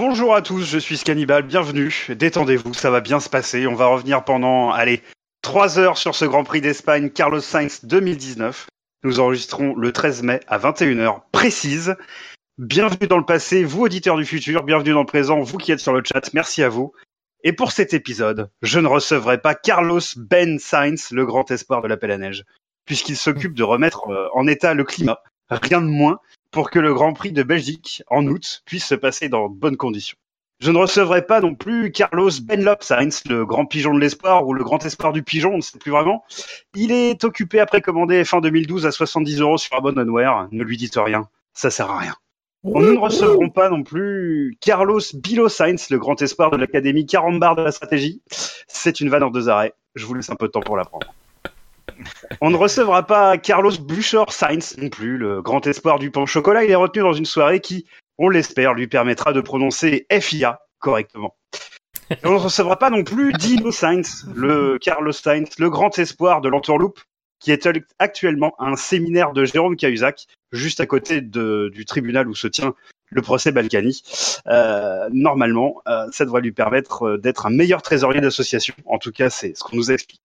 Bonjour à tous, je suis Scannibal, bienvenue. Détendez-vous, ça va bien se passer. On va revenir pendant, allez, 3 heures sur ce Grand Prix d'Espagne Carlos Sainz 2019. Nous enregistrons le 13 mai à 21h précise. Bienvenue dans le passé, vous auditeurs du futur, bienvenue dans le présent, vous qui êtes sur le chat, merci à vous. Et pour cet épisode, je ne recevrai pas Carlos Ben Sainz, le grand espoir de l'appel à neige, puisqu'il s'occupe de remettre euh, en état le climat, rien de moins, pour que le Grand Prix de Belgique, en août, puisse se passer dans de bonnes conditions. Je ne recevrai pas non plus Carlos Benlop Sainz, le grand pigeon de l'espoir ou le grand espoir du pigeon, on ne sait plus vraiment. Il est occupé à précommander fin 2012 à 70 euros sur Abandonware. Ne lui dites rien, ça sert à rien. Nous ne recevrons pas non plus Carlos Bilo Sainz, le grand espoir de l'Académie Carambar de la stratégie. C'est une vanne en deux arrêts. Je vous laisse un peu de temps pour l'apprendre. On ne recevra pas Carlos Bucher Sainz non plus, le grand espoir du pain au chocolat. Il est retenu dans une soirée qui, on l'espère, lui permettra de prononcer FIA correctement. On ne recevra pas non plus Dino Sainz, le Carlos Sainz, le grand espoir de l'entourloupe, qui est actuellement à un séminaire de Jérôme Cahuzac, juste à côté du tribunal où se tient le procès Balkany. Euh, normalement, euh, ça devrait lui permettre euh, d'être un meilleur trésorier d'association. En tout cas, c'est ce qu'on nous explique.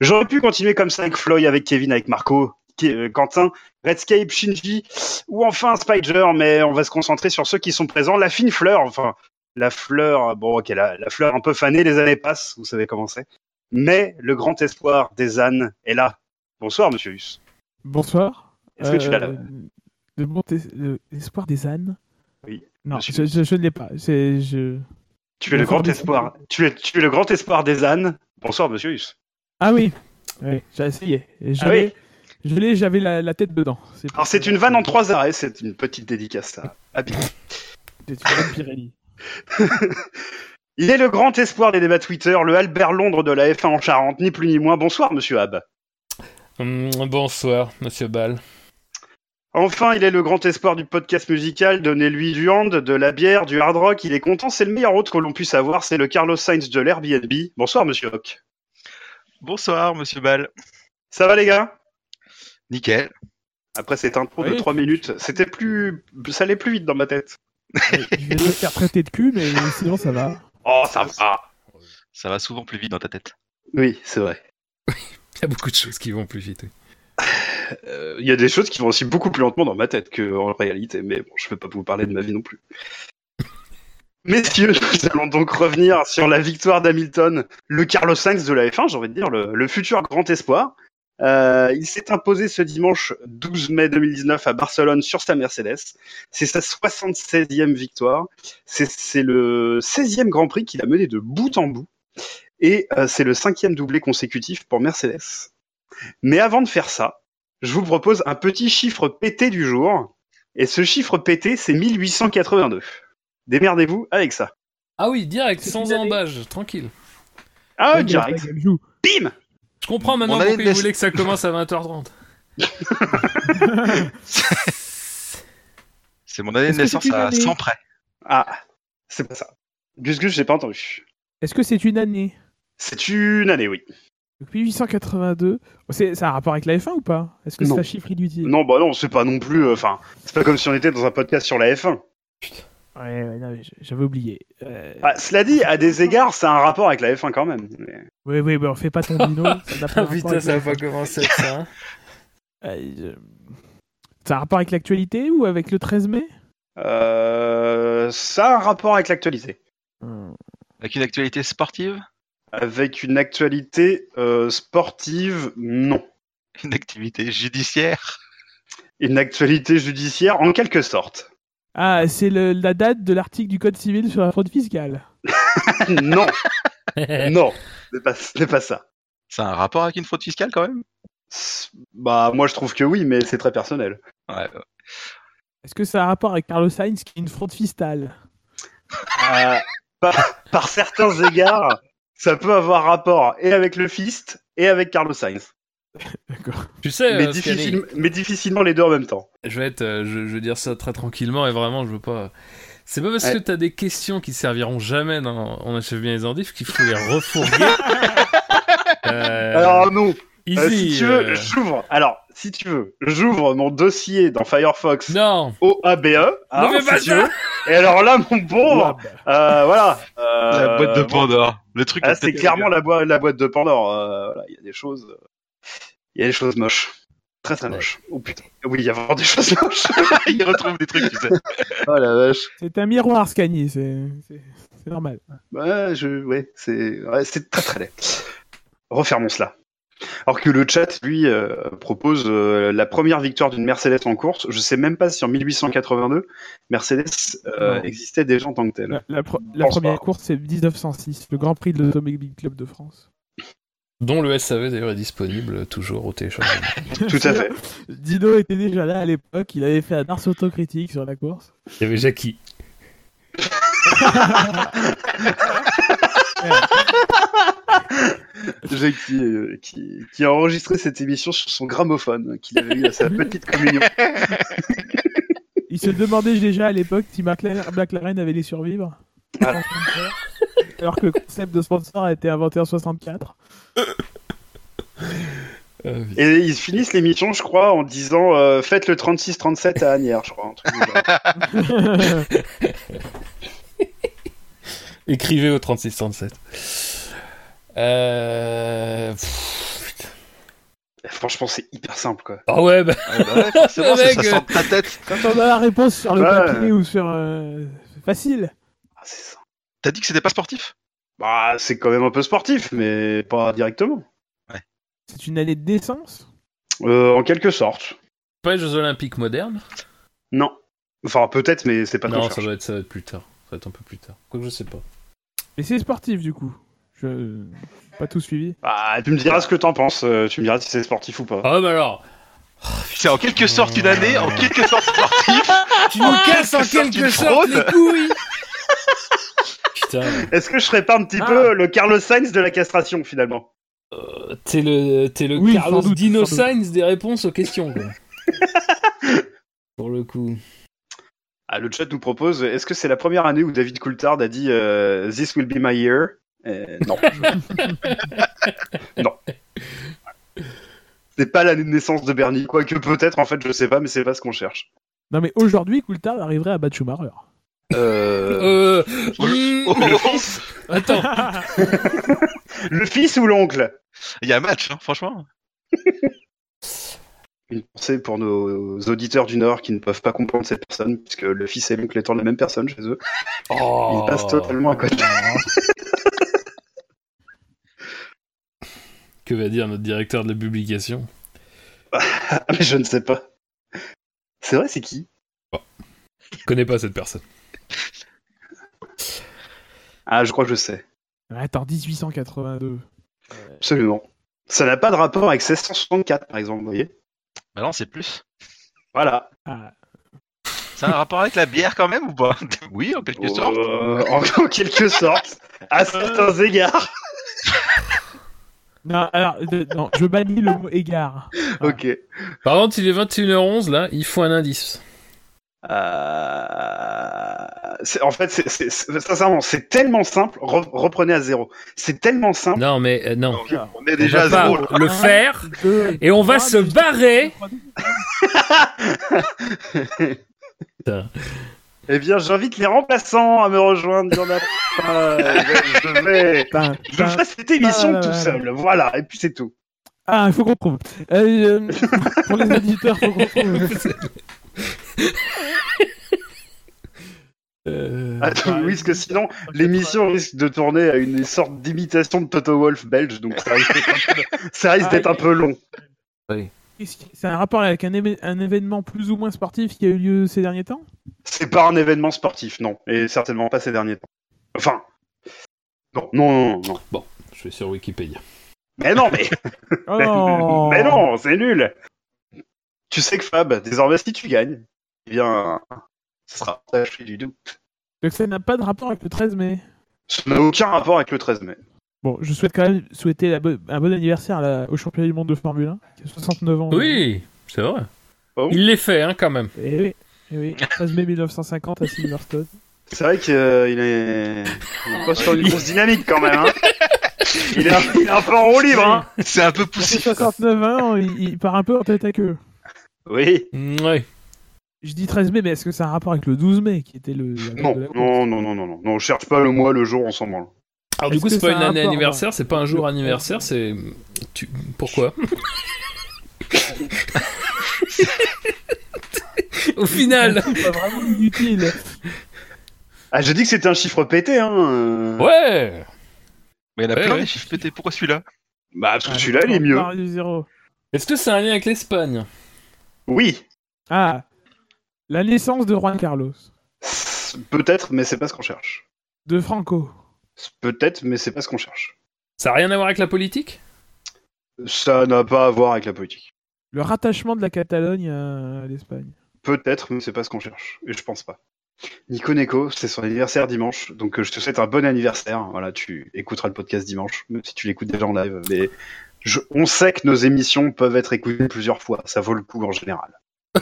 J'aurais pu continuer comme ça avec Floyd, avec Kevin, avec Marco, euh, Quentin, Redscape, Shinji, ou enfin Spider, mais on va se concentrer sur ceux qui sont présents. La fine fleur, enfin, la fleur, bon, ok, la, la fleur un peu fanée, les années passent, vous savez comment c'est. Mais le grand espoir des ânes est là. Bonsoir, monsieur Huss. Bonsoir. Est-ce que tu l'as là Euh, Le bon es- le- l'espoir des ânes Oui, Non, je, je- je ne l'ai pas. Je. Tu es le grand espoir. Tu es, tu es le grand espoir des ânes. Bonsoir, monsieur Huss. Ah oui. Oui, j'ai essayé. Je Ah l'ai. oui. Je l'ai. J'avais la, la tête dedans. Alors, c'est une vanne en trois arrêts, c'est une petite dédicace à Abby. C'est une vanne Pirelli. Il est le grand espoir des débats Twitter, le Albert Londres de la F1 en Charente, ni plus ni moins. Bonsoir, monsieur Ab. Hum, bonsoir, monsieur Ball. Enfin, il est le grand espoir du podcast musical, donnez-lui du hand, de la bière, du hard rock. Il est content, c'est le meilleur autre que l'on puisse avoir, c'est le Carlos Sainz de l'Airbnb. Bonsoir, monsieur Hock. Bonsoir, monsieur Ball. Ça va, les gars? Nickel. Après cette intro de Oui. 3 minutes, c'était plus. Ça allait plus vite dans ma tête. je vais me faire traiter de cul, mais sinon ça va. Oh, ça va. Ça va souvent plus vite dans ta tête. Oui, c'est vrai. Il y a beaucoup de choses qui vont plus vite. oui. Euh, Il y a des choses qui vont aussi beaucoup plus lentement dans ma tête qu'en réalité, mais bon, je ne vais pas vous parler de ma vie non plus. Messieurs, nous allons donc revenir sur la victoire d'Hamilton, le Carlos Sainz de la F1, j'ai envie de dire, le, futur grand espoir. Euh, il s'est imposé ce dimanche 12 mai 2019 à Barcelone sur sa Mercedes. C'est sa 76e victoire. C'est c'est le 16e Grand Prix qu'il a mené de bout en bout. Et euh, c'est le cinquième doublé consécutif pour Mercedes. Mais avant de faire ça, je vous propose un petit chiffre pété du jour. Et ce chiffre pété, c'est 1882. Démerdez-vous avec ça. Ah oui, direct, sans embâche, tranquille. Ah, gueule, direct. Bim Je comprends maintenant pourquoi il voulait que ça commence à 20h30. C'est mon année de naissance à année 100 près. Ah, c'est pas ça. Gus Gus, j'ai pas entendu. Est-ce que c'est une année? C'est une année, oui. Donc 1882. C'est ça a un rapport avec la F1 ou pas? Est-ce que c'est Non. un chiffre inutile Non, bah non, c'est pas non plus. euh, Enfin, c'est pas comme si on était dans un podcast sur la F1. Ouais, ouais, non, j'avais oublié. Euh, Ah, cela dit, à des égards, ça a un rapport avec la F1 quand même. Mais- Oui, oui, mais on fait pas ton dino. Ça Ah putain, ça va pas F1. commencer avec ça. hein. Euh, je- Ça a un rapport avec l'actualité ou avec le 13 mai? Euh, ça a un rapport avec l'actualité. Hmm. Avec une actualité sportive, Avec une actualité euh, sportive, non. une activité judiciaire? Une actualité judiciaire, en quelque sorte. Ah, c'est le- la date de l'article du Code civil sur la fraude fiscale. non, non, ce n'est pas, pas ça. Ça a un rapport avec une fraude fiscale quand même? C'est- Bah, moi je trouve que oui, mais c'est très personnel. Ouais, ouais. Est-ce que ça a un rapport avec Carlos Sainz qui est une fraude fiscale? Euh, par, par certains égards, ça peut avoir rapport et avec le fist et avec Carlos Sainz. D'accord. Tu sais, mais, euh, difficile- mais difficilement les deux en même temps. je vais être, euh, je, je vais dire ça très tranquillement et vraiment, je veux pas. C'est pas parce Ouais. que t'as des questions qui serviront jamais dans On achève bien les ordifs qu'il faut les refourguer. Euh, Alors non, easy, Euh, si tu veux, euh, j'ouvre. Alors, si tu veux, j'ouvre mon dossier dans Firefox Non OABE. hein, pas si tu ça veux. Et alors là, mon pauvre, euh, voilà. euh, La boîte de Pandore. Le truc. Ah, c'est clairement la, boi- la boîte de Pandore. euh, voilà, il y a des choses, euh, il y a des choses moches, très très moches. Oh putain, oui, il y a vraiment des choses moches. Il retrouve des trucs, tu sais. oh la vache. C'est un miroir, Scani, c'est c'est- c'est normal. Ouais, je, ouais, c'est, ouais, c'est très très laid. Refermons cela. Alors que le chat, lui, euh, propose euh, la première victoire d'une Mercedes en course. Je sais même pas si en 1882, Mercedes euh, existait déjà en tant que tel. La, la pro- la pense première pas. course, c'est 1906, le Grand Prix de l'Automobile Club de France. Dont le SAV d'ailleurs est disponible toujours au téléchargement. Tout à fait. Dino était déjà là à l'époque, il avait fait un ars autocritique sur la course. Il y avait Jackie. Jackie, euh, qui, qui a enregistré cette émission sur son gramophone qu'il avait eu à sa petite communion. Il se demandait déjà à l'époque si McLaren, McLaren avait les survivre. Voilà. Alors que le concept de sponsor a été inventé en 64. Euh, Et ils finissent l'émission, je crois, en disant euh, faites le 36-37 à Agnières, je crois. Écrivez au 3637. Euh... Franchement, c'est hyper simple, quoi. Ah ouais, bah, Ah bah ouais, forcément, ça, sort de ta tête. Quand on a la réponse sur le Ouais. papier ou sur. euh, c'est facile. Ah, c'est ça. T'as dit que c'était pas sportif? Bah, c'est quand même un peu sportif, mais pas directement. C'est une année de naissance? Euh, en quelque sorte. pas les Jeux Olympiques modernes? Non. Enfin, peut-être, mais c'est pas Non, ça va, être, ça va être plus tard. Ça va être un peu plus tard. Quoique je sais pas. Mais c'est sportif du coup. Je. Pas tout suivi. Ah, tu me diras ce que t'en penses. euh, tu me diras si c'est sportif ou pas. Ah ouais, bah alors C'est en quelque sorte une année, en quelque sorte sportif. Tu nous casses en quelque sorte sorte les couilles Putain, Est-ce que je serais pas un petit Ah. peu le Carlos Sainz de la castration, finalement? Euh, t'es le, t'es le Oui, Carlos doute, Dino. Sainz des réponses aux questions. quoi. Pour le coup. Ah, le chat nous propose est-ce que c'est la première année où David Coulthard a dit euh, This will be my year Euh, Non. non. C'est pas l'année de naissance de Bernie, quoique peut-être, en fait, je sais pas, mais c'est pas ce qu'on cherche. Non mais aujourd'hui, Coulthard arriverait à battre Schumacher. Euh... Euh... Oh, le fils Attends. Le fils ou l'oncle? Il y a un match, hein, franchement. Une pensée pour nos auditeurs du Nord qui ne peuvent pas comprendre cette personne, puisque le fils et l'oncle étant la même personne chez eux. Oh. Ils passent totalement à côté. Que va dire notre directeur de la publication? Ah, mais je ne sais pas. C'est vrai, c'est qui? Je connais pas cette personne. Ah, je crois que je sais. Attends, 1882. Absolument. Ça n'a pas de rapport avec 1664, par exemple, vous voyez Bah non, c'est plus. Voilà. Ah, Ça a un rapport avec la bière quand même ou pas? Oui, en quelque sorte. Euh, en, en quelque sorte. À certains égards. Non, alors, de- non, je bannis le mot égard. Ok. Par contre, il est 21h11 là, il faut un indice. Euh, c'est- en fait, c'est, sincèrement, c'est tellement simple. Re- reprenez à zéro. C'est tellement simple. Non, mais euh, non. On est On déjà à va zéro. pas le faire deux, et on va trois, se barrer. Eh bien, j'invite les remplaçants à me rejoindre. Pas. Je vais. Je fais cette émission Ah, tout seul. Voilà. Et puis c'est tout. Ah, il faut qu'on trouve. Euh, euh, pour les auditeurs, faut qu'on trouve. Euh, Attends, ouais, oui, parce que sinon, l'émission risque de tourner à une sorte d'imitation de Toto Wolf belge, donc ça risque d'être un peu, peu long. C'est un rapport avec un événement plus ou moins sportif qui a eu lieu ces derniers temps? C'est pas un événement sportif, non, et certainement pas ces derniers temps. Enfin, non, non, non, non. Bon, je vais sur Wikipédia. Mais non, mais, Oh mais non, c'est nul. Tu sais que Fab, désormais, si tu gagnes, eh bien, ce sera chute du doute. Donc ça n'a pas de rapport avec le 13 mai. Ça n'a aucun rapport avec le 13 mai. Bon, je souhaite quand même souhaiter la bo- un bon anniversaire à la- au championnat du monde de Formule 1, qui a 69 ans. Oui, c'est vrai. Oh. Il l'est fait, hein, quand même. Eh oui, eh oui. 13 mai 1950 à Silverstone. C'est vrai qu'il est, il est pas sur une grosse dynamique quand même, hein. Il est, un, il est un peu en roue libre, hein C'est un peu poussif. ses 69 ans, il, il part un peu en tête à queue. Oui. Ouais. Je dis 13 mai, mais est-ce que ça a un rapport avec le 12 mai qui était le. Non, non, non, non, non, non, non, cherche pas le mois, le jour, on s'en branle. Alors du coup, c'est pas une année anniversaire, c'est pas un jour anniversaire, c'est... Tu... Pourquoi Au final C'est pas vraiment inutile. Ah, j'ai dit que c'était un chiffre pété, hein. Ouais Mais il y en a Ouais, plein ouais. les chiffres pétés. Pourquoi celui-là? Bah, parce que Ah, celui-là, il est mieux. Est-ce que c'est un lien avec l'Espagne? Oui, Ah, la naissance de Juan Carlos. peut-être, mais c'est pas ce qu'on cherche. De Franco. Peut-être, mais c'est pas ce qu'on cherche. Ça a rien à voir avec la politique? Ça n'a pas à voir avec la politique. Le rattachement de la Catalogne à l'Espagne. Peut-être, mais c'est pas ce qu'on cherche. Et je pense pas. Nico Neko, c'est son anniversaire dimanche, donc euh, je te souhaite un bon anniversaire. Voilà, tu écouteras le podcast dimanche, même si tu l'écoutes déjà en live. Mais je- on sait que nos émissions peuvent être écoutées plusieurs fois. Ça vaut le coup en général.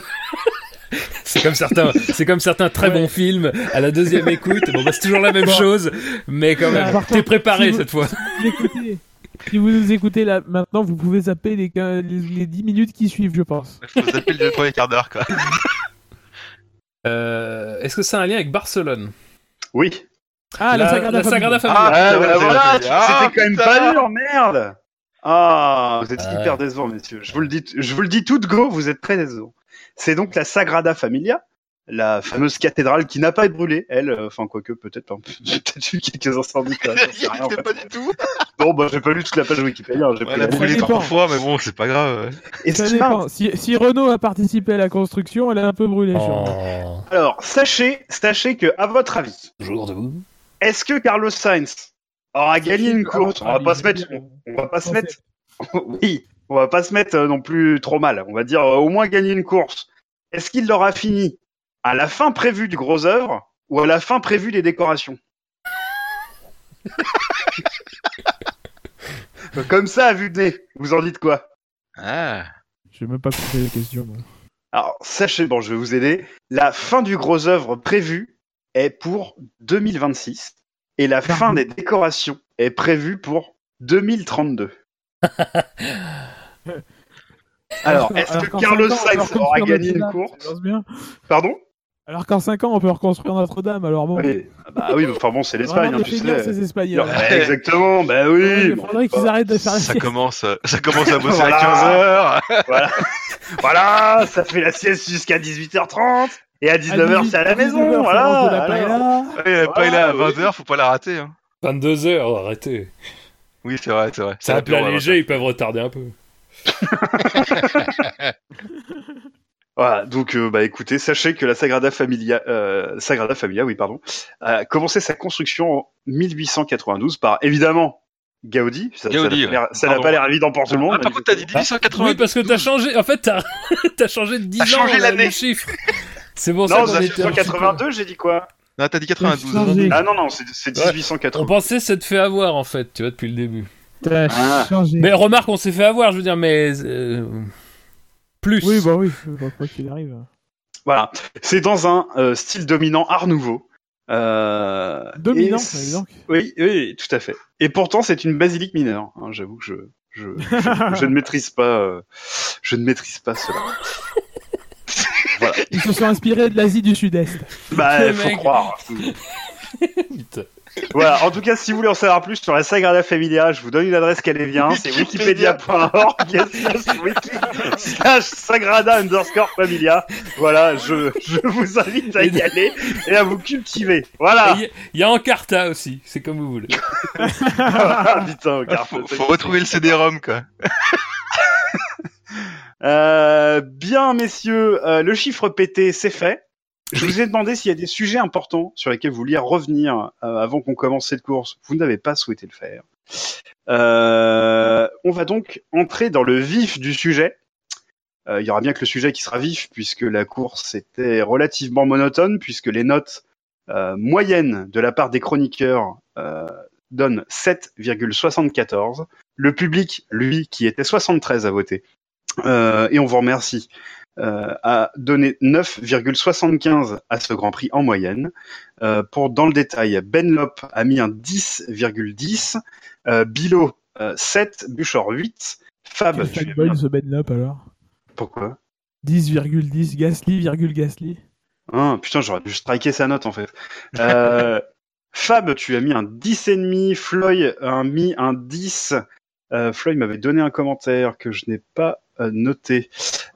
C'est comme certains, c'est comme certains très Ouais. bons films. À la deuxième écoute, bon bah c'est toujours la même Bon. chose, mais quand même, t'es préparé si vous- cette fois. Vous écoutez- Si vous nous écoutez là maintenant, vous pouvez zapper les, quin- les, les 10 minutes qui suivent, je pense. Il faut zapper le deux premiers quarts d'heure, quoi. Euh, Est-ce que c'est un lien avec Barcelone? Oui. Ah, la, Sagrada Familia. Familia. Ah, Ah, voilà, c'est- tu- ah, c'était quand même putain. pas dur, merde. Ah, vous êtes Ah. hyper décevants, messieurs. Je vous le dis, je vous le dis tout de go, vous êtes très décevants. C'est donc la Sagrada Familia, la fameuse cathédrale qui n'a pas été brûlée, elle, euh, enfin quoique peut-être, hein, j'ai peut-être eu quelques incendies. là, sais rien, en fait. pas du tout. Non, bah j'ai pas lu toute la page Wikipédia, j'ai Ouais, elle a la brûlé trois fois, mais bon, c'est pas grave. Et Ça dépend. Si, si Renault a participé à la construction, elle a un peu brûlé. Oh, Alors, sachez, sachez que, à votre avis, jour de vous. est-ce que Carlos Sainz aura gagné une course On va pas se mettre, on, va pas se mettre, oui, on va pas se mettre euh, non plus trop mal. On va dire euh, au moins gagner une course. Est-ce qu'il l'aura fini à la fin prévue du gros œuvre ou à la fin prévue des décorations Comme ça, à vue de nez, vous en dites quoi Ah. Je vais même pas compris la question. moi. Alors, sachez, bon, je vais vous aider. La fin du gros œuvre prévue est pour 2026 et la fin des décorations est prévue pour 2032. Alors, est-ce que Carlos Sainz aura gagné une course ça. Pardon Alors qu'en 5 ans, on peut reconstruire Notre-Dame. Alors bon. oui. Bah oui, enfin bon, c'est l'Espagne, hein, tu sais. ces Espagnols. Ouais, exactement, bah oui. Ouais, il bon, faudrait qu'ils arrêtent de faire la Ça sieste. commence, ça commence à bosser Voilà. à 15h. voilà. voilà, ça fait la sieste jusqu'à 18h30 et à 19h c'est à la 18, maison, 19, voilà. ça la paella. Ouais, la paella à oui. 20h, faut pas la rater. Hein. 22 heures, arrêtez. Oui, c'est vrai, c'est vrai. C'est un la plat pire, léger, ils peuvent retarder un peu. Voilà, donc euh, bah écoutez, sachez que la Sagrada Familia, euh, Sagrada Familia, oui pardon, a commencé sa construction en 1892 par évidemment Gaudi. Ça ça Gaudi, n'a pas l'air- ça n'a Pardon. pas l'air évident pour tout le monde. Ah, par contre, t'as dit 1880. Oui, parce que t'as changé. En fait, t'as t'as changé de 10 T'as ans changé là, l'année. le chiffre. C'est bon, ça Non, qu'on c'est était un petit peu- 1882, j'ai dit quoi? Non, t'as dit 92. changé. Ah non non, c'est c'est Ouais. 1880. On pensait s'être fait avoir en fait, tu vois, depuis le début. T'as Ah. changé. Mais remarque, on s'est fait avoir, je veux dire, mais euh, plus. Oui, bah oui, bah, quoi qu'il arrive. Voilà, c'est dans un euh, style dominant Art Nouveau. Euh, Dominant, et ça veut dire. Oui, oui, tout à fait. Et pourtant, c'est une basilique mineure. hein, J'avoue que je, je, je, je ne maîtrise pas, euh, je ne maîtrise pas cela. voilà. Ils se sont inspirés de l'Asie du Sud-Est. Bah, faut mec. croire. Putain. Voilà. En tout cas, si vous voulez en savoir plus sur la Sagrada Familia, je vous donne une adresse qu'elle est bien. C'est wikipedia.org slash wiki slash Sagrada underscore Familia. Voilà. Je, je vous invite à y aller et à vous cultiver. Voilà. Il y, a- il y a Encarta aussi, c'est comme vous voulez. Ah, Putain. Faut, faut retrouver le CD-ROM, quoi. Euh, bien, messieurs, euh, le chiffre pété, c'est fait. Je vous ai demandé s'il y a des sujets importants sur lesquels vous vouliez revenir euh, avant qu'on commence cette course. Vous n'avez pas souhaité le faire. Euh, on va donc entrer dans le vif du sujet. Euh, il y aura bien que le sujet qui sera vif, puisque la course était relativement monotone, puisque les notes moyennes de la part des chroniqueurs donnent 7,74. Le public, lui, qui était 73 à voter, et on vous remercie. Euh, a donné 9,75 à ce Grand Prix en moyenne. Euh, pour dans le détail, Benlop a mis un 10,10, euh, Bilo euh, 7, Buchor 8, Fab. Quel tu as fanboy mis- ce Ben Lop alors? Pourquoi? 10,10 Gasly, virgule Gasly. Ah, Putain, j'aurais dû striker sa note en fait. Euh, Fab, tu as mis un 10,5, Floyd a mis un 10. Euh, Floyd m'avait donné un commentaire que je n'ai pas euh, noté.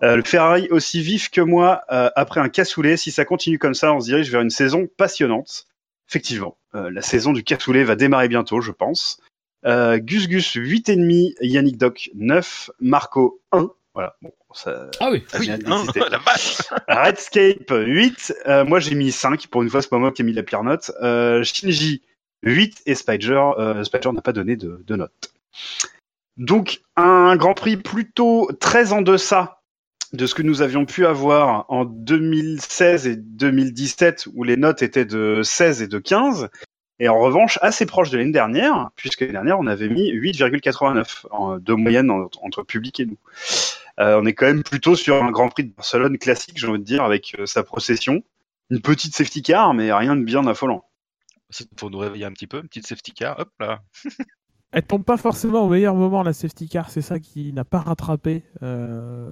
Euh, le Ferrari aussi vif que moi euh, après un cassoulet. Si ça continue comme ça, on se dirige vers une saison passionnante. Effectivement, euh, la saison du cassoulet va démarrer bientôt, je pense. Euh, Gus Gus 8,5, Yannick Doc 9, Marco 1. Voilà, bon, ça, Ah oui. ça Oui, hein, la vache Redscape 8, euh, moi j'ai mis 5, pour une fois c'est pas moi qui ai mis la pire note. Euh, Shinji 8 et Spider, euh, Spider n'a pas donné de, de note. Donc un Grand Prix plutôt très en deçà de ce que nous avions pu avoir en 2016 et 2017 où les notes étaient de 16 et de 15. Et en revanche, assez proche de l'année dernière, puisque l'année dernière, on avait mis 8,89 en- de moyenne en- entre public et nous. Euh, on est quand même plutôt sur un Grand Prix de Barcelone classique, j'ai envie de dire, avec euh, sa procession. Une petite safety car, mais rien de bien affolant. Pour nous réveiller un petit peu, une petite safety car, hop là. Elle tombe pas forcément au meilleur moment, la safety car. C'est ça qui n'a pas rattrapé euh,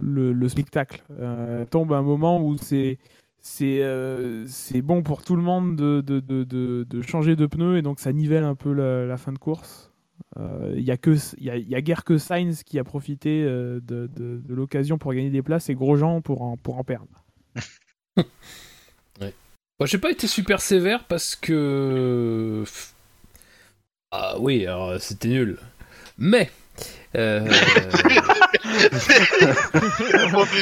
le, le spectacle. Euh, elle tombe à un moment où c'est c'est euh, bon pour tout le monde de, de, de, de, changer de pneus et donc ça nivelle un peu la, fin de course. Euh, Il y a que il y a, y a guère que Sainz qui a profité euh, de, l'occasion pour gagner des places et Grosjean pour en, pour en perdre. Moi, j'ai pas été super sévère parce que. Ah oui, alors c'était nul. Mais. euh,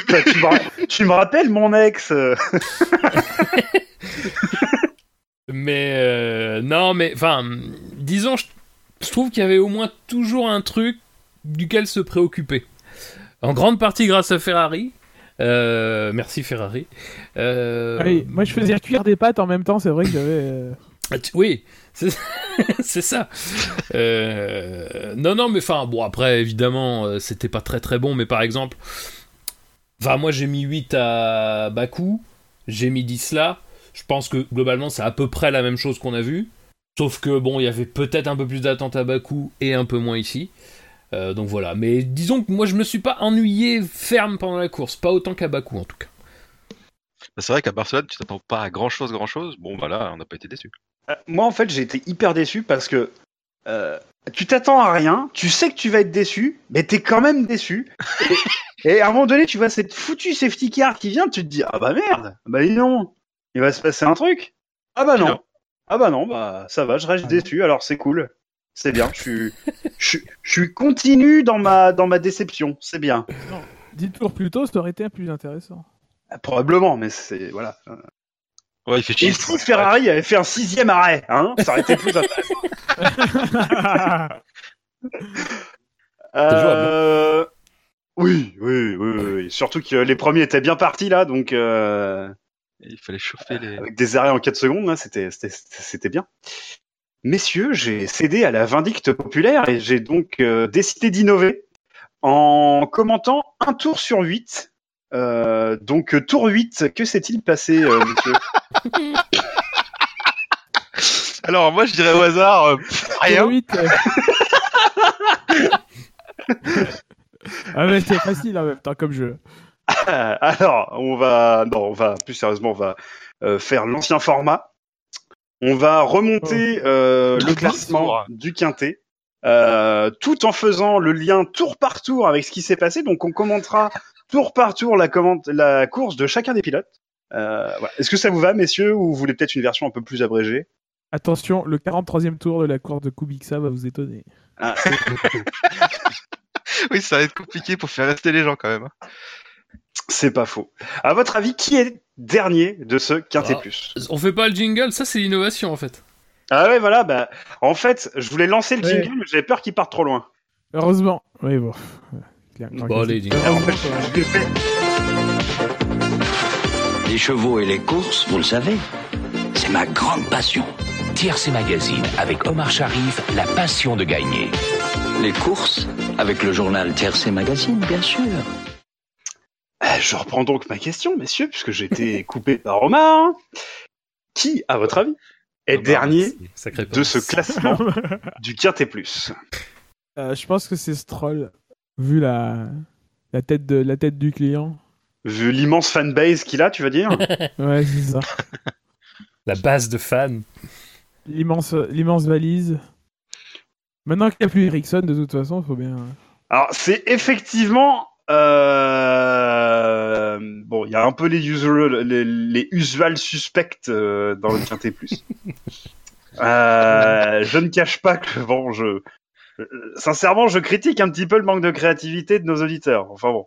Bah, tu, me, ra- tu me rappelles mon ex euh. mais. euh, Non, mais. Enfin, disons, je, je trouve qu'il y avait au moins toujours un truc duquel se préoccuper. En grande partie grâce à Ferrari. Euh, merci Ferrari. Euh, Oui, moi je faisais cuire des pâtes en même temps, c'est vrai que j'avais. Ah, Oui, c'est ça. Euh, Non, non, mais enfin, bon, après, évidemment, euh, c'était pas très très bon, mais par exemple, moi j'ai mis 8 à Bakou, j'ai mis 10 là. Je pense que globalement, c'est à peu près la même chose qu'on a vu. Sauf que, bon, il y avait peut-être un peu plus d'attente à Bakou et un peu moins ici. Euh, donc voilà, mais disons que moi je me suis pas ennuyé ferme pendant la course, pas autant qu'à Bakou en tout cas. Bah, C'est vrai qu'à Barcelone, tu t'attends pas à grand chose, grand chose. Bon, voilà, on n'a pas été déçus. Euh, Moi, en fait, j'ai été hyper déçu parce que euh, tu t'attends à rien, tu sais que tu vas être déçu, mais t'es quand même déçu. Et, et à un moment donné, tu vois cette foutue safety car qui vient, tu te dis ah bah merde, bah dis non, il va se passer un truc. Ah bah non, Non. ah bah non, bah ça va, je reste déçu, alors c'est cool, c'est bien, je suis, je, suis- je suis continu dans ma dans ma déception, c'est bien. Dix tours plus tôt, ça aurait été plus intéressant. Ah, Probablement, mais c'est voilà. Ouais, il fait chier. Et si Ferrari avait fait un sixième arrêt, hein, ça aurait été plus intéressant. Euh... Oui, oui, oui, oui, oui. Surtout que les premiers étaient bien partis là, donc euh, Il fallait chauffer les. avec des arrêts en 4 secondes, là, c'était, c'était, c'était bien. Messieurs, j'ai cédé à la vindicte populaire et j'ai donc euh, décidé d'innover en commentant un tour sur 8. Euh, donc euh, tour 8, que s'est-il passé, euh, monsieur Alors, moi, je dirais au hasard, euh, rien. Tour huit, euh. ah mais c'est facile en même temps comme jeu. Alors, on va, non, on va plus sérieusement, on va euh, faire l'ancien format. On va remonter euh, le classement tour. du quintet, euh, tout en faisant le lien tour par tour avec ce qui s'est passé. Donc, on commentera tour par tour la, commande, la course de chacun des pilotes. Euh, voilà. Est-ce que ça vous va, messieurs, ou vous voulez peut-être une version un peu plus abrégée? Attention, le 43e tour de la course de Kubica va vous étonner. Ah, Oui, ça va être compliqué pour faire rester les gens quand même. hein. C'est pas faux. À votre avis, qui est dernier de ce quintet Ah. plus? On fait pas le jingle, ça c'est l'innovation en fait. Ah ouais, voilà. Bah, en fait, je voulais lancer le Ouais. jingle, mais j'avais peur qu'il parte trop loin. Heureusement. Oui, bon. Claire- Bon, allez, dis. En fait, Heureusement, je l'ai fait Les chevaux et les courses, vous le savez, c'est ma grande passion. TRC Magazine avec Omar Sharif, la passion de gagner. Les courses avec le journal Tiercé Magazine, bien sûr. Euh, Je reprends donc ma question, messieurs, puisque j'ai été coupé par Omar. Qui, à votre avis, est Ah dernier de ce classement du Quintet Plus? Euh, je pense que c'est Stroll, vu la, la, tête de, la tête du client. Vu l'immense fanbase qu'il a, tu veux dire Ouais, c'est ça. La base de fans. L'immense, l'immense valise. Maintenant qu'il n'y a plus Ericsson, de toute façon, faut bien. Alors, c'est effectivement... euh, Bon, il y a un peu les usual, les, les usual suspects euh, dans le Quintet Plus. Euh, je ne cache pas que, bon, je... Sincèrement, je critique un petit peu le manque de créativité de nos auditeurs. Enfin bon.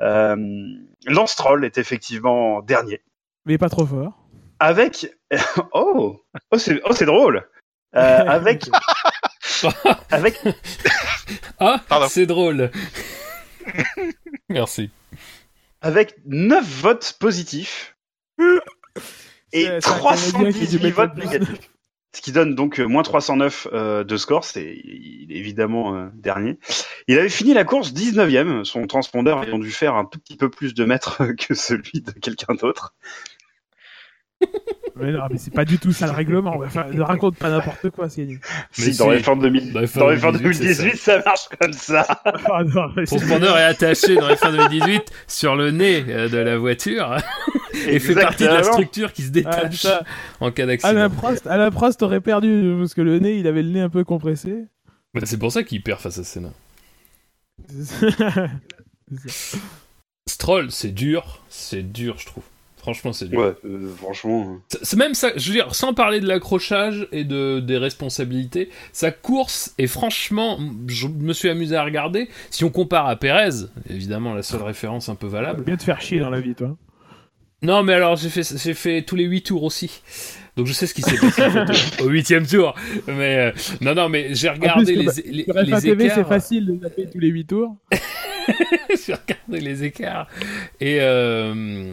Euh, Lance Troll est effectivement dernier. Mais pas trop fort. Avec... Oh Oh, c'est oh, c'est drôle Euh, Avec... avec Ah, Pardon. c'est drôle. Merci. avec 9 votes positifs et C'est- c'est un Canadien qui a dû 318 mettre votes le plus. négatifs. Ce qui donne donc euh, moins 309 euh, de score, c'est évidemment euh, dernier. Il avait fini la course 19e, son transpondeur ayant dû faire un tout petit peu plus de mètres que celui de quelqu'un d'autre. Mais non, mais c'est pas du tout ça le règlement. Enfin, ne raconte pas n'importe quoi, c'est Mais Si, dans si. les fins 2000 Dans les fins dans les fins 2018, 2018, ça marche comme ça. Ah non, est attaché dans les fins 2018 sur le nez euh, de la voiture et fait partie de la structure qui se Ah, détache en cas Alain d'accident. Prost, Alain Prost aurait perdu parce que le nez, il avait le nez un peu compressé. Bah, c'est pour ça qu'il perd face à Senna. Stroll, c'est dur, c'est dur, je trouve. Franchement, c'est dur. Ouais, euh, franchement. C'est- C'est même ça, je veux dire, sans parler de l'accrochage et de, des responsabilités, sa course est franchement, je me suis amusé à regarder. Si on compare à Perez, évidemment la seule référence un peu valable. bien te faire chier dans la vie, toi. Non, mais alors j'ai fait, j'ai fait tous les 8 tours aussi. Donc je sais ce qui s'est passé au huitième tour. Mais euh, non, non, mais j'ai regardé que, les, les, Sur les F1 TV, écarts. c'est facile de taper tous les 8 tours. j'ai regardé les écarts et euh,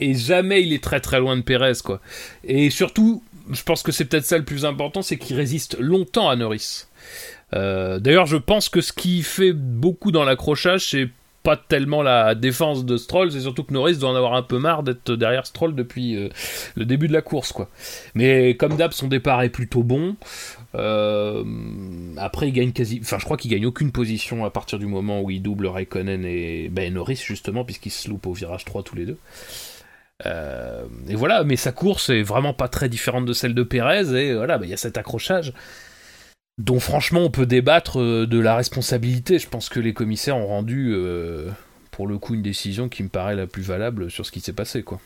et jamais il est très très loin de Perez quoi. Et surtout, je pense que c'est peut-être ça le plus important, c'est qu'il résiste longtemps à Norris. Euh, D'ailleurs, je pense que ce qui fait beaucoup dans l'accrochage, c'est pas tellement la défense de Stroll, c'est surtout que Norris doit en avoir un peu marre d'être derrière Stroll depuis euh, le début de la course, quoi. Mais comme d'hab, son départ est plutôt bon. Euh, après, il gagne quasi, enfin, je crois qu'il gagne aucune position à partir du moment où il double Raikkonen et ben, Norris justement, puisqu'ils se loupent au virage 3 tous les deux. Euh, et voilà, mais sa course est vraiment pas très différente de celle de Pérez, et voilà, ben, il y a cet accrochage dont franchement on peut débattre euh, de la responsabilité. Je pense que les commissaires ont rendu euh, pour le coup une décision qui me paraît la plus valable sur ce qui s'est passé, quoi.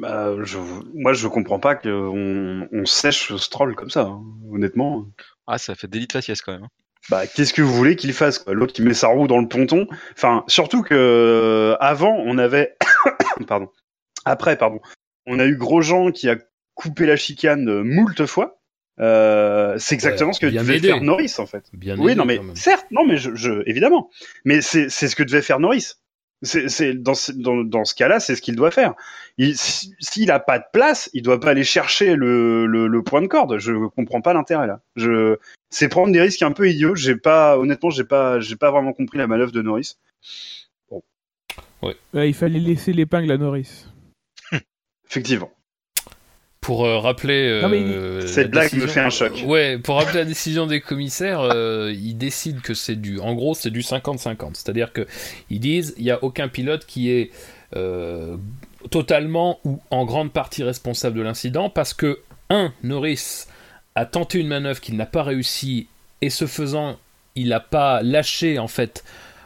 Bah, je, moi, je comprends pas qu'on on sèche Stroll comme ça, hein, honnêtement. Ah, ça fait délit de faciès quand même. hein. Bah, qu'est-ce que vous voulez qu'il fasse quoi? L'autre qui met sa roue dans le ponton? Enfin, surtout que euh, avant, on avait, pardon, après, pardon, on a eu Grosjean qui a coupé la chicane euh, moult fois. Euh, c'est exactement Ouais, ce que devait aidé. faire Norris en fait. Bien Oui, aidé, non, mais certes, non, mais je, je évidemment, mais c'est c'est ce que devait faire Norris. C'est c'est dans ce, dans, dans ce cas-là, c'est ce qu'il doit faire. Il- si- S'il a pas de place, il doit pas aller chercher le, le, le point de corde. Je comprends pas l'intérêt là. Je c'est prendre des risques un peu idiots. J'ai pas honnêtement, j'ai pas j'ai pas vraiment compris la manœuvre de Norris. Ouais, il fallait laisser l'épingle à Norris. Effectivement. Pour euh, rappeler. Non, mais euh, Cette la blague me décision- fait un choc. Ouais, pour rappeler la décision des commissaires, euh, ils décident que c'est du. En gros, c'est du 50-50. C'est-à-dire que ils disent il n'y a aucun pilote qui est euh, totalement ou en grande partie responsable de l'incident parce que, un, Norris a tenté une manœuvre qu'il n'a pas réussi et ce faisant, il n'a pas lâché en fait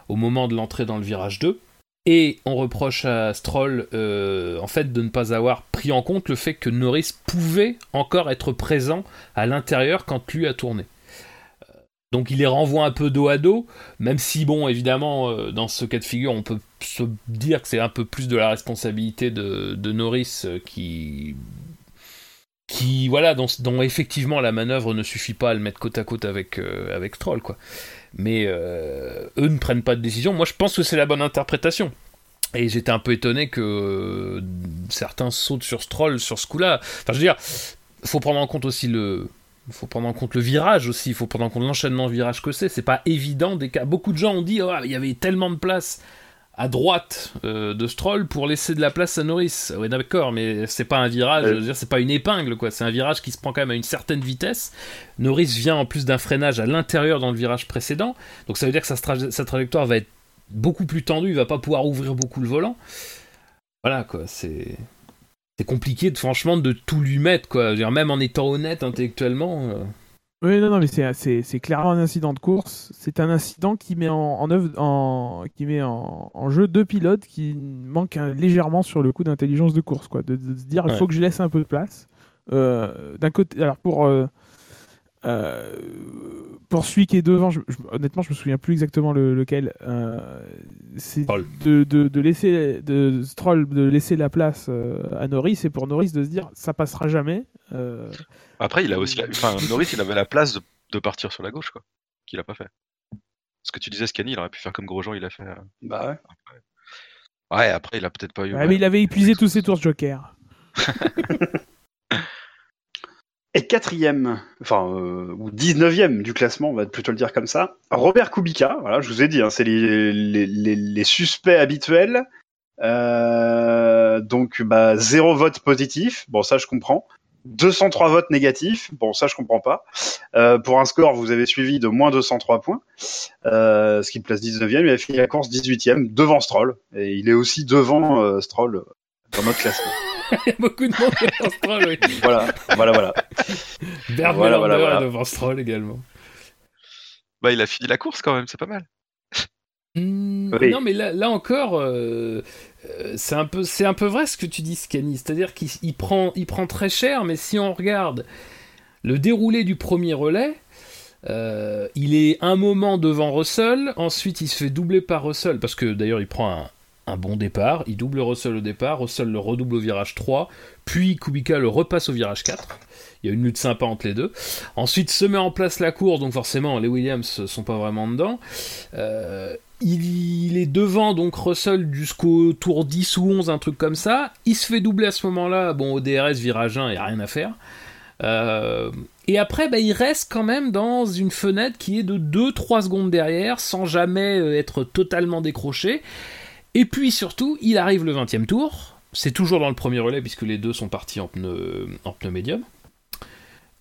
au moment de l'entrée dans le virage 2. Et on reproche à Stroll euh, en fait de ne pas avoir pris en compte le fait que Norris pouvait encore être présent à l'intérieur quand lui a tourné. Euh, Donc il les renvoie un peu dos à dos, même si bon évidemment euh, dans ce cas de figure on peut se dire que c'est un peu plus de la responsabilité de, de Norris qui qui voilà dont, effectivement la manœuvre ne suffit pas à le mettre côte à côte avec avec Stroll quoi. Mais euh, eux ne prennent pas de décision. Moi je pense que c'est la bonne interprétation. Et j'étais un peu étonné que euh, certains sautent sur Stroll sur ce coup-là. Enfin, je veux dire, faut prendre en compte aussi le, faut prendre en compte le virage aussi, il faut prendre en compte l'enchaînement de virages que c'est. C'est pas évident. Des cas. Beaucoup de gens ont dit oh, il y avait tellement de place à droite euh, de Stroll pour laisser de la place à Norris. Oui, d'accord, mais c'est pas un virage, je veux dire, c'est pas une épingle, quoi. C'est un virage qui se prend quand même à une certaine vitesse. Norris vient en plus d'un freinage à l'intérieur dans le virage précédent, donc ça veut dire que sa, tra- sa trajectoire va être beaucoup plus tendue, il va pas pouvoir ouvrir beaucoup le volant. Voilà, quoi, c'est. C'est compliqué, de, franchement, de tout lui mettre, quoi. Je veux dire, même en étant honnête intellectuellement. euh, Oui, non, non, mais c'est- clairement un incident de course. C'est un incident qui met en, en, œuvre, en, qui met en, en jeu deux pilotes qui manquent un- légèrement sur le coup d'intelligence de course, quoi. De, se dire, il Ouais. faut que je laisse un peu de place. Euh, D'un côté, alors pour euh, euh, pour celui qui est devant, je- je- honnêtement, je me souviens plus exactement le- lequel. C'est de, de, de laisser de Stroll de laisser la place à Norris et pour Norris de se dire, ça passera jamais. Après, il a aussi, la... enfin, Norris, il avait la place de, de partir sur la gauche, quoi, qu'il a pas fait. Ce que tu disais, Scani, il aurait pu faire comme Grosjean, il a fait. euh, Bah ouais. Ouais, après, il a peut-être pas eu. ouais, mais il avait épuisé tous ses tours Joker. Et quatrième, enfin, euh, ou 19e du classement, on va plutôt le dire comme ça, Robert Kubica, voilà, je vous ai dit, hein, c'est les, les, les, les suspects habituels. Euh, donc, bah, zéro vote positif, bon, ça je comprends. 203 votes négatifs, bon, ça je comprends pas. Euh, pour un score, vous avez suivi de moins 203 points, euh, ce qui le place 19e, il a fini la course 18e, devant Stroll. Et il est aussi devant euh, Stroll dans notre classement. Il y a beaucoup de monde devant Stroll, oui. voilà, voilà, voilà. Bert Voilà, Melander voilà, voilà. est devant Stroll également. Bah, il a fini la course quand même, c'est pas mal. Hmm, Oui. Non, mais là, là encore, c'est un peu, c'est un peu vrai ce que tu dis, Scanny. C'est-à-dire qu'il il prend, prend très cher, mais si on regarde le déroulé du premier relais, euh, il est un moment devant Russell, ensuite il se fait doubler par Russell, parce que d'ailleurs il prend un, bon départ, il double Russell au départ, Russell le redouble au virage 3, puis Kubica le repasse au virage 4. Il y a une lutte sympa entre les deux. Ensuite se met en place la course, donc forcément les Williams sont pas vraiment dedans. Euh, il, est devant donc Russell jusqu'au tour 10 ou 11, un truc comme ça. Il se fait doubler à ce moment-là. Bon, au DRS, virage 1, il n'y a rien à faire. Euh, et après, bah, il reste quand même dans une fenêtre qui est de 2-3 secondes derrière, sans jamais euh, être totalement décroché. Et puis surtout, il arrive le 20 e tour. C'est toujours dans le premier relais, puisque les deux sont partis en pneu, en pneu médium.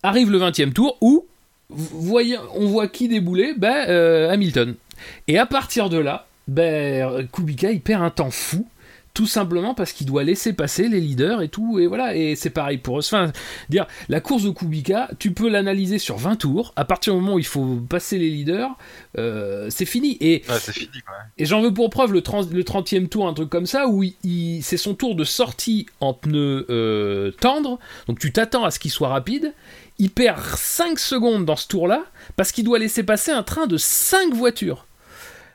Arrive le 20 e tour où, on voit qui débouler ben, euh, Hamilton. Et à partir de là, ben, Kubica il perd un temps fou, tout simplement parce qu'il doit laisser passer les leaders et tout, et voilà, et c'est pareil pour eux. Enfin, dire, la course de Kubica, tu peux l'analyser sur 20 tours, à partir du moment où il faut passer les leaders, euh, c'est fini. Et, Ouais, c'est fini, quoi. et j'en veux pour preuve le, 30, le 30e tour, un truc comme ça, où il, il- c'est son tour de sortie en pneu euh, tendre, donc tu t'attends à ce qu'il soit rapide, il perd 5 secondes dans ce tour-là, parce qu'il doit laisser passer un train de 5 voitures.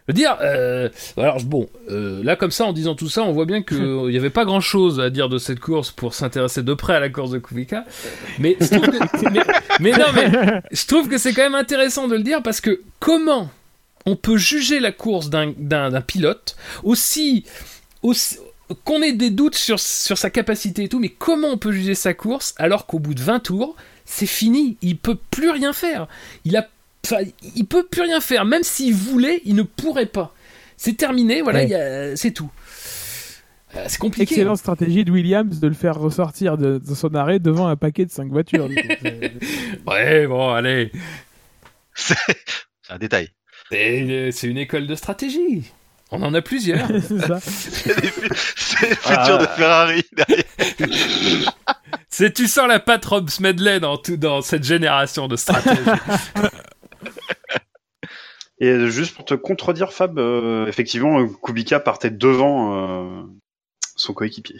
Je veux dire, euh, alors bon, euh, là comme ça, en disant tout ça, on voit bien qu'il n'y avait pas grand-chose à dire de cette course pour s'intéresser de près à la course de Kubica, mais je trouve que, mais, mais non, mais je trouve que c'est quand même intéressant de le dire parce que comment on peut juger la course d'un pilote aussi, aussi qu'on ait des doutes sur, sur sa capacité et tout, mais comment on peut juger sa course alors qu'au bout de 20 tours, c'est fini, il peut plus rien faire. Il a enfin, il peut plus rien faire, même s'il voulait, il ne pourrait pas. C'est terminé, voilà, Ouais. c'est tout. Euh, C'est compliqué. Excellente stratégie de Williams de le faire ressortir de, de son arrêt devant un paquet de 5 voitures. Ouais, bon, allez. C'est un détail. C'est une école de stratégie. On en a plusieurs. c'est ça. C'est les fu- c'est le Ah. futur de Ferrari derrière. C'est tu sens la patte Rob Smedley dans tout dans cette génération de stratégie. Et juste pour te contredire, Fab, euh, effectivement, Kubica partait devant euh, son coéquipier.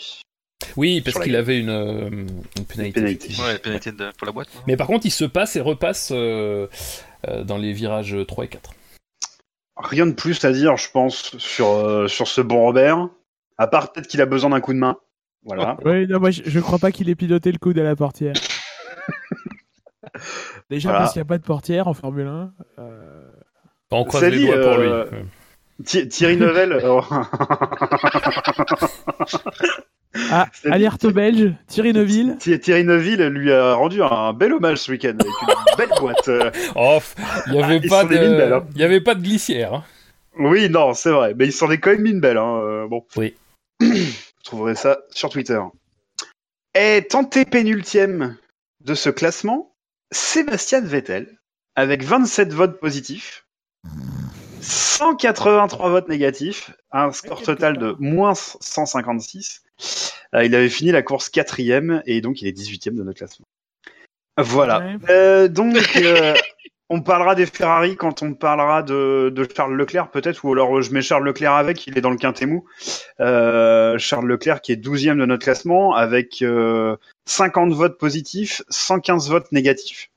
oui, parce qu'il avait une, euh, une pénalité. Pénalité. Ouais, pénalité de- pour la boîte. non? Mais par contre, il se passe et repasse euh, euh, dans les virages 3 et 4. Rien de plus à dire, je pense, sur, euh, sur ce bon Robert. À part peut-être qu'il a besoin d'un coup de main. Voilà. Oui, non, moi je, je crois pas qu'il ait piloté le coude à la portière. Déjà Voilà. parce qu'il n'y a pas de portière en Formule 1. euh, On croise Salut, les doigts pour lui. euh, Thi- Thierry Neuville. euh, Ah, C'est- alerte belge, Thierry Neuville. Thi- Thierry Neuville lui a rendu un bel hommage ce week-end avec une belle boîte. euh. Oh, il y avait belles, de, hein. il y avait pas de glissière. hein. Oui, non, c'est vrai, mais il s'en est quand même mis une belle. Hein. bon. Oui. Vous trouverez ça sur Twitter. Et tenté pénultième de ce classement, Sébastien Vettel, avec 27 votes positifs, 183 votes négatifs, un score total de moins 156. Euh, il avait fini la course quatrième et donc il est 18e de notre classement. Voilà. Ouais. Euh, donc, euh, on parlera des Ferrari quand on parlera de, de Charles Leclerc, peut-être, ou alors euh, je mets Charles Leclerc avec, il est dans le quintet mou. Euh, Charles Leclerc qui est 12e de notre classement avec euh, 50 votes positifs, 115 votes négatifs.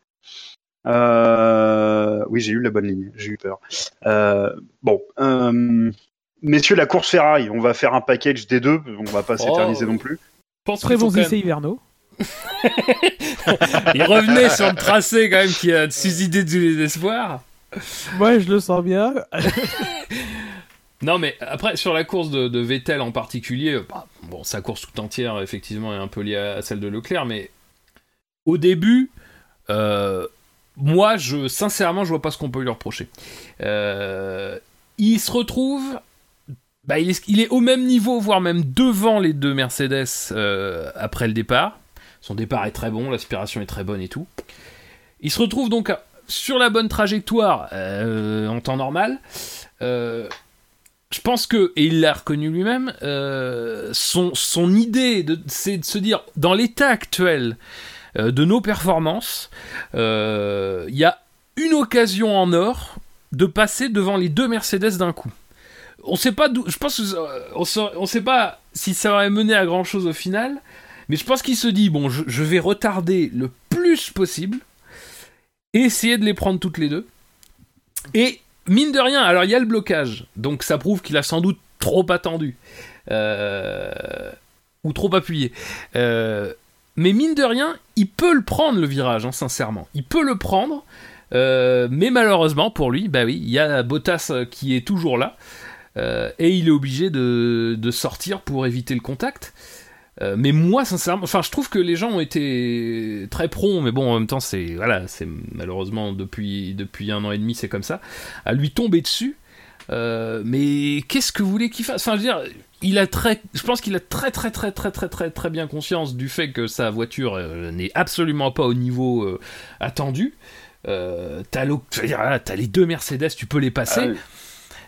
Euh, oui, j'ai eu la bonne ligne, j'ai eu peur. Euh, bon, euh, messieurs, la course Ferrari, on va faire un package des deux, on va pas s'éterniser Oh. non plus. Très bons essais hivernaux. Il revenait sur le tracé quand même qui a suscité du désespoir. Moi, je le sens bien. Non, mais après, sur la course de, de Vettel en particulier, bah, bon, sa course tout entière, effectivement, est un peu liée à, à celle de Leclerc, mais au début, euh, moi, je, sincèrement, je vois pas ce qu'on peut lui reprocher. Euh, il se retrouve. Bah, il, est, il est au même niveau, voire même devant les deux Mercedes euh, après le départ. Son départ est très bon, l'aspiration est très bonne et tout. Il se retrouve donc sur la bonne trajectoire euh, en temps normal. Euh, je pense que, et il l'a reconnu lui-même, euh, son, son idée, c'est de se dire, dans l'état actuel de nos performances, il y a une occasion en or de passer devant les deux Mercedes d'un coup. On sait pas je pense on, sa- on sait pas si ça aurait mené à grand chose au final, mais je pense qu'il se dit, bon, je, vais retarder le plus possible, essayer de les prendre toutes les deux. Et mine de rien, alors il y a le blocage, donc ça prouve qu'il a sans doute trop attendu. Euh, ou trop appuyé. Euh, mais mine de rien, il peut le prendre le virage, hein, sincèrement. Il peut le prendre, euh, mais malheureusement pour lui, bah oui, il y a Bottas qui est toujours là, et il est obligé de sortir pour éviter le contact. Euh, mais moi, sincèrement, enfin, je trouve que les gens ont été très prompts, mais bon, en même temps, c'est voilà, c'est malheureusement depuis depuis un an et demi, c'est comme ça, à lui tomber dessus. Euh, mais qu'est-ce que vous voulez qu'il fasse? Enfin, je dire, il a très, je pense qu'il a très très très très très très très bien conscience du fait que sa voiture euh, n'est absolument pas au niveau attendu. T'as l'o- t'as les deux Mercedes, tu peux les passer Ah.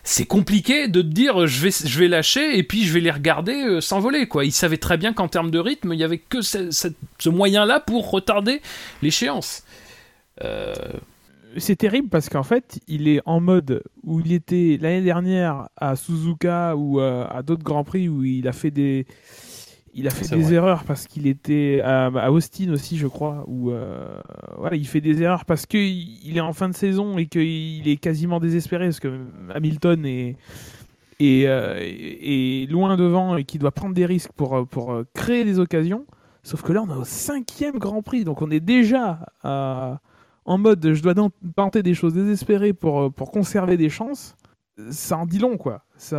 C'est compliqué de te dire je vais, je vais lâcher et puis je vais les regarder euh, s'envoler quoi. Il savait très bien qu'en termes de rythme, il y avait que ce, moyen-là pour retarder l'échéance. Euh, C'est terrible parce qu'en fait, il est en mode où il était l'année dernière à Suzuka ou euh, à d'autres grands prix où il a fait des il a fait des vrai. erreurs parce qu'il était à, à Austin aussi, je crois, où euh, voilà, il fait des erreurs parce que il est en fin de saison et qu'il est quasiment désespéré parce que Hamilton est est, euh, est loin devant et qu'il doit prendre des risques pour euh, pour créer des occasions. Sauf que là, on est au cinquième Grand Prix, donc on est déjà en mode je dois tenter des choses désespérées pour, pour conserver des chances, ça en dit long, quoi. Ça,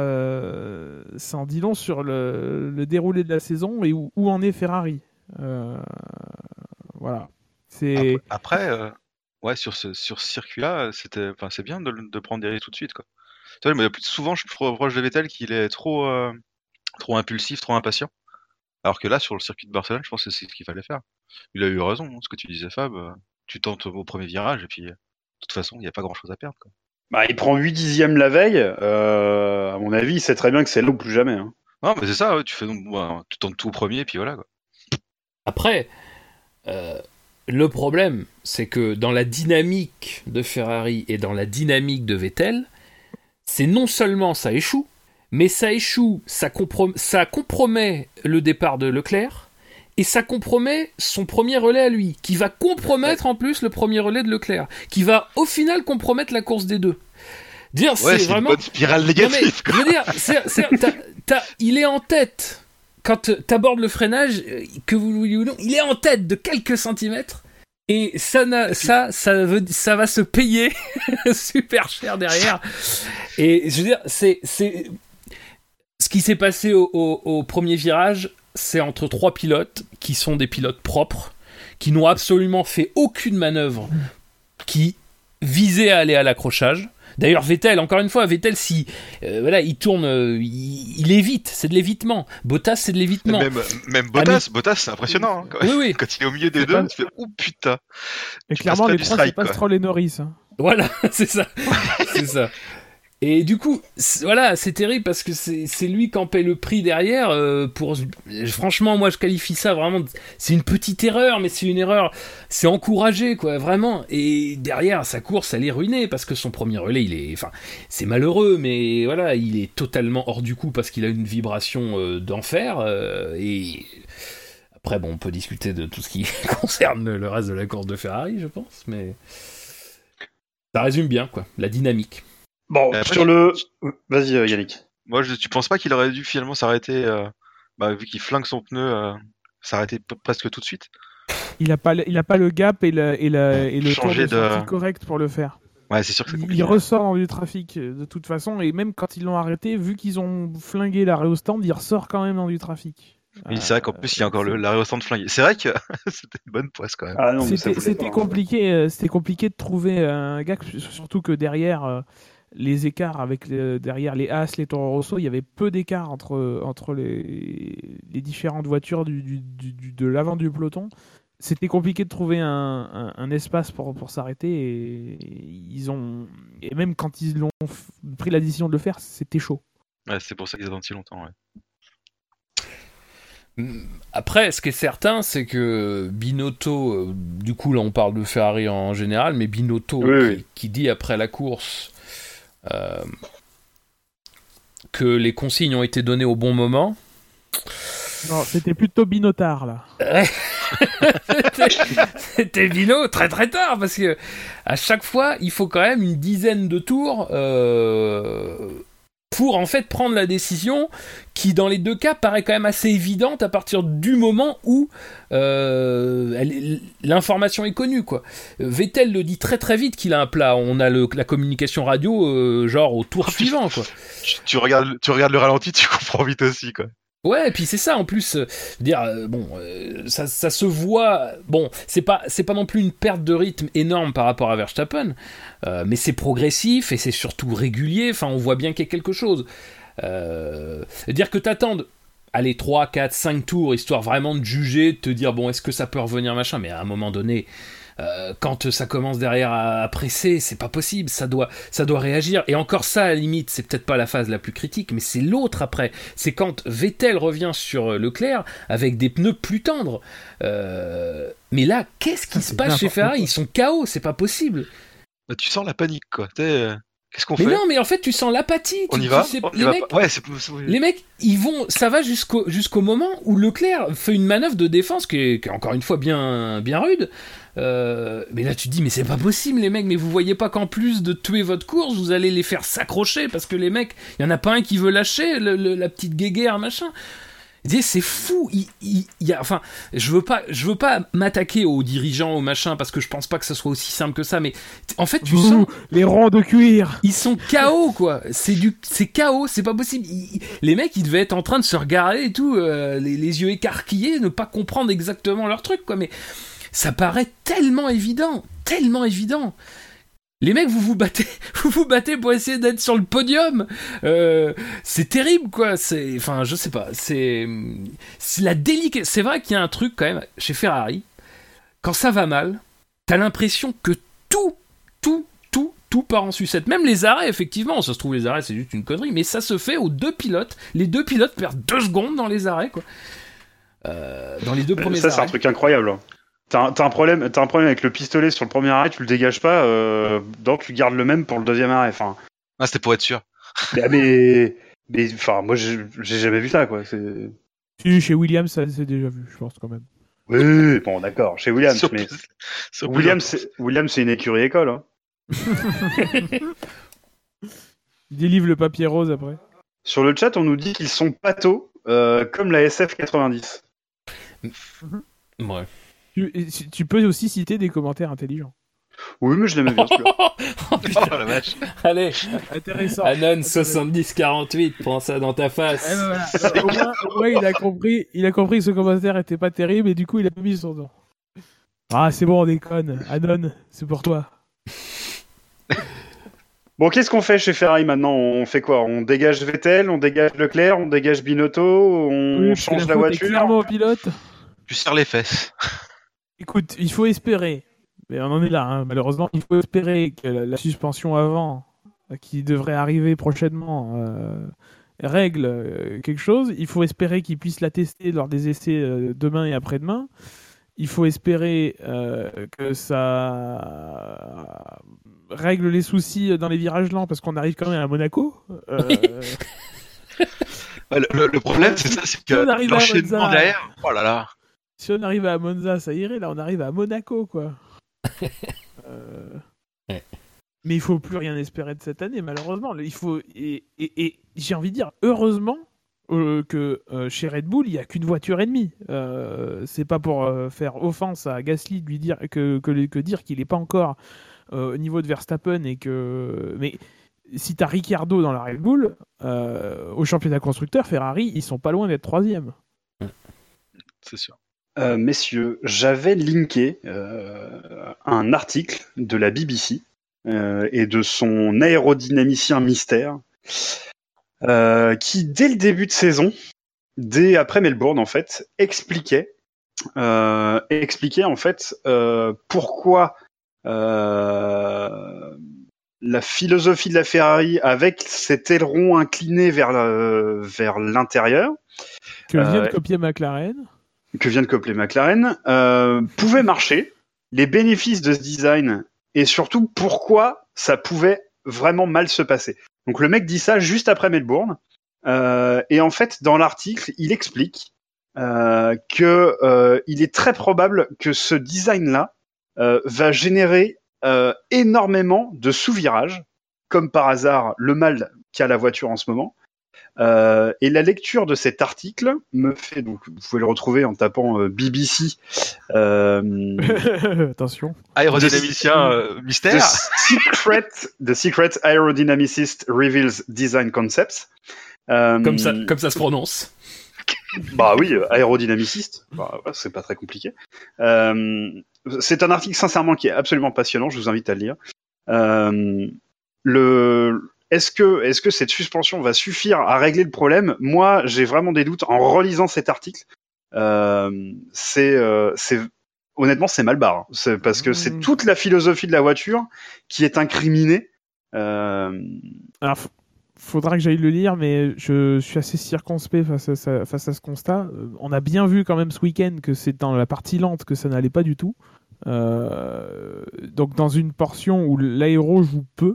ça en dit long sur le, déroulé de la saison et où, en est Ferrari. Euh, voilà. Après, euh, ouais, sur ce, circuit-là, c'était, enfin, c'est bien de, prendre des risques tout de suite, quoi. Mais souvent, je reproche de Vettel qu'il est trop, euh, trop impulsif, trop impatient. Alors que là, sur le circuit de Barcelone, je pense que c'est ce qu'il fallait faire. Il a eu raison, hein, ce que tu disais, Fab. Tu tentes au premier virage et puis, de toute façon, il n'y a pas grand-chose à perdre, quoi. Bah, il prend 8 dixièmes la veille. euh, à mon avis, il sait très bien que c'est là ou plus jamais. hein. Non, mais c'est ça, ouais, tu fais donc, ouais, tu tentes tout au premier et puis voilà, quoi. Après, euh, le problème, c'est que dans la dynamique de Ferrari et dans la dynamique de Vettel, c'est non seulement ça échoue, mais ça échoue, ça, comprom- ça compromet le départ de Leclerc, et ça compromet son premier relais à lui, qui va compromettre en plus le premier relais de Leclerc, qui va au final compromettre la course des deux. Dire, Ouais, c'est vraiment. une bonne spirale Non, mais, négative, je veux dire, il est en tête. Quand t'abordes le freinage, euh, que vous vouliez ou non, il est en tête de quelques centimètres. Et ça, ça, ça, veut, ça va se payer super cher derrière. Et je veux dire, c'est, c'est ce qui s'est passé au, au- au premier virage. C'est entre trois pilotes qui sont des pilotes propres, qui n'ont absolument fait aucune manœuvre qui visait à aller à l'accrochage. D'ailleurs, Vettel, encore une fois, Vettel, si euh, voilà, il tourne, euh, il, il évite, c'est de l'évitement. Bottas, c'est de l'évitement. Même, même Bottas, Bottas, c'est impressionnant. hein, quand, Oui, oui. quand il est au milieu des deux, pas- tu fais oh putain. Et clairement, les du trois, c'est pas. Stroll et Norris. hein. Voilà, c'est ça. c'est ça. Et du coup, voilà, c'est terrible parce que c'est lui qui en paie le prix derrière. euh, pour franchement, moi, je qualifie ça vraiment. C'est une petite erreur, mais c'est une erreur. C'est encouragé, quoi, vraiment. Et derrière, sa course, elle est ruinée parce que son premier relais, il est, enfin, c'est malheureux, mais voilà, il est totalement hors du coup parce qu'il a une vibration euh, d'enfer. euh, et après, bon, on peut discuter de tout ce qui concerne le reste de la course de Ferrari, je pense, mais ça résume bien, quoi, la dynamique. Bon, Euh, sur le. Vas-y, euh, Yannick. Moi, je, tu penses pas qu'il aurait dû finalement s'arrêter, euh, bah, vu qu'il flingue son pneu, euh, s'arrêter presque tout de suite? Il a pas, le- il a pas le gap et, le- et, le- et le tour Changer de correct pour le faire. Ouais, c'est sûr que c'est Il, compliqué. il ressort dans du trafic de toute façon et même quand ils l'ont arrêté, vu qu'ils ont flingué l'arrêt au stand, il ressort quand même dans du trafic. Oui, c'est vrai qu'en plus, il y a encore l'arrêt au stand flingué. C'est vrai que c'était une bonne poisse quand même. Ah C'était pas. compliqué, c'était compliqué de trouver un gars, surtout que derrière euh, les écarts avec le- derrière les As, les Toro Rosso, il y avait peu d'écart entre entre les, les différentes voitures du, du- du- du- de l'avant du peloton. C'était compliqué de trouver un, un- un espace pour, pour s'arrêter et, ils ont et même quand ils l'ont f- pris la décision de le faire, c'était chaud. Ouais, c'est pour ça qu'ils attendent si longtemps. Ouais. Après, ce qui est certain, c'est que Binotto, euh, du coup là on parle de Ferrari en général, mais Binotto Oui, qui, oui. qui dit après la course que les consignes ont été données au bon moment. Non, c'était plutôt Binotard là. C'était- C'était Bino très très tard parce que à chaque fois il faut quand même une dizaine de tours euh, pour en fait prendre la décision qui dans les deux cas paraît quand même assez évidente à partir du moment où euh, l'information est connue quoi. Vettel le dit très très vite qu'il a un plat. On a le- la communication radio euh, genre au tour suivant quoi. Tu, tu regardes, tu regardes le ralenti, tu comprends vite aussi quoi. Ouais, et puis c'est ça en plus. euh, dire euh, bon, euh, ça, ça se voit. Bon, c'est pas c'est pas non plus une perte de rythme énorme par rapport à Verstappen, mais c'est progressif et c'est surtout régulier. Enfin, on voit bien qu'il y a quelque chose. Dire que t'attendes. Allez, 3, 4, 5 tours, histoire vraiment de juger, de te dire, bon, est-ce que ça peut revenir, machin, mais à un moment donné, euh, quand ça commence derrière à, à presser, c'est pas possible, ça doit, ça doit réagir. Et encore ça, à la limite, c'est peut-être pas la phase la plus critique, mais c'est l'autre après. C'est quand Vettel revient sur euh, Leclerc avec des pneus plus tendres. Euh, mais là, qu'est-ce qui Ça, se passe chez Ferrari? quoi. Ils sont KO, c'est pas possible. Bah, tu sens la panique quoi. Qu'est-ce qu'on Mais fait? non, mais en fait, tu sens l'apathie. On tu- y va? sais- On mecs, Ouais, les mecs, ils vont, ça va jusqu'au jusqu'au moment où Leclerc fait une manœuvre de défense qui est, qui est encore une fois bien bien rude. Euh, mais là, tu te dis, mais c'est pas possible, les mecs. Mais vous voyez pas qu'en plus de tuer votre course, vous allez les faire s'accrocher parce que les mecs, il y en a pas un qui veut lâcher le- le- la petite guéguerre, machin. C'est fou. Il, il- il y a, enfin, je veux pas, je veux pas m'attaquer aux dirigeants, aux machins, parce que je pense pas que ce soit aussi simple que ça. Mais en fait, tu sens, Ouh, les ronds de cuir. ils sont KO quoi. C'est du c'est KO, c'est pas possible. Ils- les mecs, ils devaient être en train de se regarder et tout, euh, les, les yeux écarquillés, ne pas comprendre exactement leur truc quoi. Mais ça paraît tellement évident, tellement évident. Les mecs, vous vous battez, vous vous battez pour essayer d'être sur le podium. Euh, c'est terrible, quoi. C'est, enfin, je sais pas. C'est, la délicatesse. C'est vrai qu'il y a un truc quand même chez Ferrari. Quand ça va mal, t'as l'impression que tout, tout, tout, tout part en sucette. Même les arrêts, effectivement, ça se trouve les arrêts, c'est juste une connerie, mais ça se fait aux deux pilotes. Les deux pilotes perdent deux secondes dans les arrêts, quoi. Euh, dans les deux premiers Ça, c'est un truc incroyable. T'as un, problème, t'as un problème avec le pistolet sur le premier arrêt, tu le dégages pas, euh, donc tu gardes le même pour le deuxième arrêt. Enfin, Ah, c'était pour être sûr. mais, mais, mais, enfin, moi, j'ai jamais vu ça, quoi. Si, chez Williams, ça s'est déjà vu, je pense quand même. Oui, bon, d'accord, chez Williams, Sur- mais sur- Williams, c'est- Williams, c'est une écurie école. Hein. Il délivre le papier rose après. Sur le chat, on nous dit qu'ils sont patos, euh, comme la SF90. Ouais. Tu, et tu- tu peux aussi citer des commentaires intelligents. Oui, mais je l'aimais bien celui-là. Oh, putain. Oh la vache. Allez, Intéressant. Anon 7048, prends ça dans ta Eh face. ben voilà. Au moins, au moins, il a compris, il a compris que ce commentaire était pas terrible et du coup il a pas mis son nom. Ah c'est bon on déconne. Anon, c'est pour toi. Bon, qu'est-ce qu'on fait chez Ferrari maintenant? On fait quoi? On dégage Vettel, on dégage Leclerc, on dégage Binotto, on Oui, change la voiture? Clairement pilote. Tu serres les fesses. Écoute, il faut espérer. Mais on en est là, hein, malheureusement. Il faut espérer que la, la suspension avant, euh, qui devrait arriver prochainement, euh, règle euh, quelque chose. Il faut espérer qu'ils puissent la tester lors des essais euh, demain et après-demain. Il faut espérer euh, que ça règle les soucis dans les virages lents parce qu'on arrive quand même à Monaco. Euh, Ouais, Le, le- le problème, c'est ça, c'est que arrive à l'enchaînement derrière, oh là là. Si on arrive à Monza, ça irait. Là, on arrive à Monaco, quoi. Euh, Ouais. Mais il faut plus rien espérer de cette année, malheureusement. Il faut et, et- et j'ai envie de dire heureusement euh, que euh, chez Red Bull, il y a qu'une voiture et demie. Euh, c'est pas pour euh, faire offense à Gasly de lui dire que, que, que dire qu'il n'est pas encore euh, au niveau de Verstappen et que mais si t'as Ricciardo dans la Red Bull euh, au championnat constructeur, Ferrari, ils sont pas loin d'être troisième. C'est sûr. Euh, messieurs, j'avais linké euh, un article de la BBC euh, et de son aérodynamicien mystère euh, qui, dès le début de saison, dès après Melbourne en fait, expliquait euh, expliquait en fait euh, pourquoi euh, la philosophie de la Ferrari avec cet aileron incliné vers le- vers l'intérieur Que vient de copier McLaren. Que vient de copier McLaren euh, pouvait marcher, les bénéfices de ce design et surtout pourquoi ça pouvait vraiment mal se passer. Donc le mec dit ça juste après Melbourne euh, et en fait dans l'article il explique euh, que euh, est très probable que ce design là va générer énormément de sous-virages comme par hasard le mal qu'a la voiture en ce moment. Euh, et la lecture de cet article me fait donc vous pouvez le retrouver en tapant euh, BBC euh, Attention. Aérodynamicien euh, The mystère. Secret The Secret Aerodynamicist Reveals Design Concepts. Euh, Comme ça, comme ça se prononce. Bah oui, euh, aérodynamiciste, bah, ouais, c'est pas très compliqué. Euh, c'est un article sincèrement qui est absolument passionnant, je vous invite à le lire. Euh, le, est-ce que, est-ce que cette suspension va suffire à régler le problème? Moi, j'ai vraiment des doutes en relisant cet article. Euh, c'est, euh, c'est, honnêtement, c'est mal barre. C'est parce que c'est Mmh. toute la philosophie de la voiture qui est incriminée. Euh, Alors, f- faudra que j'aille le lire, mais je suis assez circonspect face à, ça- face à ce constat. On a bien vu quand même ce week-end que c'est dans la partie lente que ça n'allait pas du tout. Euh, donc dans une portion où l'aéro joue peu,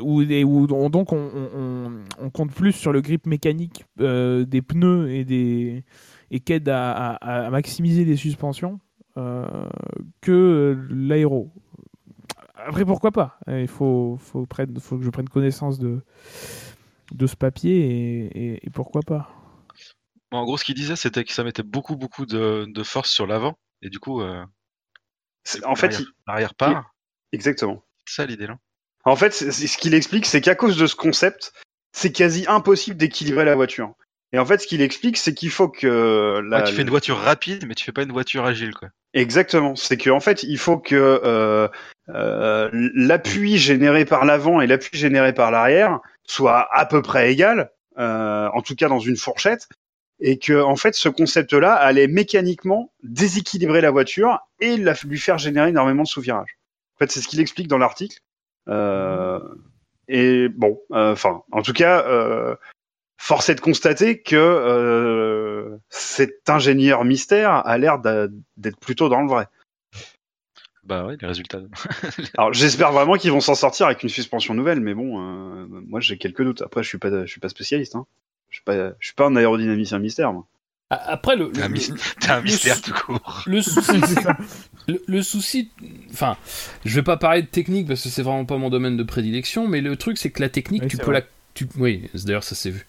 où, et où on- donc on, on- on- on compte plus sur le grip mécanique euh, des pneus et des et qu'aide à, à- à maximiser les suspensions euh, que l'aéro. Après, pourquoi pas? Il faut, faut, prenne- faut que je prenne connaissance de, de ce papier et, et- et pourquoi pas? Bon, en gros, ce qu'il disait, c'était que ça mettait beaucoup, beaucoup de, de force sur l'avant. Et du coup, euh, c'est- en fait, l'arrière- il- l'arrière part. Exactement. C'est ça l'idée, là. En fait, ce qu'il explique, c'est qu'à cause de ce concept, c'est quasi impossible d'équilibrer la voiture. Et en fait, ce qu'il explique, c'est qu'il faut que la, Ouais, tu fais une voiture rapide, mais tu fais pas une voiture agile, quoi. Exactement. C'est qu'en fait, il faut que euh, euh, l'appui généré par l'avant et l'appui généré par l'arrière soient à peu près égal, euh, en tout cas dans une fourchette, et que en fait, ce concept-là allait mécaniquement déséquilibrer la voiture et la, lui faire générer énormément de sous-virages. En fait, c'est ce qu'il explique dans l'article. Euh, et bon, enfin, en tout cas, euh, force est de constater que euh, cet ingénieur mystère a l'air d'être plutôt dans le vrai. Bah ouais, les résultats. Alors j'espère vraiment qu'ils vont s'en sortir avec une suspension nouvelle, mais bon, euh, moi j'ai quelques doutes. Après, je suis pas, je suis pas spécialiste. Hein. Je suis pas, je suis pas un aérodynamicien mystère. Moi. Après, le, T'es un, le- le- mystère tout court. le souci, le, le souci, enfin, je vais pas parler de technique parce que c'est vraiment pas mon domaine de prédilection, mais le truc c'est que la technique, Oui, tu peux vrai. la, tu... Oui, d'ailleurs ça s'est vu.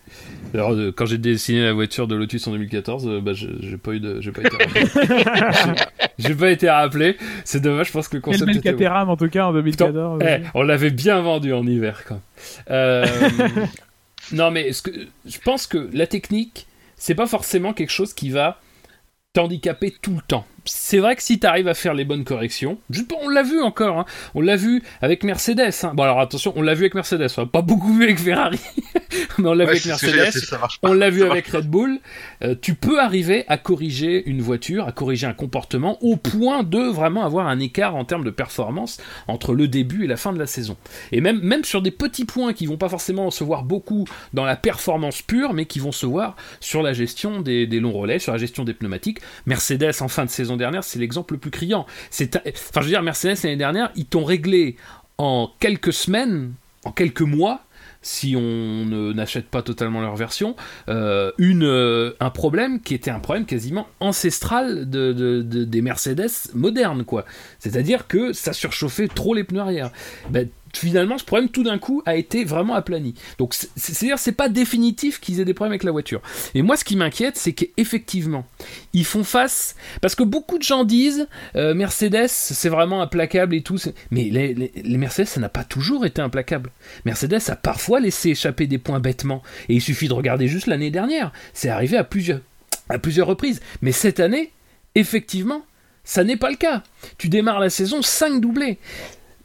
Alors, euh, quand j'ai dessiné la voiture de Lotus en 2014, euh, bah, je- j'ai pas eu de, j'ai pas été rappelé. J'ai- pas été rappelé. C'est dommage, je pense que le Quel concept était bon. Caterham en tout cas en 2014. Eh, on l'avait bien vendu en hiver quand même. Euh, non mais ce que, je pense que la technique, c'est pas forcément quelque chose qui va t'handicaper tout le temps. C'est vrai que si tu arrives à faire les bonnes corrections, on l'a vu encore, hein. on l'a vu avec Mercedes. hein. Bon alors attention, on l'a vu avec Mercedes, on l'a pas beaucoup vu avec Ferrari, mais on l'a vu avec Mercedes. On l'a vu avec Red Bull. Euh, tu peux arriver à corriger une voiture, à corriger un comportement au point de vraiment avoir un écart en termes de performance entre le début et la fin de la saison. Et même, même sur des petits points qui vont pas forcément se voir beaucoup dans la performance pure, mais qui vont se voir sur la gestion des, des longs relais, sur la gestion des pneumatiques. Mercedes en fin de saison dernière, c'est l'exemple le plus criant. C'est, enfin, je veux dire, Mercedes l'année dernière, ils t'ont réglé en quelques semaines, en quelques mois, si on n'achète pas totalement leur version, euh, une, euh, un problème qui était un problème quasiment ancestral de- des Mercedes modernes, quoi. C'est-à-dire que ça surchauffait trop les pneus arrière. Ben, finalement, ce problème, tout d'un coup, a été vraiment aplani. Donc, c'est- c'est-à-dire, c'est pas définitif qu'ils aient des problèmes avec la voiture. Et moi, ce qui m'inquiète, c'est qu'effectivement, ils font face. Parce que beaucoup de gens disent euh, Mercedes, c'est vraiment implacable et tout. Mais les Mercedes, ça n'a pas toujours été implacable. Mercedes a parfois laissé échapper des points bêtement. Et il suffit de regarder juste l'année dernière. C'est arrivé à plusieurs, à plusieurs reprises. Mais cette année, effectivement, ça n'est pas le cas. Tu démarres la saison 5 doublés.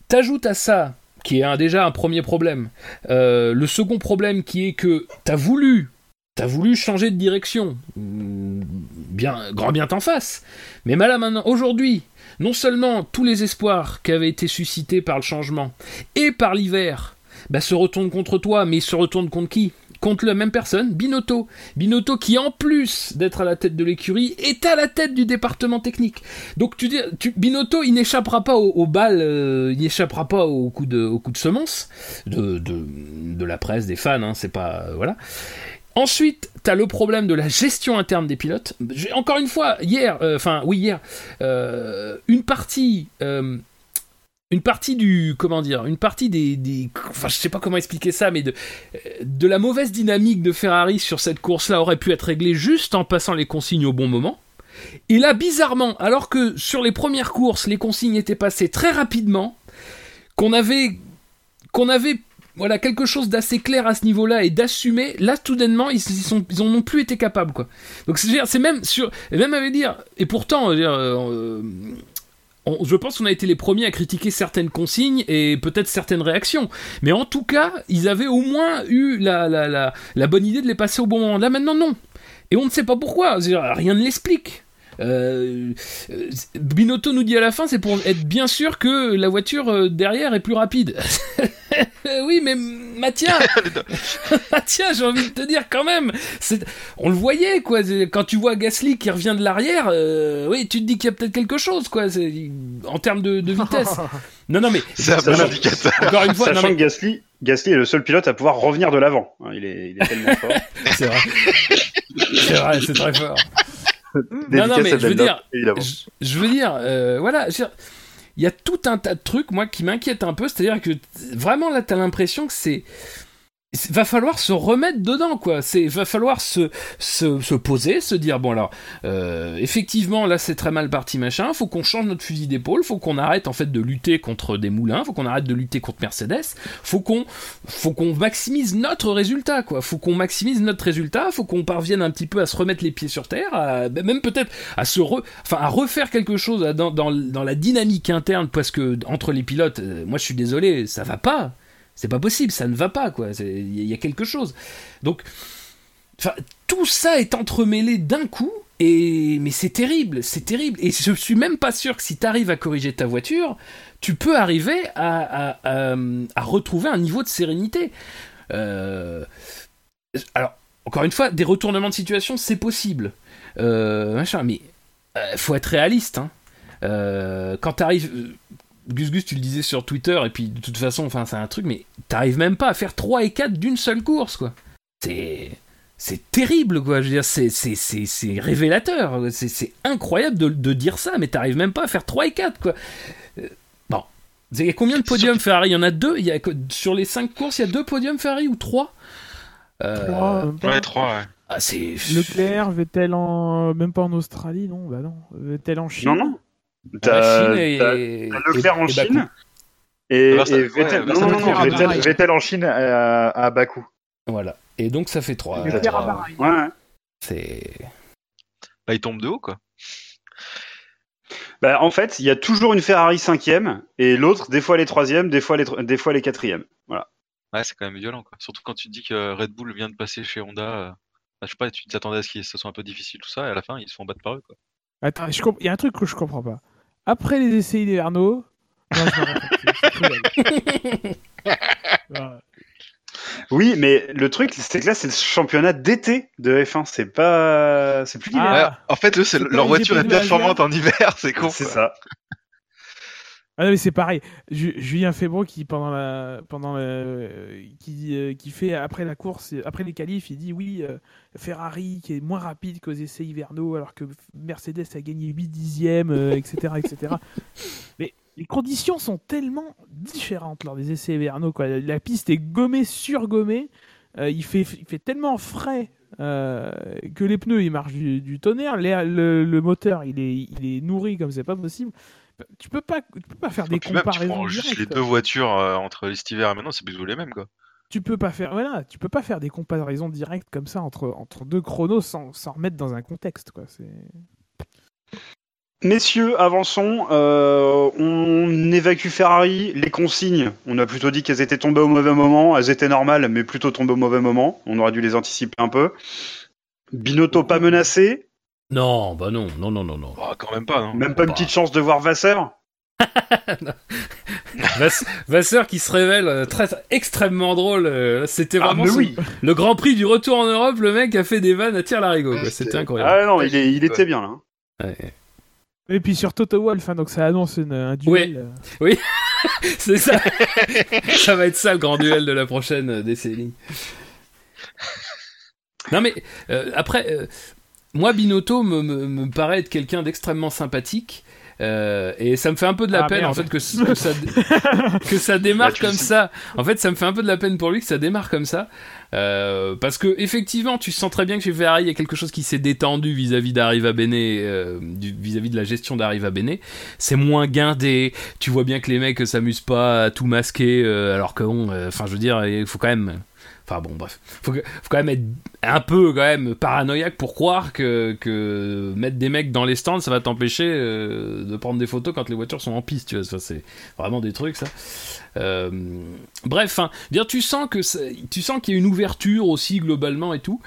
T'ajoutes à ça, qui est déjà un premier problème, euh, le second problème qui est que t'as voulu, t'as voulu changer de direction. Hmm, Bien, grand bien t'en face. Mais là maintenant, aujourd'hui, non seulement tous les espoirs qui avaient été suscités par le changement et par l'hiver bah, se retournent contre toi, mais ils se retournent contre qui? Contre la même personne, Binotto. Binotto qui, en plus d'être à la tête de l'écurie, est à la tête du département technique. Donc tu dis, Binotto, il n'échappera pas au, au bal, euh, il n'échappera pas au coup de, au coup de semence de, la presse, des fans, hein, c'est pas... euh, voilà. Ensuite, tu as le problème de la gestion interne des pilotes. Encore une fois, hier, euh, enfin oui hier, une partie, une partie du, comment dire, une partie des, des- enfin je sais pas comment expliquer ça, mais de, de la mauvaise dynamique de Ferrari sur cette course-là aurait pu être réglée juste en passant les consignes au bon moment. Et là, bizarrement, alors que sur les premières courses, les consignes étaient passées très rapidement, qu'on avait, qu'on avait voilà quelque chose d'assez clair à ce niveau-là et d'assumer là soudainement ils, ils sont ils en ont plus été capables quoi donc c'est même sur même à dire et pourtant dire, euh, je pense qu'on a été les premiers à critiquer certaines consignes et peut-être certaines réactions. Mais en tout cas ils avaient au moins eu la, bonne idée de les passer au bon moment. Là maintenant non. Et on ne sait pas pourquoi. Rien ne l'explique. Euh, euh, Binotto nous dit à la fin, c'est pour être bien sûr que la voiture euh, derrière est plus rapide. oui, mais Mathia, Mathia, j'ai envie de te dire quand même, c'est- on le voyait quoi. Quand tu vois Gasly qui revient de l'arrière, euh, oui, tu te dis qu'il y a peut-être quelque chose quoi. C'est- En termes de, de vitesse. Non, non, mais C'est un bon indicateur. encore une fois, non, Sachant mais- que Gasly, Gasly est le seul pilote à pouvoir revenir de l'avant. hein, Il est, il est tellement fort. c'est vrai, c'est vrai, c'est très fort. Dédicace non, mais je veux dire, évidemment. Je, je veux dire, euh, voilà, je veux dire, il y a tout un tas de trucs, moi, qui m'inquiètent un peu. C'est-à-dire que vraiment, là, t'as l'impression que c'est. Va falloir se remettre dedans, quoi. C'est va falloir se, se, se poser, se dire bon alors, euh, effectivement là c'est très mal parti machin. Faut qu'on change notre fusil d'épaule. Faut qu'on arrête en fait de lutter contre des moulins. Faut qu'on arrête de lutter contre Mercedes. Faut qu'on faut qu'on maximise notre résultat, quoi. Faut qu'on maximise notre résultat. Faut qu'on parvienne un petit peu à se remettre les pieds sur terre, ben, même peut-être à se enfin à refaire quelque chose dans, dans, dans la dynamique interne parce que entre les pilotes, euh, moi je suis désolé, ça va pas. C'est pas possible, ça ne va pas quoi. Il y a quelque chose. Donc, tout ça est entremêlé d'un coup. Et mais c'est terrible, c'est terrible. Et je suis même pas sûr que si tu arrives à corriger ta voiture, tu peux arriver à, retrouver un niveau de sérénité. Euh, alors, encore une fois, des retournements de situation, c'est possible. Euh, machin, mais euh, faut être réaliste. Hein. Euh, quand t'arrives. euh, Gus Gus, tu le disais sur Twitter, et puis de toute façon, enfin, c'est un truc, mais t'arrives même pas à faire 3 et 4 d'une seule course, quoi. C'est. C'est terrible, quoi. Je veux dire, c'est, c'est, c'est, c'est révélateur. C'est, c'est incroyable de, de dire ça, mais t'arrives même pas à faire 3 et 4, quoi. Euh, Bon. Il y a combien de podiums Ferrari? Il y en a deux? Il y a, que- sur les cinq courses, il y a deux podiums Ferrari ou trois? Euh. Ouais, 3, ouais. ah, c'est. Leclerc, Vettel en. Même pas en Australie, non Bah non. Vettel en Chine. Non, non. T'as Leclerc en. Chine. Et, Vettel, en Chine à, à Bakou. Voilà. Et donc ça fait trois. Leclerc à Euh, Bahreïn. Ouais, c'est. Bah, il tombe de haut, quoi. Bah, en fait, il y a toujours une Ferrari cinquième et l'autre, des fois les troisièmes, des fois les, des fois les quatrièmes. Voilà. Ouais, c'est quand même violent, quoi. Surtout quand tu te dis que Red Bull vient de passer chez Honda. euh, bah, je sais pas, tu t'attendais à ce que ce soit un peu difficile, tout ça, et à la fin, ils se font battre par eux, quoi. Attends, comp- il y a un truc que je comprends pas. Après les essais hivernaux. Oui, mais le truc, c'est que là, c'est le championnat d'été de F1. C'est pas, c'est plus l'hiver. Ah. Ouais, en fait, eux, leur voiture est performante en hiver, c'est con. c'est ça. Ah non, mais c'est pareil. Ju- Julien Febro qui pendant la pendant la- qui euh, qui fait après la course après les qualifs, il dit oui euh, Ferrari qui est moins rapide qu'aux essais hivernaux alors que Mercedes a gagné 8 dixièmes euh, etc etc. mais les conditions sont tellement différentes lors des essais hivernaux quoi. La piste est gommée surgommée, euh, il fait il fait tellement frais euh, que les pneus ils marchent du, du tonnerre, le, le moteur il est il est nourri comme c'est pas possible. Tu peux pas tu peux pas faire des Puis même, tu comparaisons prends juste directes. les deux voitures euh, entre cet hiver et maintenant, c'est plus ou moins les mêmes, quoi. tu peux pas faire voilà tu peux pas faire des comparaisons directes comme ça entre entre deux chronos sans, sans remettre dans un contexte quoi c'est Messieurs, avançons. Euh, on évacue Ferrari. Les consignes, on a plutôt dit qu'elles étaient tombées au mauvais moment. Elles étaient normales, mais plutôt tombées au mauvais moment. On aurait dû les anticiper un peu. Binotto pas menacé. Non, bah non, non, non, non, non. Oh, quand même pas, non. Même pas une Bah. petite chance de voir Vasseur. Vass- Vasseur qui se révèle euh, très extrêmement drôle. euh, C'était Ah, vraiment oui. le Grand Prix du retour en Europe. Le mec a fait des vannes à tir larigot. C'était incroyable. Ah non, il, est- il était bien là. hein. Ouais. et puis sur Toto Wolff hein, donc ça annonce une- un duel euh. C'est ça. ça va être ça le grand duel de la prochaine décennie. Non mais euh, après, euh, moi Binotto me, me, me paraît être quelqu'un d'extrêmement sympathique. euh, et ça me fait un peu de la Ah, peine merde. en fait que, ça que ça démarre Bah, comme sais. ça. En fait, ça me fait un peu de la peine pour lui que ça démarre comme ça, euh, parce que effectivement, tu sens très bien que chez Ferrari il y a quelque chose qui s'est détendu vis-à-vis d'Arriva Bene, euh, du- vis-à-vis de la gestion d'Arriva Bene. C'est moins guindé. Tu vois bien que les mecs s'amusent pas à tout masquer, euh, alors que bon, euh, enfin, je veux dire, il faut quand même. Enfin bon, bref, faut, faut quand même être un peu quand même paranoïaque pour croire que, mettre des mecs dans les stands, ça va t'empêcher euh, de prendre des photos quand les voitures sont en piste. Tu vois, ça c'est vraiment des trucs ça. Euh, bref, hein, tu sens que tu sens qu'il y a une ouverture aussi globalement et tout,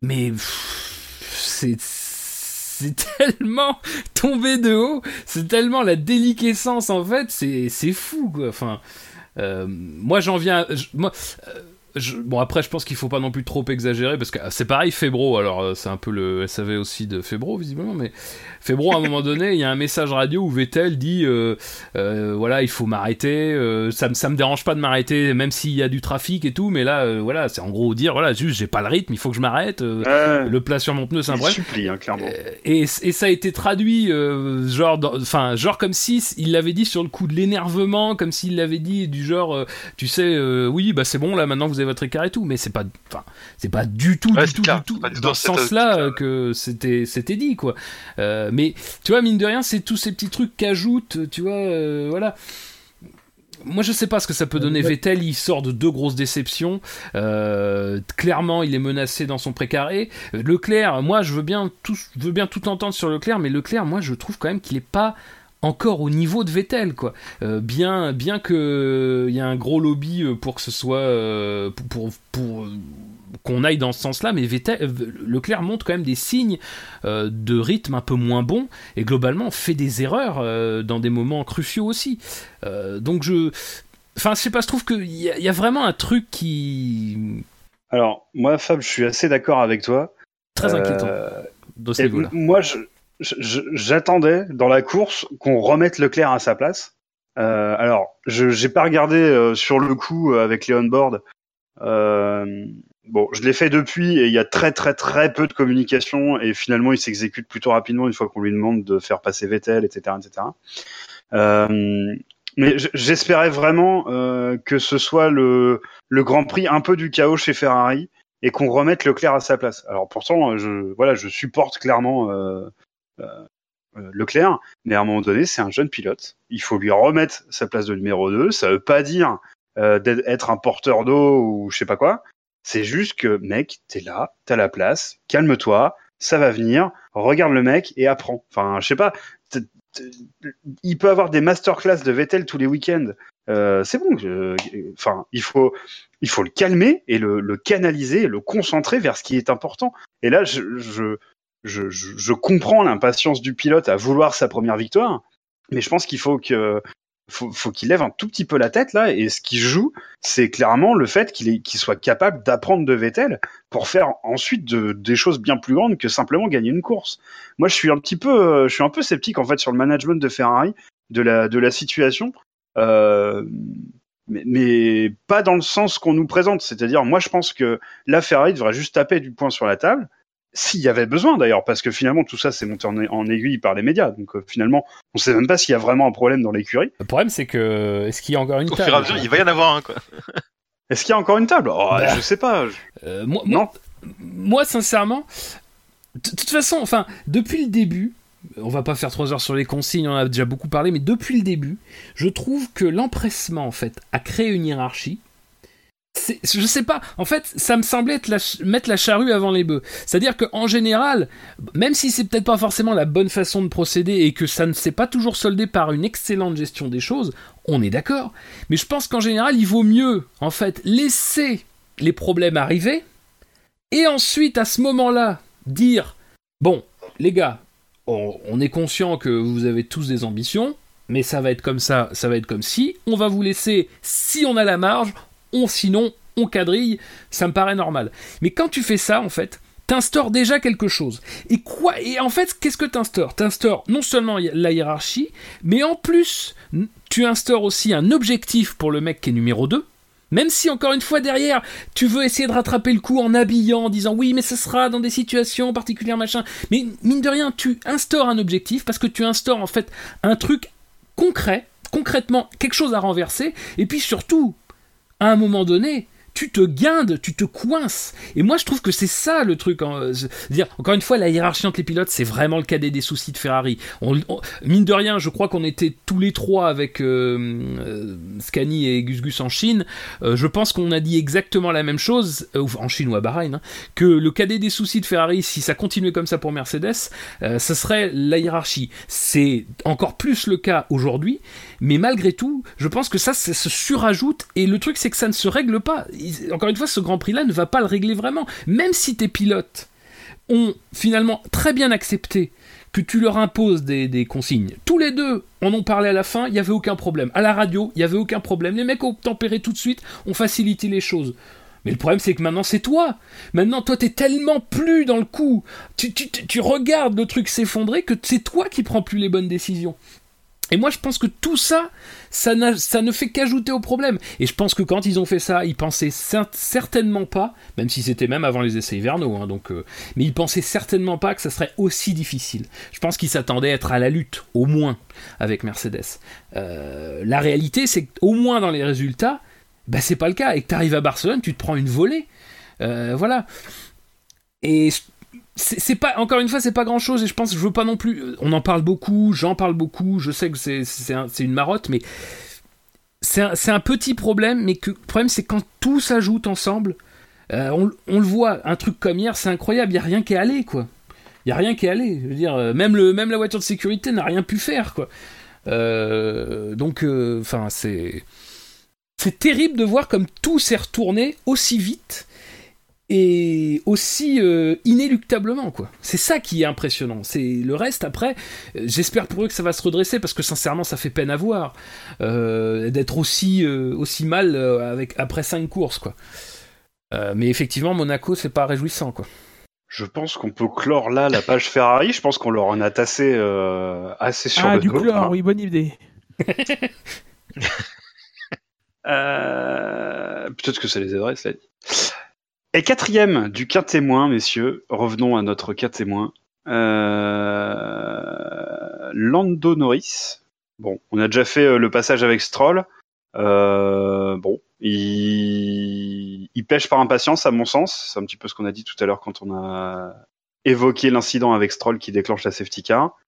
mais c'est c'est tellement tombé de haut, c'est tellement la déliquescence en fait, c'est fou quoi. Enfin, euh, moi j'en viens, moi. Je- bon après je pense qu'il faut pas non plus trop exagérer parce que ah, c'est pareil Febro alors euh, c'est un peu le SAV aussi de Febro visiblement mais Febro à un moment donné il y a un message radio où Vettel dit euh, euh, voilà il faut m'arrêter euh, ça, me- ça me dérange pas de m'arrêter même s'il y a du trafic et tout mais là voilà c'est en gros dire voilà juste j'ai pas le rythme il faut que je m'arrête le plat sur mon pneu c'est un supplie, hein, clairement. et, et ça a été traduit genre enfin genre comme si il l'avait dit sur le coup de l'énervement comme s'il l'avait dit du genre tu sais oui bah c'est bon là maintenant vous votre écart et tout mais c'est pas enfin c'est pas du tout Ouais, du tout clair, du tout dans ce sens-là que c'était c'était dit quoi Euh, mais tu vois mine de rien c'est tous ces petits trucs qu'ajoutent tu vois euh, voilà moi, je sais pas ce que ça peut donner. Ouais. Vettel, il sort de deux grosses déceptions. Euh, clairement, il est menacé dans son précaré. Leclerc, moi, je veux bien tout, je veux bien tout entendre sur Leclerc, mais Leclerc, moi, je trouve quand même qu'il est pas encore au niveau de Vettel, quoi. Euh, bien, bien que il y a un gros lobby euh, pour que ce soit euh, pour, pour, pour, euh, qu'on aille dans ce sens-là, mais Vettel, euh, Leclerc montre quand même des signes euh, de rythme un peu moins bon et globalement fait des erreurs euh, dans des moments cruciaux aussi. Euh, donc je, enfin, je sais pas, je trouve qu'il y, y a vraiment un truc qui Alors, moi, Fab, je suis assez d'accord avec toi. très Euh, inquiétant de moi, je- j'attendais dans la course qu'on remette Leclerc à sa place. Euh, alors, je j'ai pas regardé euh, sur le coup euh, avec les on-board. Euh, bon, je l'ai fait depuis et il y a très très très peu de communication et finalement il s'exécute plutôt rapidement une fois qu'on lui demande de faire passer Vettel, etc., etc. Euh, Mais j'espérais vraiment que ce soit le, le Grand Prix un peu du chaos chez Ferrari et qu'on remette Leclerc à sa place. Alors pourtant, je, voilà, je supporte clairement Leclerc, mais à un moment donné, c'est un jeune pilote. Il faut lui remettre sa place de numéro 2. Ça veut pas dire euh, d'être un porteur d'eau ou je sais pas quoi. C'est juste que, mec, t'es là, t'as la place, calme-toi, ça va venir, regarde le mec et apprends. Enfin, je sais pas, il peut avoir des masterclass de Vettel tous les week-ends. Euh, c'est bon. Enfin, il faut, il faut le calmer et le, le canaliser, le concentrer vers ce qui est important. Et là, je, je, je, je, comprends l'impatience du pilote à vouloir sa première victoire, mais je pense qu'il faut que faut, faut qu'il lève un tout petit peu la tête là et ce qui joue c'est clairement le fait qu'il qu'il soit capable d'apprendre de Vettel pour faire ensuite de- des choses bien plus grandes que simplement gagner une course. Moi je suis un petit peu euh, je suis un peu sceptique en fait sur le management de Ferrari de la de la situation euh, mais, mais pas dans le sens qu'on nous présente, c'est-à-dire moi je pense que la Ferrari devrait juste taper du poing sur la table s'il y avait besoin d'ailleurs, parce que finalement tout ça c'est monté en, en aiguille par les médias, donc euh, finalement on sait même pas s'il y a vraiment un problème dans l'écurie. Le problème, c'est que. Est-ce qu'il y a encore une Au table fur et à mesure, il va y en avoir un, quoi. Est-ce qu'il y a encore une table? Oh, Bah. Je sais pas. je- Euh, moi, Non. moi, moi, sincèrement, de toute façon, enfin, depuis le début, on va pas faire trois heures sur les consignes, on en a déjà beaucoup parlé, mais depuis le début, je trouve que l'empressement, en fait, à créer une hiérarchie, je sais pas, en fait, ça me semblait mettre la charrue avant les bœufs. C'est-à-dire qu'en général, même si c'est peut-être pas forcément la bonne façon de procéder et que ça ne s'est pas toujours soldé par une excellente gestion des choses, on est d'accord. Mais je pense qu'en général, il vaut mieux, en fait, laisser les problèmes arriver et ensuite, à ce moment-là, dire Bon, les gars, on, on est conscient que vous avez tous des ambitions, mais ça va être comme ça, ça va être comme si. On va vous laisser, si on a la marge, on, sinon, on quadrille. Ça me paraît normal. Mais quand tu fais ça, en fait, t'instaures déjà quelque chose. Et quoi Et en fait, qu'est-ce que t'instaures? T'instaures non seulement la hiérarchie, mais en plus, tu instaures aussi un objectif pour le mec qui est numéro 2. Même si, encore une fois, derrière, tu veux essayer de rattraper le coup en habillant, en disant oui, mais ce sera dans des situations particulières, machin. Mais mine de rien, tu instaures un objectif parce que tu instaures en fait un truc concret, concrètement, quelque chose à renverser. Et puis surtout, à un moment donné, tu te guindes, tu te coinces. Et moi, je trouve que c'est ça le truc. hein, dire, encore une fois, la hiérarchie entre les pilotes, c'est vraiment le cadet des soucis de Ferrari. Mine de rien, je crois qu'on était tous les trois avec euh, euh, Scani et Gus Gus en Chine. Euh, je pense qu'on a dit exactement la même chose, en Chine ou à Bahreïn, hein, que le cadet des soucis de Ferrari, si ça continuait comme ça pour Mercedes, ce serait la hiérarchie. C'est encore plus le cas aujourd'hui, mais malgré tout, je pense que ça, ça se surajoute, et le truc, c'est que ça ne se règle pas. Encore une fois, ce Grand Prix-là ne va pas le régler vraiment. Même si tes pilotes ont finalement très bien accepté que tu leur imposes des, consignes. Tous les deux en ont parlé à la fin, il n'y avait aucun problème. À la radio, il n'y avait aucun problème. Les mecs ont tempéré tout de suite, ont facilité les choses. Mais le problème, c'est que maintenant, c'est toi. Maintenant, toi, t'es tellement plus dans le coup. Tu- tu regardes le truc s'effondrer que c'est toi qui prends plus les bonnes décisions. Et moi, je pense que tout ça, ça, ne fait qu'ajouter au problème. Et je pense que quand ils ont fait ça, ils pensaient cer- certainement pas, même si c'était même avant les essais hivernaux, hein, donc, euh, mais ils pensaient certainement pas que ça serait aussi difficile. Je pense qu'ils s'attendaient à être à la lutte, au moins, avec Mercedes. Euh, la réalité, c'est qu'au moins dans les résultats, bah, c'est pas le cas. Et que tu arrives à Barcelone, tu te prends une volée. Euh, voilà. Et c'est pas encore une fois c'est pas grand chose et je pense je veux pas non plus on en parle beaucoup j'en parle beaucoup je sais que c'est c'est un- c'est une marotte mais c'est un, un petit problème mais le problème c'est quand tout s'ajoute ensemble euh, on, on le voit un truc comme hier c'est incroyable il y a rien qui est allé quoi. Il y a rien qui est allé je veux dire euh, même le même la voiture de sécurité n'a rien pu faire quoi. Euh, donc enfin c'est c'est terrible de voir comme tout s'est retourné aussi vite et aussi euh, inéluctablement quoi. C'est ça qui est impressionnant. C'est le reste après. euh, J'espère pour eux que ça va se redresser parce que sincèrement ça fait peine à voir euh, d'être aussi euh, aussi mal euh, avec après cinq courses quoi. Euh, mais effectivement Monaco c'est pas réjouissant quoi. Je pense qu'on peut clore là la page Ferrari. Je pense qu'on leur en a tassé euh, assez sur Ah, le du dos. chlore, hein. oui, bonne idée. Euh, Peut-être que ça les aiderait, cela dit. Et quatrième du cas témoin, messieurs. Revenons à notre cas témoin. Euh... Lando Norris. Bon, on a déjà fait euh, le passage avec Stroll. Euh, bon, il... il pêche par impatience, à mon sens. C'est un petit peu ce qu'on a dit tout à l'heure quand on a évoqué l'incident avec Stroll qui déclenche la safety car.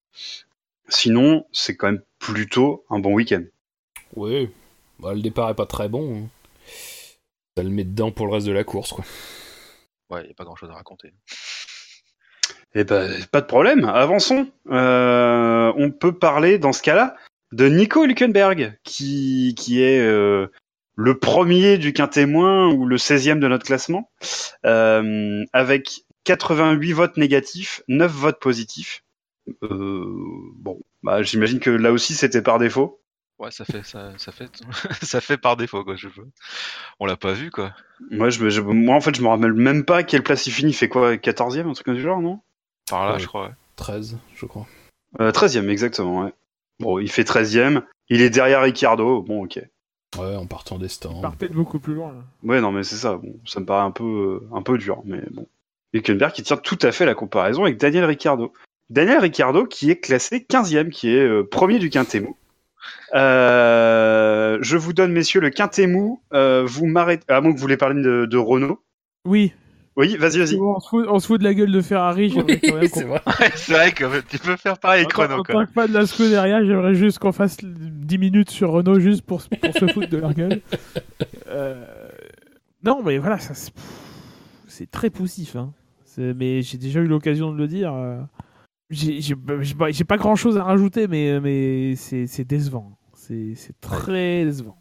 Sinon, c'est quand même plutôt un bon week-end. Oui, bah, le départ est pas très bon. hein. Ça le met dedans pour le reste de la course, quoi. Ouais, il n'y a pas grand chose à raconter. Eh ben, pas de problème, avançons. Euh, on peut parler dans ce cas-là de Nico Hülkenberg, qui, qui est euh, le premier du quintémoin ou le 16e de notre classement, euh, avec 88 votes négatifs, 9 votes positifs. Euh, bon, bah, j'imagine que là aussi c'était par défaut. Ouais, ça fait ça, ça fait ça fait par défaut quoi. Je veux. On l'a pas vu quoi. Moi, je, moi, en fait, je me rappelle même pas quelle place il finit. Il fait quoi 14e, un truc du genre, non? Par là, Ouais. je crois. ouais. 13, je crois. euh, 13e, exactement, ouais. Bon, il fait 13e. Il est derrière Ricciardo. Bon, ok. Ouais, en partant des stands. Partez de beaucoup plus loin. là. Ouais, non, mais c'est ça. Bon, ça me paraît un peu, euh, un peu dur, mais bon. Hülkenberg qui tient tout à fait la comparaison avec Daniel Ricciardo. Daniel Ricciardo qui est classé 15e, qui est euh, premier du quintet mou. Euh, je vous donne, messieurs, le quintet mou. Euh, vous m'arrêtez, à moins que vous voulez parler de, de Renault. Oui. Oui, vas-y, vas-y. On se, fout, on se fout de la gueule de Ferrari. c'est vrai. c'est vrai que tu peux faire pareil avec En, Renault tant que fan de la Scuderia, j'aimerais juste qu'on fasse 10 minutes sur Renault juste pour, se- pour se foutre de leur gueule. Euh, Non, mais voilà, ça, c'est- très poussif. Hein. C'est- Mais j'ai déjà eu l'occasion de le dire. Euh, J'ai pas- grand chose à rajouter, mais, mais c'est décevant. C'est très décevant.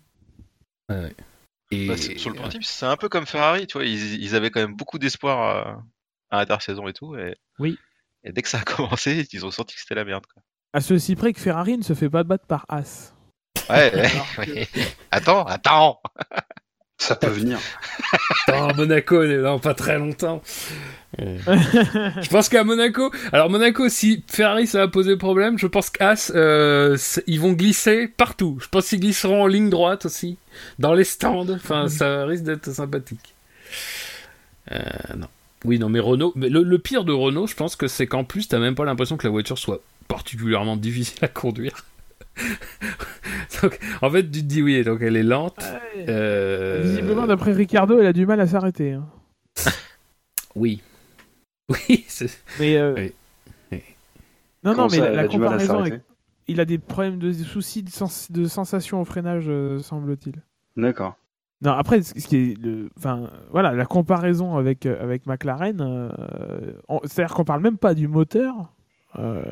Et... Bah, sur le principe, c'est un peu comme Ferrari, tu vois. Ils, ils avaient quand même beaucoup d'espoir à, à l'intersaison et tout. Et, Oui. Et dès que ça a commencé, ils ont senti que c'était la merde. Quoi. À ceci près que Ferrari ne se fait pas battre par As. Ouais, ouais, ouais. Attends, attends. Ça peut venir. Attends, Monaco, non, pas très longtemps. Euh, je pense qu'à Monaco, alors Monaco, si Ferrari ça va poser problème, je pense qu'As, euh, ils vont glisser partout. Je pense qu'ils glisseront en ligne droite aussi, dans les stands. Enfin, ça risque d'être sympathique. Euh, non. Oui, non, mais Renault, mais le, le pire de Renault, je pense que c'est qu'en plus, t'as même pas l'impression que la voiture soit particulièrement difficile à conduire. donc, en fait, tu te dis oui, donc elle est lente. Euh, Visiblement, d'après Ricardo, elle a du mal à s'arrêter. hein. Oui. Oui, c'est. Mais euh, Oui. Oui. non, non, mais ça, la, comparaison, avec- il a des problèmes de des soucis de, sens- de sensation au freinage, euh, semble-t-il. D'accord. Non, après, ce qui est le, enfin, voilà, la comparaison avec euh, avec McLaren, euh, on- c'est-à-dire qu'on parle même pas du moteur, euh,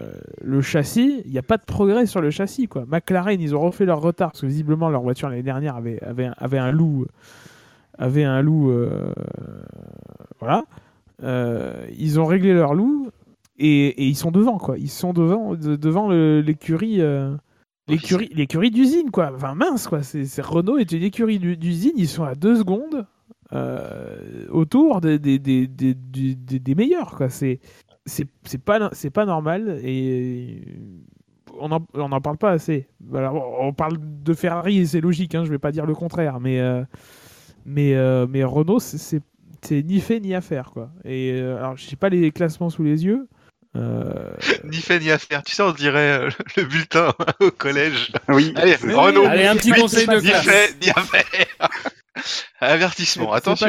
le châssis, il n'y a pas de progrès sur le châssis, quoi. McLaren, ils ont refait leur retard parce que visiblement leur voiture l'année dernière avait avait un, avait un loup, avait un loup, euh, voilà. Euh, ils ont réglé leur loup et, ils sont devant, quoi. Ils sont devant de- devant l'écurie. L'écurie, d'usine, quoi. Enfin, mince, quoi. C'est, Renault est une écurie d'u- d'usine. Ils sont à deux secondes autour des, des- des- des meilleurs, quoi. C'est, c'est, c'est, pas, c'est pas normal et on n'en on en parle pas assez. Alors, on parle de Ferrari et c'est logique, hein, je vais pas dire le contraire, mais, euh, mais, euh, mais Renault, c'est, ni fait ni à faire, quoi. Et euh, alors, j'ai pas les classements sous les yeux. Euh, Ni fait ni à faire. Tu sais, on dirait euh, le bulletin au collège. Oui. Allez, Mais Renault. oui, Allez, un petit conseil de Ni classe. fait ni à faire. Avertissement, attention.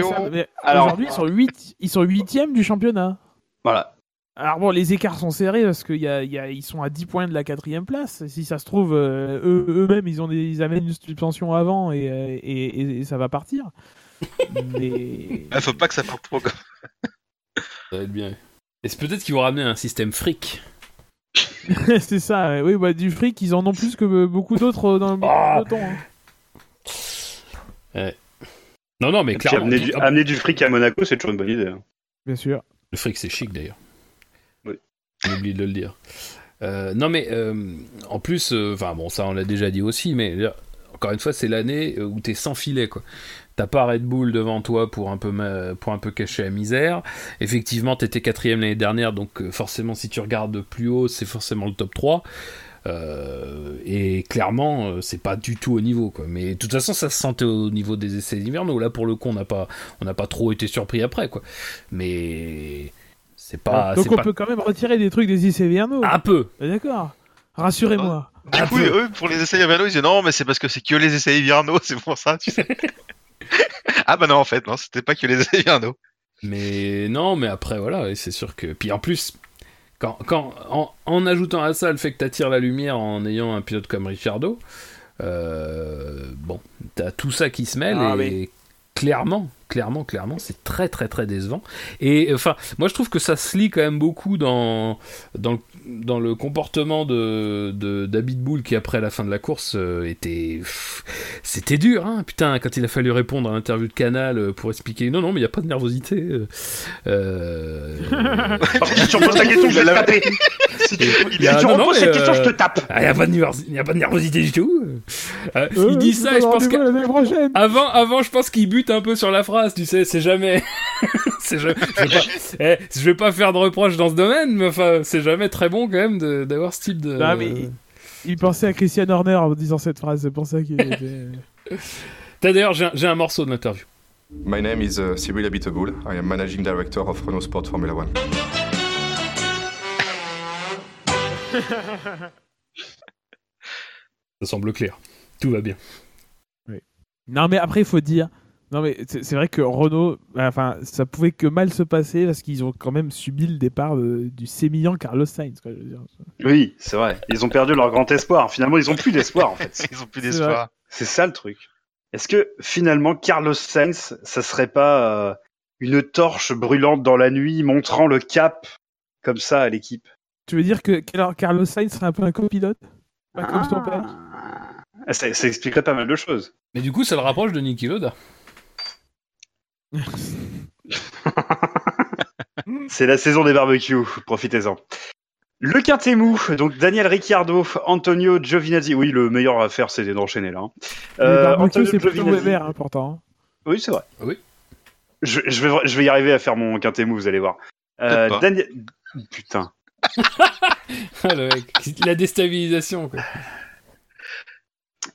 Aujourd'hui, ils sont huit- ils sont huitièmes du championnat. Voilà. Alors bon, les écarts sont serrés parce qu'ils y a, il y a- ils sont à 10 points de la quatrième place. Si ça se trouve, euh, eux- eux-mêmes, ils, ont des- ils amènent une suspension avant et, euh, et, et- et ça va partir. Mais... Ah, faut pas que ça parte trop. Ça va être bien. Et c'est peut-être qu'ils vont ramener un système fric. c'est ça, oui, bah, du fric, ils en ont plus que beaucoup d'autres dans le hein. Non, non, mais clairement. amener du, hop, amener du fric à Monaco, c'est toujours une bonne idée. hein. Bien sûr. Le fric, c'est chic d'ailleurs. J'ai de le dire. Euh, non, mais euh, en plus, euh, enfin bon, ça on l'a déjà dit aussi, mais encore une fois, c'est l'année où t'es sans filet, quoi. T'as pas Red Bull devant toi pour un peu, pour cacher la misère. Effectivement, t'étais quatrième l'année dernière, donc forcément, si tu regardes plus haut, c'est forcément le top 3. Euh, et clairement, c'est pas du tout au niveau, quoi. Mais de toute façon, ça se sentait au niveau des essais hivernaux. Là, pour le coup, on n'a pas, on n'a pas trop été surpris après, quoi. Mais c'est pas, Donc on pas peut quand même retirer des trucs des essais hivernaux. un peu. D'accord. Rassurez-moi. Du Un coup, peu. eux, pour les essais hivernaux, ils disaient non, mais c'est parce que c'est que les essais hivernaux, c'est pour ça, tu sais. ah bah non, en fait, non, c'était pas que les essais hivernaux. Mais non, mais après, voilà, c'est sûr que. Puis en plus, quand, quand, en, en ajoutant à ça le fait que t'attires la lumière en ayant un pilote comme Ricciardo, euh, bon, t'as tout ça qui se mêle Ah, et mais- clairement, clairement, clairement, c'est très, très, très décevant. Et enfin, moi je trouve que ça se lit quand même beaucoup dans, dans, le, dans le comportement de, de qui, après la fin de la course, euh, était. C'était dur, hein, putain, quand il a fallu répondre à l'interview de Canal euh, pour expliquer non, non, mais il n'y a pas de nervosité. euh, euh, Par contre, si tu reposes la question, je vais te taper. Si tu, Il y a- si tu non, reposes cette question, euh, je te tape. Ah, il n'y a, pas de nervos- y a pas de nervosité du tout. Euh, Euh, il dit ça et je pense avant, je pense qu'il bute un peu sur la phrase, tu sais, c'est jamais. c'est jamais... je, vais pas... eh, je vais pas faire de reproches dans ce domaine, mais enfin, c'est jamais très bon quand même de- d'avoir ce type de. Non, mais- Il pensait à Christian Horner en disant cette phrase, c'est pour ça qu'il était... T'as d'ailleurs, j'ai un, morceau de l'interview. My name is uh, Cyril Abiteboul. I am managing director of Renault Sport Formula One. Ça semble clair. Tout va bien. Non, mais après, il faut dire. Non, mais c'est vrai que Renault, enfin, ça pouvait que mal se passer parce qu'ils ont quand même subi le départ de- du sémillant Carlos Sainz. Quoi, je veux dire. Oui, c'est vrai. Ils ont perdu leur grand espoir. Finalement, ils ont plus d'espoir, en fait. Ils ont plus C'est d'espoir. C'est ça le truc. Est-ce que finalement Carlos Sainz, ça serait pas euh, une torche brûlante dans la nuit montrant le cap comme ça à l'équipe? Tu veux dire que Car- Carlos Sainz serait un peu un copilote? Pas comme son père? Ah, ça, ça expliquerait pas mal de choses. Mais du coup, ça le rapproche de Niki Loda. C'est la saison des barbecues, profitez-en. Le quintet mou, donc Daniel Ricciardo, Antonio Giovinazzi. Oui, le meilleur à faire, c'est d'enchaîner là. hein. Le Euh, barbecue, Antonio c'est plutôt. Weber, hein, pourtant. Oui, c'est vrai. Oui. Je, je vais, je vais y arriver à faire mon quintet mou, vous allez voir. Euh. Daniel... Putain. Ah, le mec. La déstabilisation, quoi.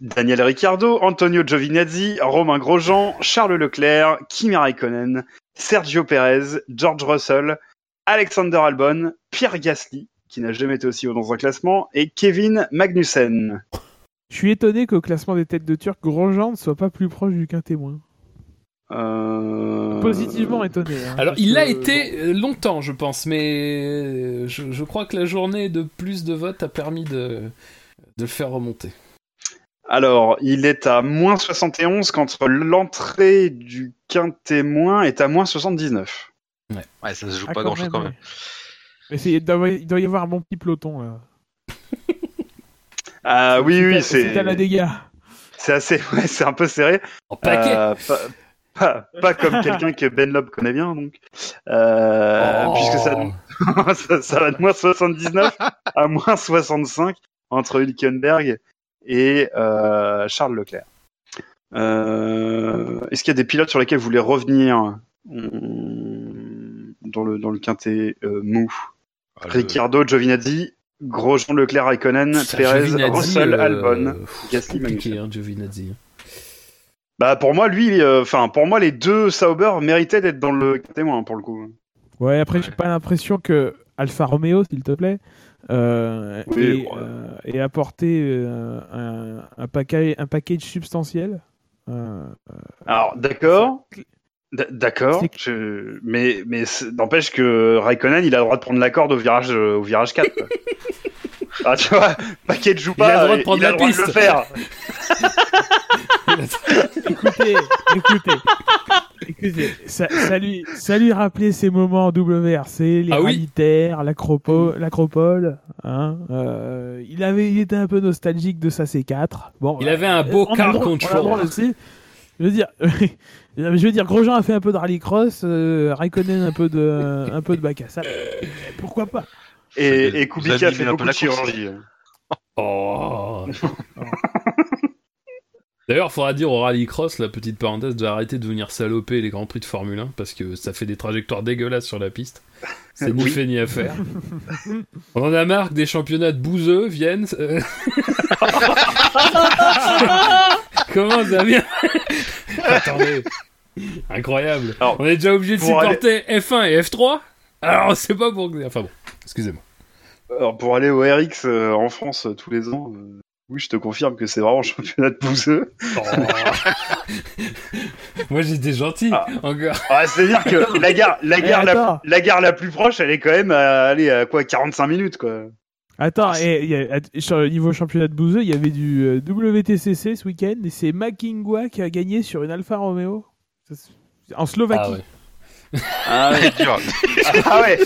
Daniel Ricciardo, Antonio Giovinazzi, Romain Grosjean, Charles Leclerc, Kimi Raikkonen, Sergio Perez, George Russell, Alexander Albon, Pierre Gasly, qui n'a jamais été aussi haut dans un classement, et Kevin Magnussen. Je suis étonné qu'au classement des têtes de Turc, Grosjean ne soit pas plus proche du quintémoin. Euh... Positivement étonné. hein, Alors, il l'a que- été euh, longtemps, je pense, mais je, je crois que la journée de plus de votes a permis de, de le faire remonter. Alors, il est à moins 71 quand l'entrée du quintémoin est à moins 79. Ouais, ça se joue Ah, pas quand grand chose même, quand ouais. même. Mais c'est- il doit, il doit y avoir un bon petit peloton là. Ah oui, oui, C'est à la c'est dégâts. c'est assez, ouais, c'est un peu serré. En paquet Euh, pas, pas, pas comme quelqu'un que Ben Loeb connaît bien, donc. Euh, Oh. Puisque ça, ça, ça va de moins 79 à moins 65 entre Hülkenberg et euh, Charles Leclerc. Euh, Est-ce qu'il y a des pilotes sur lesquels vous voulez revenir hum, dans le, dans le quintet euh, mou? Ah, le- Ricciardo, Giovinazzi, Grosjean, Leclerc, Raikkonen, Perez, Russell, euh, Albon, Gasly, compliqué, hein, Giovinazzi. Bah pour moi lui, euh, enfin pour moi les deux Sauber méritaient d'être dans le témoin pour le coup. Ouais, après, j'ai pas l'impression que Alfa Romeo, s'il te plaît, euh, Oui, ait, ouais. euh, euh, un, un, paquet, un package substantiel. Euh, Alors d'accord, d'accord, je- mais mais n'empêche que Raikkonen il a le droit de prendre la corde au virage au virage 4. quoi. ah tu vois, paquet de joue Il a pas, le droit de il prendre a la le droit de piste. le faire. écoutez, écoutez, écoutez, ça, ça, lui, ça lui rappelait ces moments en WRC, les Ah oui. rallye-terres, l'acropo- l'acropole. Hein, euh, il, avait, il était un peu nostalgique de sa C4. Bon, Il avait un beau on a car droit- control. droit aussi. Je veux dire, je veux dire, Grosjean a fait un peu de rallycross, euh, Raikkonen un peu de, un peu de bac à sable. Pourquoi pas? Et, et Kubica fait un beaucoup peu de chirurgie. Oh. D'ailleurs, faudra dire au rallycross, la petite parenthèse, de arrêter de venir saloper les grands prix de Formule 1 parce que ça fait des trajectoires dégueulasses sur la piste. C'est ni fait ni à faire. On en a marre que des championnats de bouseux viennent. euh. Comment ça vient Attendez. Incroyable. Alors, On est déjà obligé de aller- supporter F1 et F3 Alors, c'est pas pour. Enfin bon, excusez-moi. Alors pour aller au RX euh, en France euh, tous les ans, euh, oui, je te confirme que c'est vraiment championnat de bouseux. Oh. Moi j'étais gentil, Ah. encore. Ah, C'est-à-dire que la gare, la, gare la, attends. la gare la plus proche, elle est quand même à, aller à quoi 45 minutes quoi. Attends, Ah, et, y a- sur le niveau championnat de bouseux, il y avait du euh, WTCC ce week-end et c'est Makingwa qui a gagné sur une Alfa Romeo en Slovaquie. Ah ouais. Ah ouais. Dur. Ah ouais.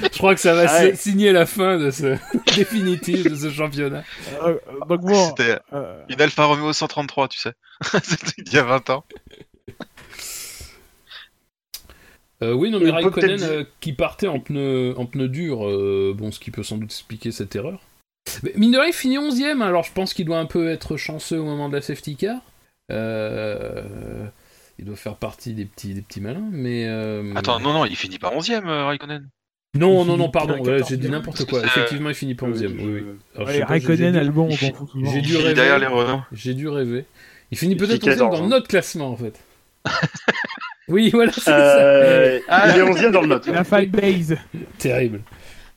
Je crois que ça va Ah ouais. signer la fin de ce définitif de ce championnat. Euh, donc bon, C'était euh, une Alfa Romeo 133, tu sais. C'était il y a 20 ans. Euh, oui, non, mais Raikkonen euh, qui partait en pneu, en pneu dur, euh, bon, ce qui peut sans doute expliquer cette erreur. Mais mine de rien, il finit 11ème, alors je pense qu'il doit un peu être chanceux au moment de la safety car. Euh, il doit faire partie des petits, des petits malins, mais. euh, Attends, non, non, il finit pas 11ème, euh, Raikkonen. Non, il non, non, pardon, ouais, j'ai dit 14e. n'importe quoi. Effectivement, il finit pas 11ème. Oui, oui. Alors, ouais, Raikkonen, dû- Albon, on j'ai- confond souvent. j'ai dû rêver. J'ai dû rêver. Il finit peut-être finit 11ème dans 14, notre classement, en fait. oui, voilà, c'est ça. Euh, il est 11 dans le note. La fanbase. Terrible.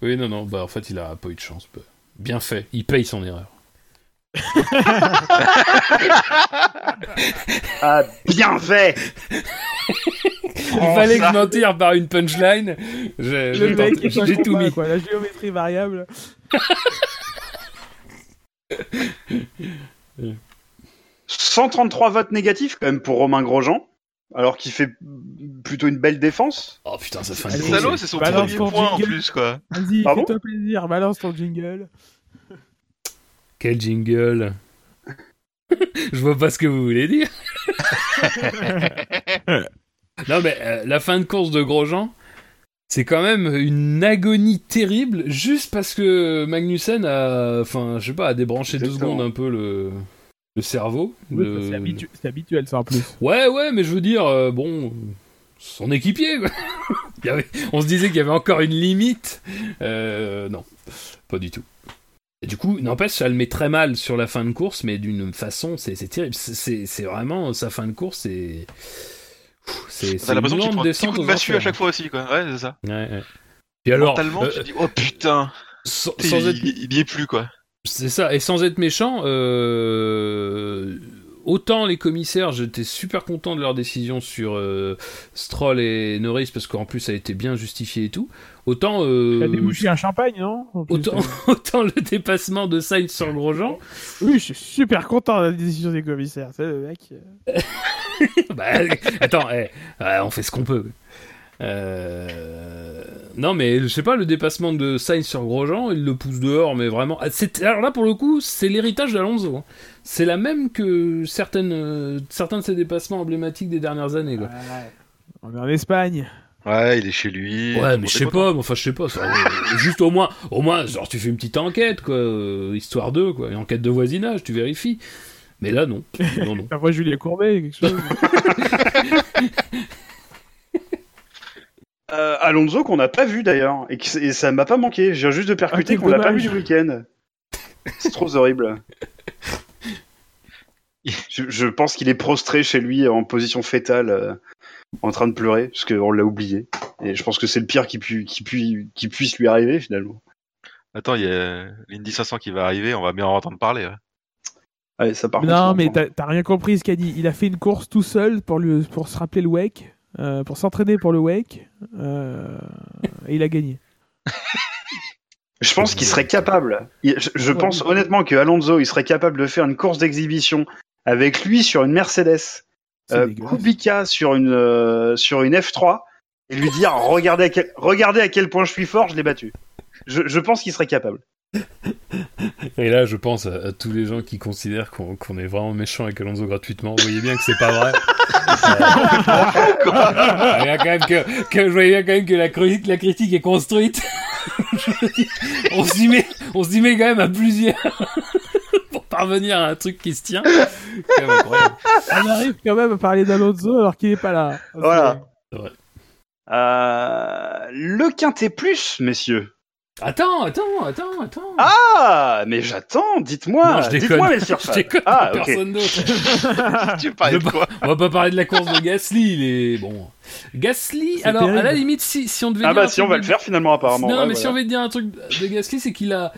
Oui, non, non, bah en fait, il a pas eu de chance. bah. Bien fait, il paye son erreur. Ah, bien fait. Il fallait que je m'en tire par une punchline. J'ai tout mis. quoi. La géométrie variable. Euh, 133 votes négatifs quand même pour Romain Grosjean, alors qu'il fait plutôt une belle défense. Oh putain, ça fait un gros- Salaud, c'est son Balance premier point en plus, quoi. Vas-y, fais-toi plaisir, balance ton jingle. Quel jingle. je vois pas ce que vous voulez dire. non, mais euh, la fin de course de Grosjean, c'est quand même une agonie terrible, juste parce que Magnussen a, enfin, je sais pas, a débranché deux secondes un peu le, le cerveau. Oui, Le- C'est habitu- c'est habituel, ça en plus. Ouais, ouais, mais je veux dire, euh, bon, son équipier, quoi. Il y avait- on se disait qu'il y avait encore une limite. Euh, non, pas du tout. Et du coup, n'empêche, ça le met très mal sur la fin de course, mais d'une façon, c'est terrible. C'est- vraiment, sa fin de course, c'est. C'est l'impression qu'il prend un petit coup de massue à chaque fois aussi, quoi. Ouais, c'est ça. Ouais, ouais. Et alors, Mentalement, euh, tu dis, oh putain, sans être il- il y est plus, quoi. C'est ça, et sans être méchant, euh, autant les commissaires, j'étais super content de leur décision sur euh, Stroll et Norris, parce qu'en plus ça a été bien justifié et tout, autant, euh, T'as débouché un champagne, non En plus, autant, euh. autant le dépassement de Sainz sur Grosjean, Oui, je suis super content de la décision des commissaires. C'est le mec. euh. bah, attends, eh, on fait ce qu'on peut. Euh, Non mais je sais pas, le dépassement de Sainz sur Grosjean, il le pousse dehors, mais vraiment... ah, Alors là pour le coup, c'est l'héritage d'Alonso. hein. C'est la même que certaines, certains de ses dépassements emblématiques des dernières années. Quoi. On est en Espagne. Ouais, il est chez lui. Ouais, mais je sais pas, mais enfin je sais pas, ça, euh, juste au moins, au moins, genre tu fais une petite enquête, quoi, euh, histoire d'eux, quoi, une enquête de voisinage, tu vérifies. Mais là non, non, non. Après Julien Courbet, quelque chose. Euh, Alonso qu'on n'a pas vu d'ailleurs, et, qui- et ça m'a pas manqué. J'ai juste de percuter Ah, quel qu'on l'a pas vu du week-end. C'est trop horrible. Je, je pense qu'il est prostré chez lui en position fétale, euh, en train de pleurer, parce qu'on l'a oublié. Et je pense que c'est le pire qui, pu- qui, pu- qui puisse lui arriver finalement. Attends, il y a l'Indy 500 qui va arriver, on va bien en entendre parler. ouais. Allez, ça part. non, mais t'as rien compris ce qu'a dit. Il a fait une course tout seul pour, lui, pour se rappeler le wake, euh, pour s'entraîner pour le wake, euh, et il a gagné. Je pense qu'il serait capable. Je, je pense honnêtement que Alonso, il serait capable de faire une course d'exhibition avec lui sur une Mercedes, euh. Kubica sur une euh, sur une F3 et lui dire regardez à quel, regardez à quel point je suis fort, je l'ai battu. Je, je pense qu'il serait capable. Et là, je pense à, à tous les gens qui considèrent qu'on qu'on est vraiment méchant avec Alonso gratuitement. Vous voyez bien que c'est pas vrai. Euh, je voyais bien quand même que, que je voyais bien quand même que la, cri- la critique est construite. On s'y met, on s'y met quand même à plusieurs parvenir à un truc qui se tient. Même incroyable. On arrive quand même à parler d'Alonso alors qu'il est pas là. Voilà. Euh, le quintet plus, messieurs. Attends, attends, attends, attends. Ah, mais j'attends, dites-moi, je déconne. dites-moi les Je déconne, Ah, personne d'autre. tu parlais de quoi On va pas parler de la course de Gasly, il est bon. Gasly, alors à la limite, si, si on devait Ah dire bah si on va de- le faire finalement apparemment. Non, ouais, mais si on veut dire un truc de Gasly, c'est qu'il a,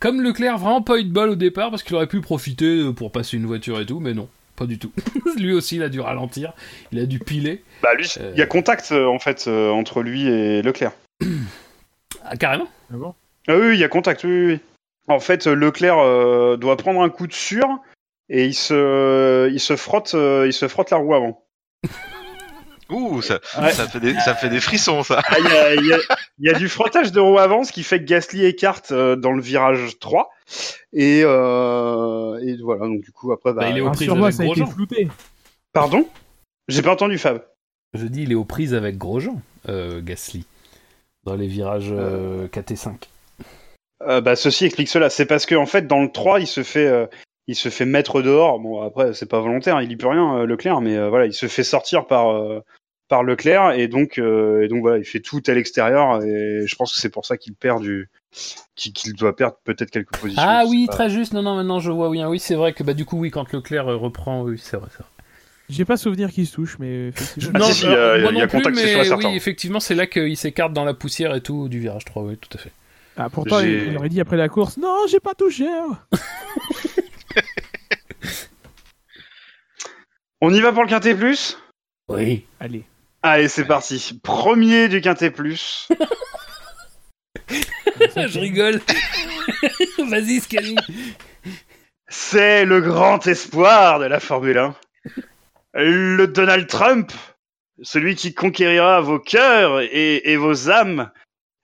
comme Leclerc, vraiment pas eu de bol au départ parce qu'il aurait pu profiter pour passer une voiture et tout, mais non, pas du tout. lui aussi, il a dû ralentir, il a dû piler. Bah lui, Euh. il y a contact euh, en fait euh, entre lui et Leclerc. Ah, carrément Ah bon? Ah oui, il y a contact, oui, oui, oui. En fait, euh, Leclerc euh, doit prendre un coup de sûr et il se, il se frotte, euh, il se frotte la roue avant. Ouh, ça, Ouais. ça, fait des, ça fait des frissons, ça. Ah, Il y, a, y a- y a du frottage de roue avant, ce qui fait que Gasly écarte euh, dans le virage 3. Et, euh, et voilà, donc du coup, après, bah, Bah, il est au Alors, prises sur moi, avec ça a été Grosjean. flouté. Pardon? J'ai pas entendu Fab. Je dis, il est aux prises avec Grosjean, euh, Gasly, dans les virages euh, 4 et 5. Euh, bah, ceci explique cela. C'est parce que en fait, dans le 3, il se fait, euh, il se fait mettre dehors. Bon, après, c'est pas volontaire, il y peut rien, euh, Leclerc, mais euh, voilà, il se fait sortir par, euh, par Leclerc et donc, euh, et donc voilà, il fait tout à l'extérieur et je pense que c'est pour ça qu'il perd du, qu'il doit perdre peut-être quelques positions. Ah oui, pas. très juste. Non, non, maintenant je vois bien. Oui, c'est vrai que bah du coup, oui, quand Leclerc euh, reprend, oui, c'est vrai, c'est vrai. J'ai pas souvenir qu'il se touche, mais effectivement. Ah, si, si, il y a- euh, moi il y a non plus, mais. Oui, effectivement, c'est là qu'il s'écarte dans la poussière et tout du virage 3, oui, tout à fait. Ah, pourtant, il aurait dit après la course Non, j'ai pas touché. hein. On y va pour le quintet plus? Oui. Allez. Allez, c'est parti. Premier du quintet plus. Je rigole. Vas-y, Scali. C'est le grand espoir de la Formule 1. Le Donald Trump, celui qui conquérira vos cœurs et, et vos âmes,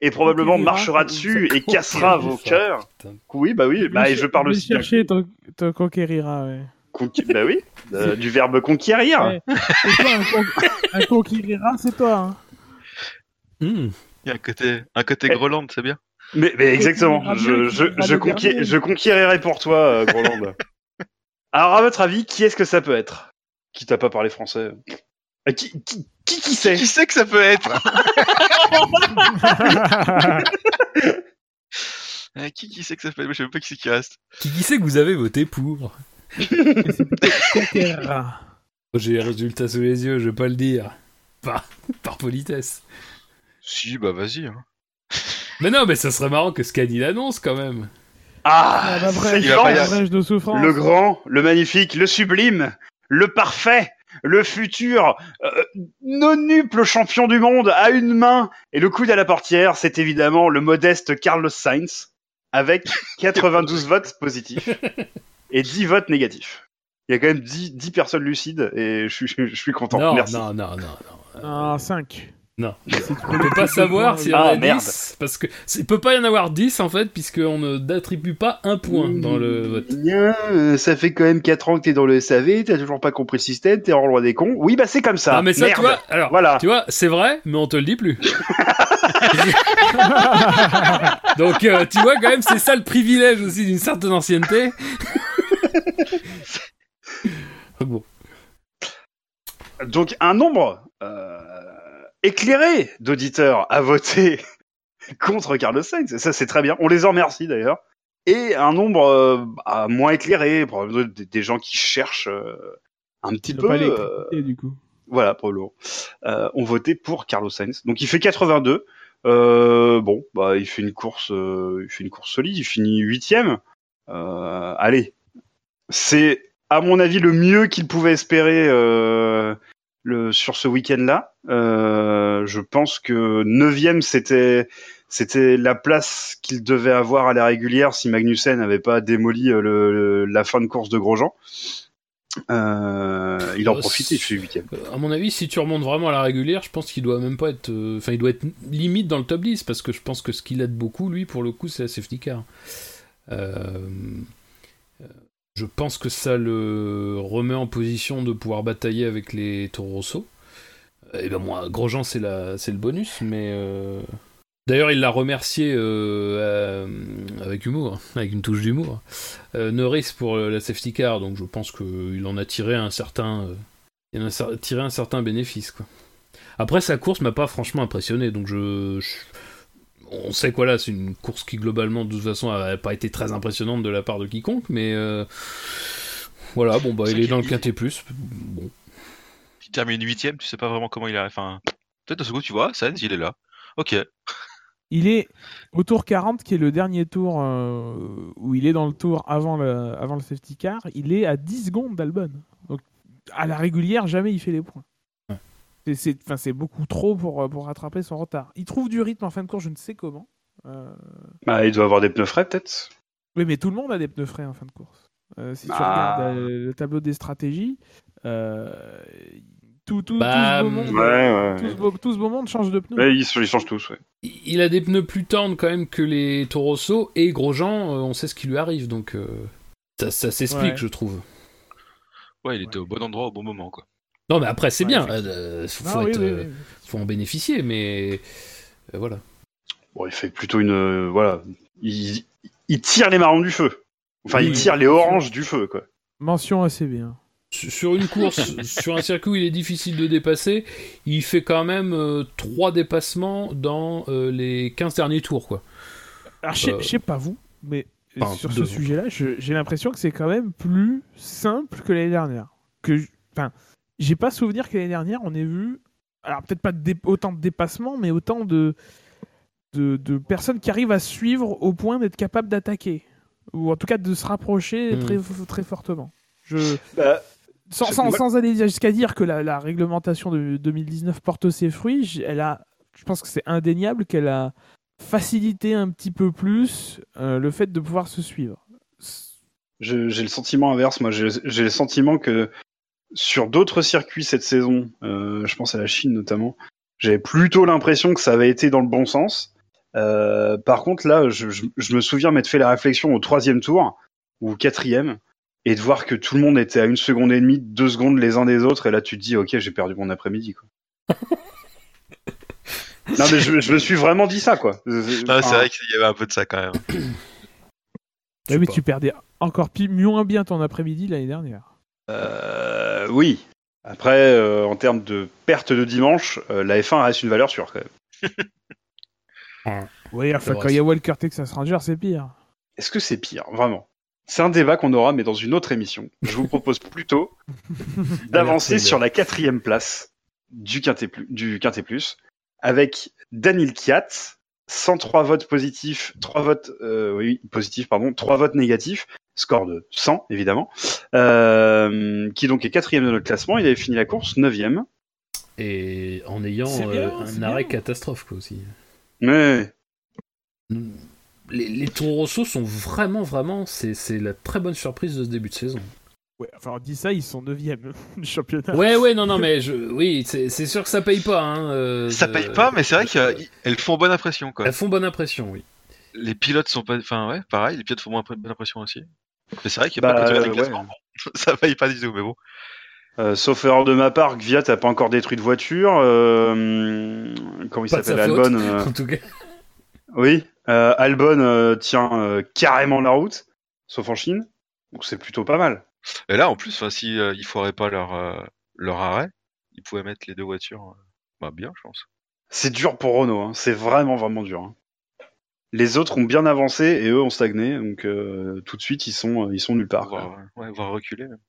et probablement marchera dessus et cassera vos cœurs. Oui, bah oui, bah, et je parle aussi chercher ton conquérira, ouais. Conqui- bah oui, euh, du verbe conquérir. Ouais. C'est toi, un, con... un conquérira, c'est toi. Hein. Hmm. Il y a un côté, un côté Eh. Groland, c'est bien. Mais, mais exactement, je, je, je, je conquérirai pour toi, euh, Groland. Alors, à votre avis, qui est-ce que ça peut être? Qui t'a pas parlé français? Euh, qui, qui, qui, qui c'est Qui sait que ça peut être? Euh, Qui qui sait que ça peut être? Moi, Je sais même pas qui c'est qui reste. Qui, qui sait que vous avez voté pour? J'ai les résultats sous les yeux, je vais pas le dire. Par, par politesse. Si, bah vas-y. Hein. Mais non, mais ça serait marrant que Scani l'annonce quand même. Ah, Ah, bah, immense. brèche de souffrance. Le grand, le magnifique, le sublime, le parfait, le futur, euh, nonuple champion du monde à une main et le coude à la portière, c'est évidemment le modeste Carlos Sainz avec 92 votes positifs et 10 votes négatifs. Il y a quand même 10, 10 personnes lucides et je, suis- je suis content. non, Merci. non, non, non, non. Ah, 5. Non. On peut pas savoir s'il y en Ah, a merde. 10, parce que il peut pas y en avoir 10 en fait, puisqu'on ne n'attribue pas un point dans le vote. Bien, euh, ça fait quand même 4 ans que t'es dans le SAV, t'as toujours pas compris le système, t'es en roi des cons. Oui, bah c'est comme ça. Ah, mais ça, Merde. tu vois, alors, Voilà. tu vois, c'est vrai, mais on te le dit plus. Donc, euh, tu vois, quand même, c'est ça le privilège aussi d'une certaine ancienneté. bon. Donc un nombre euh, éclairé d'auditeurs a voté contre Carlos Sainz. Et ça, c'est très bien. On les en remercie d'ailleurs. Et un nombre euh, moins éclairé, probablement des, des gens qui cherchent euh, un petit peu. pas euh, du coup. voilà, probablement. Euh, ont voté pour Carlos Sainz. Donc il fait 82. Euh, bon, bah il fait une course, euh, il fait une course solide. Il finit huitième. Euh, allez, c'est à mon avis le mieux qu'il pouvait espérer euh, le, sur ce week-end-là. Euh, je pense que neuvième c'était c'était la place qu'il devait avoir à la régulière si Magnussen n'avait pas démoli euh, le, le- la fin de course de Grosjean. Euh, il en profite, il fait huitième. Euh, À mon avis, si tu remontes vraiment à la régulière, je pense qu'il doit même pas être. Enfin, il doit être limite dans le top 10, parce que je pense que ce qu'il aide beaucoup, lui, pour le coup, c'est la safety car. Euh, je pense que ça le remet en position de pouvoir batailler avec les Toro Rosso. Et ben moi, Grosjean, c'est la, le bonus, mais. euh, D'ailleurs, il l'a remercié euh, avec humour, avec une touche d'humour. Euh, Norris pour la safety car, donc je pense qu'il en a tiré un certain. tiré un certain bénéfice. Après sa course m'a pas franchement impressionné donc je- on sait quoi là, c'est une course qui globalement de toute façon n'a pas été très impressionnante de la part de quiconque, mais euh, voilà, bon bah il est dans le quintet plus. Bon. Il termine huitième, tu sais pas vraiment comment il a. Enfin, peut-être d'un second tu vois, Sainz, il est là. Ok. Il est au tour 40, qui est le dernier tour euh, où il est dans le tour avant le, avant le safety car. Il est à 10 secondes d'Albon. Donc, à la régulière, jamais il fait les points. C'est- C'est enfin, c'est beaucoup trop pour, euh, pour rattraper son retard. Il trouve du rythme en fin de course, je ne sais comment. Euh, Bah, il doit avoir des pneus frais, peut-être. Oui, mais tout le monde a des pneus frais en fin de course. Euh, si tu Ah. regardes euh, le tableau des stratégies, euh, tout, tout, Bah, tout, ce beau monde, Ouais, tout, ce beau, tout ce beau monde change de pneus. Ouais, ils, ils changent tous, ouais. Il a des pneus plus tendres quand même que les Torosso et Grosjean, on sait ce qui lui arrive donc euh, ça, ça s'explique, Ouais. je trouve. Ouais, il était au bon endroit au bon moment, quoi. Non, mais après, c'est Ouais, bien, euh, faut, Non, faut oui, être, oui, euh, oui. faut en bénéficier, mais euh, voilà. Bon, il fait plutôt une. euh, voilà. Il, il tire les marrons du feu. Enfin, il Oui. tire les oranges du feu, quoi. Mention assez bien. Sur une course, sur un circuit où il est difficile de dépasser, il fait quand même euh, trois dépassements dans euh, les 15 derniers tours, quoi. Alors, je sais- Euh, je sais pas vous, mais enfin, sur ce sujet-là, je- j'ai l'impression que c'est quand même plus simple que l'année dernière. Que, je- enfin, j'ai pas souvenir que l'année dernière, on ait vu, alors peut-être pas de dé- autant de dépassements, mais autant de, de, de personnes qui arrivent à suivre au point d'être capables d'attaquer. Ou en tout cas de se rapprocher Hmm. très, très fortement. Je, Bah, sans, sans, aller jusqu'à dire que la, la réglementation de 2019 porte ses fruits, elle a, je pense que c'est indéniable qu'elle a facilité un petit peu plus euh, le fait de pouvoir se suivre. j'ai le sentiment inverse. Moi, j'ai j'ai le sentiment que sur d'autres circuits cette saison, euh, je pense à la Chine notamment, j'avais plutôt l'impression que ça avait été dans le bon sens. Euh, par contre, là, je, je- je me souviens m'être fait la réflexion au troisième tour ou au quatrième et de voir que tout le monde était à une seconde et demie, deux secondes les uns des autres. Et là, tu te dis, ok, j'ai perdu mon après-midi. quoi. non, mais je, je me suis vraiment dit ça, quoi. Non, c'est vrai qu'il y avait un peu de ça quand même. Ah oui, pas. tu perdais encore pi- moins bien ton après-midi l'année dernière. Euh, oui. Après, euh, en termes de perte de dimanche, euh, la F1 reste une valeur sûre quand même. Oui, enfin, quand il y a Walker Texas Ranger, c'est pire. Est-ce que c'est pire, vraiment? C'est un débat qu'on aura, mais dans une autre émission. Je vous propose plutôt d'avancer sur la quatrième place du Quintet, Plus- du Quintet Plus, avec Daniel Kiat, 103 votes positifs, 3 votes euh, oui, positifs, pardon, 3 votes négatifs, score de 100 évidemment, euh, qui donc est quatrième de notre classement. Il avait fini la course neuvième. Et en ayant euh, bien, un arrêt bien. catastrophe, quoi, aussi. Mais Les, les Torosso sont vraiment, vraiment, c'est c'est la très bonne surprise de ce début de saison. Ouais, enfin, on dit ça, ils sont 9 du championnat. Ouais, ouais, non, non, mais je, oui, c'est sûr que ça paye pas. Hein, euh, Ça de- paye pas, mais c'est vrai qu'elles font bonne impression, quoi. Elles font bonne impression, oui. Les pilotes sont pas. Enfin, ouais, pareil, les pilotes font moins bonne impression aussi. Mais c'est vrai qu'il y a Bah, pas tu regardes euh, les classements, bon, ça paye pas du tout, mais bon. Euh, sauf erreur de ma part, Gviat a pas encore détruit de voiture. Euh, comment il Pas de s'appelle. Albon euh, En tout cas, Oui, euh, Albon euh, tient euh, carrément la route, sauf en Chine. Donc c'est plutôt pas mal. Et là, en plus, enfin, si euh, ils foiraient pas leur, euh, leur arrêt, ils pouvaient mettre les deux voitures euh, bah, bien, je pense. C'est dur pour Renault, hein. c'est vraiment vraiment dur. hein. Les autres ont bien avancé et eux ont stagné, donc euh, tout de suite ils sont ils sont nulle part. Voire, ouais, voire reculer. même.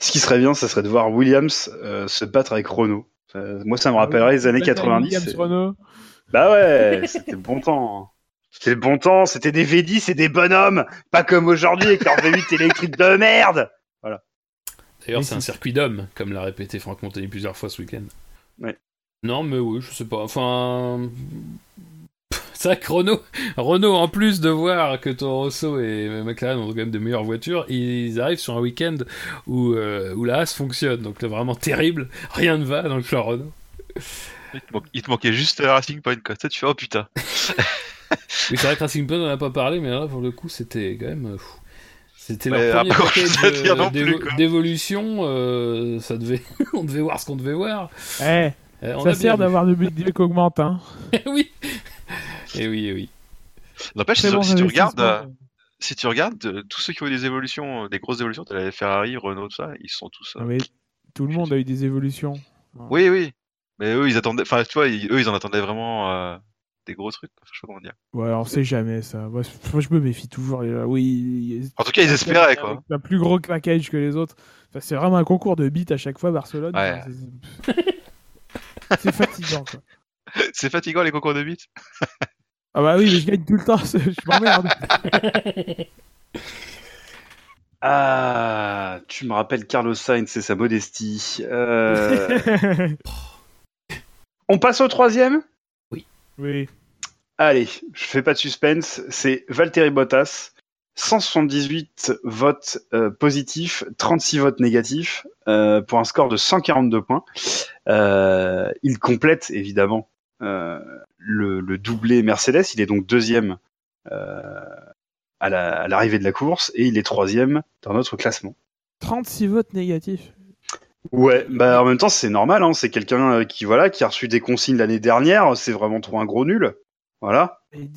Ce qui serait bien, ça serait de voir Williams euh, se battre avec Renault. Euh, moi, ça me rappellerait les années 90. Williams, Renault. Bah ouais, c'était le bon temps. C'était le bon temps, c'était des V10 et des bonhommes, pas comme aujourd'hui avec leur V8 électrique de merde. d'ailleurs, Mais c'est un circuit d'hommes, comme l'a répété Franck Montagny plusieurs fois ce week-end. Ouais. Non, mais oui, je sais pas. Enfin. C'est vrai que Renault, Renault, en plus de voir que Toro Rosso et McLaren ont quand même de meilleures voitures, ils arrivent sur un week-end où, euh, où la Haas fonctionne. Donc c'est vraiment terrible. Rien ne va dans le clan Renault. Il te, manque- il te manquait juste Racing Point, quoi. Tu sais, tu fais, oh putain. Oui, c'est vrai que Racing Point, on n'en a pas parlé, mais là, pour le coup, c'était quand même. euh, fou. C'était leur premier plus, d'évo- quoi. d'évolution. euh, ça devait, on devait voir ce qu'on devait voir. Eh, Euh, on ça a sert d'avoir le budget qui augmente. Hein. oui. Et oui, et oui. N'empêche, si, bon si tu regardes, euh, si tu regardes, euh, tous ceux qui ont eu des évolutions, euh, des grosses évolutions, t'as la Ferrari, Renault, tout ça, ils sont tous. euh, Non, mais tout le monde a eu des évolutions. Oui, oui. Mais eux, ils attendaient. Enfin, tu vois, ils- eux, ils en attendaient vraiment. euh, des gros trucs. Enfin, je sais pas comment dire. Ouais, on sait jamais ça. Moi, je- me méfie toujours. euh, Oui. En tout cas, ils espéraient quoi. Un plus gros package que les autres. Enfin, c'est vraiment un concours de beats à chaque fois, Barcelone. Ouais. C'est fatigant, quoi. C'est fatigant les concours de beats. Ah bah oui, mais je gagne tout le temps, je m'emmerde. Ah, tu me rappelles Carlos Sainz et sa modestie. Euh, On passe au troisième? Oui. Allez, je fais pas de suspense. C'est Valtteri Bottas. 178 votes euh, positifs, 36 votes négatifs, euh, pour un score de 142 points. Euh, il complète évidemment le, le doublé Mercedes. Il est donc deuxième euh, à la- à l'arrivée de la course et il est troisième dans notre classement. 36 votes négatifs. Ouais, bah en même temps c'est normal. Hein, c'est quelqu'un euh, qui voilà qui a reçu des consignes l'année dernière. C'est vraiment trop un gros nul. Voilà. Et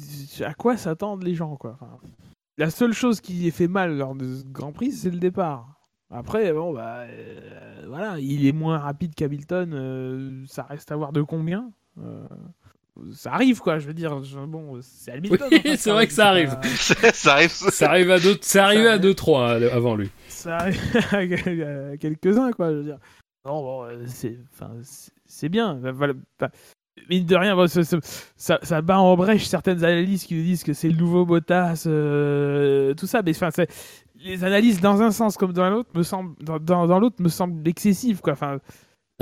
à quoi s'attendent les gens, quoi? Enfin, La seule chose qui fait mal lors de ce Grand Prix, c'est le départ. Après, bon, bah, euh, voilà, il est moins rapide qu'Hamilton. euh, ça reste à voir de combien. Euh, ça arrive, quoi. Je veux dire, je- bon, c'est Hamilton. Oui, en fait, c'est vrai que ça arrive. ça arrive. Ça arrive à deux, Ça- à 2-3 avant lui. ça arrive à quelques-uns, quoi. Je veux dire. Non, bon, euh, c'est, enfin, c'est- bien. Mine de rien, bon, ça, ça, bat en brèche certaines analyses qui nous disent que c'est le nouveau Bottas, euh, tout ça. Mais enfin, c'est- les analyses dans un sens comme dans l'autre me semblent, dans, dans, dans l'autre me semblent excessives, quoi. Enfin,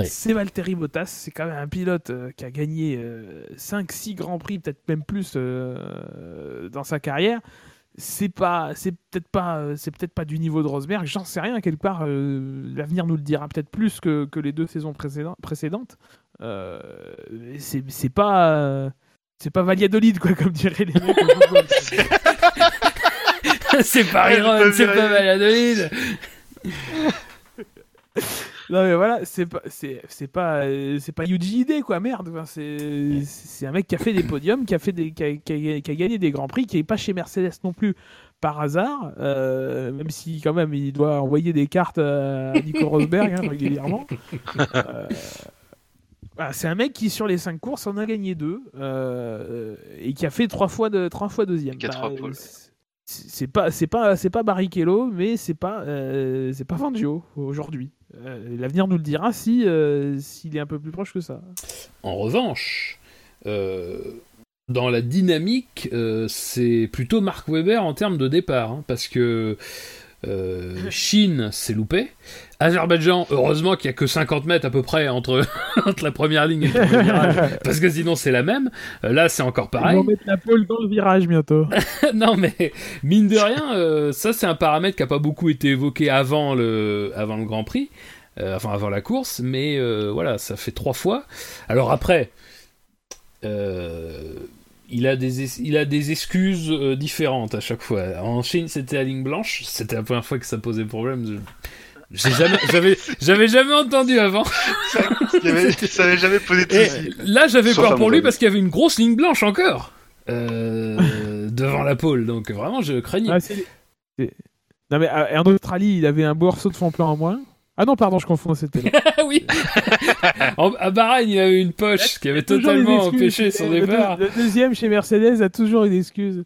C'est Valtteri Bottas, c'est quand même un pilote euh, qui a gagné 5-6 grands prix, peut-être même plus euh, dans sa carrière. C'est pas c'est peut-être pas euh, c'est peut-être pas du niveau de Rosberg. J'en sais rien quelque part euh, l'avenir nous le dira peut-être plus que, que les deux saisons précédentes précédentes. Euh, c'est c'est pas euh, c'est pas Valladolid quoi comme diraient les mecs c'est pas Iron, c'est pas. Valladolid. non mais voilà c'est pas c'est c'est pas c'est pas Yuji Ide quoi merde Enfin, c'est c'est un mec qui a fait des podiums qui a fait des qui a, qui a- qui a gagné des grands prix qui est pas chez Mercedes non plus par hasard euh, même si quand même il doit envoyer des cartes à Nico Rosberg hein, régulièrement. Euh, voilà, c'est un mec qui sur les cinq courses en a gagné deux euh, et qui a fait trois fois de trois fois deuxième. Quatre Bah, c'est- pas c'est pas c'est pas Barrichello mais c'est pas c'est pas Fangio aujourd'hui l'avenir nous le dira si euh, s'il est un peu plus proche que ça. En revanche, euh, dans la dynamique, euh, c'est plutôt Mark Webber en termes de départ, hein, parce que euh, Chine s'est loupé. Azerbaïdjan, heureusement qu'il n'y a que 50 mètres à peu près entre, entre la première ligne et le virage, parce que sinon c'est la même. Euh, là, c'est encore ils pareil. vont mettre la pole dans le virage bientôt non, mais mine de rien, euh, ça c'est un paramètre qui n'a pas beaucoup été évoqué avant le, avant le Grand Prix, enfin avant la course, mais voilà, ça fait trois fois. Alors après, euh, il, a des, es- il a des excuses euh, différentes à chaque fois. En Chine, c'était la ligne blanche, c'était la première fois que ça posait problème. Je- j'ai jamais, j'avais, j'avais jamais entendu avant. Avait- ça avait jamais posé de soucis. là, j'avais peur pour lui parce qu'il y avait une grosse ligne blanche encore euh, devant la pôle. Donc vraiment, je craignais. Ah, non mais euh, en Australie il avait un morceau de fond plan en moins ah non pardon je confonds c'était là. Ah oui en, À Bahreïn, il y avait une poche qui avait totalement empêché son départ. le deuxième chez Mercedes a toujours une excuse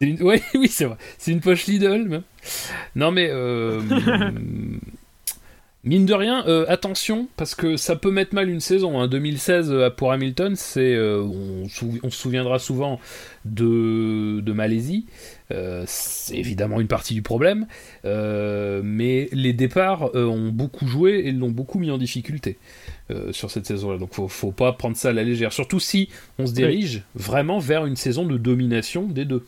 C'est une- ouais, oui, c'est vrai. C'est une poche Lidl, même. Non, mais... euh, Mine de rien, euh, attention, parce que ça peut mettre mal une saison. Hein. 2016 euh, pour Hamilton, c'est, euh, on, sou- on se souviendra souvent de, de Malaisie. Euh, c'est évidemment une partie du problème, euh, mais les départs euh, ont beaucoup joué et l'ont beaucoup mis en difficulté sur cette saison-là. Donc faut, faut pas prendre ça à la légère, surtout si on se dirige vraiment vers une saison de domination des deux.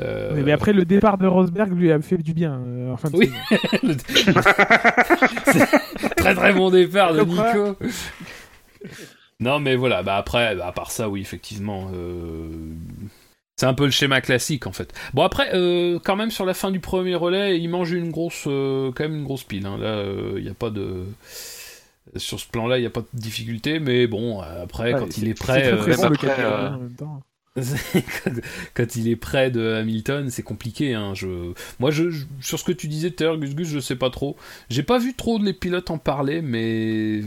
Euh, mais, mais après le départ de Rosberg lui a fait du bien euh, en fin de Oui. très très bon départ de. Nico. Non mais voilà, bah après, bah, à part ça, oui, effectivement, euh, c'est un peu le schéma classique en fait. Bon après, euh, quand même sur la fin du premier relais, il mange une grosse, euh, quand même une grosse pile. hein. Là, il n'y a pas de, sur ce plan-là, il n'y a pas de difficulté, mais bon, après, Ouais, quand il est prêt, euh, euh, quand, il est près de Hamilton, c'est compliqué. Hein. Je, moi, je, je- sur ce que tu disais tout à l'heure, Gus Gus, je sais pas trop. J'ai pas vu trop de les pilotes en parler, mais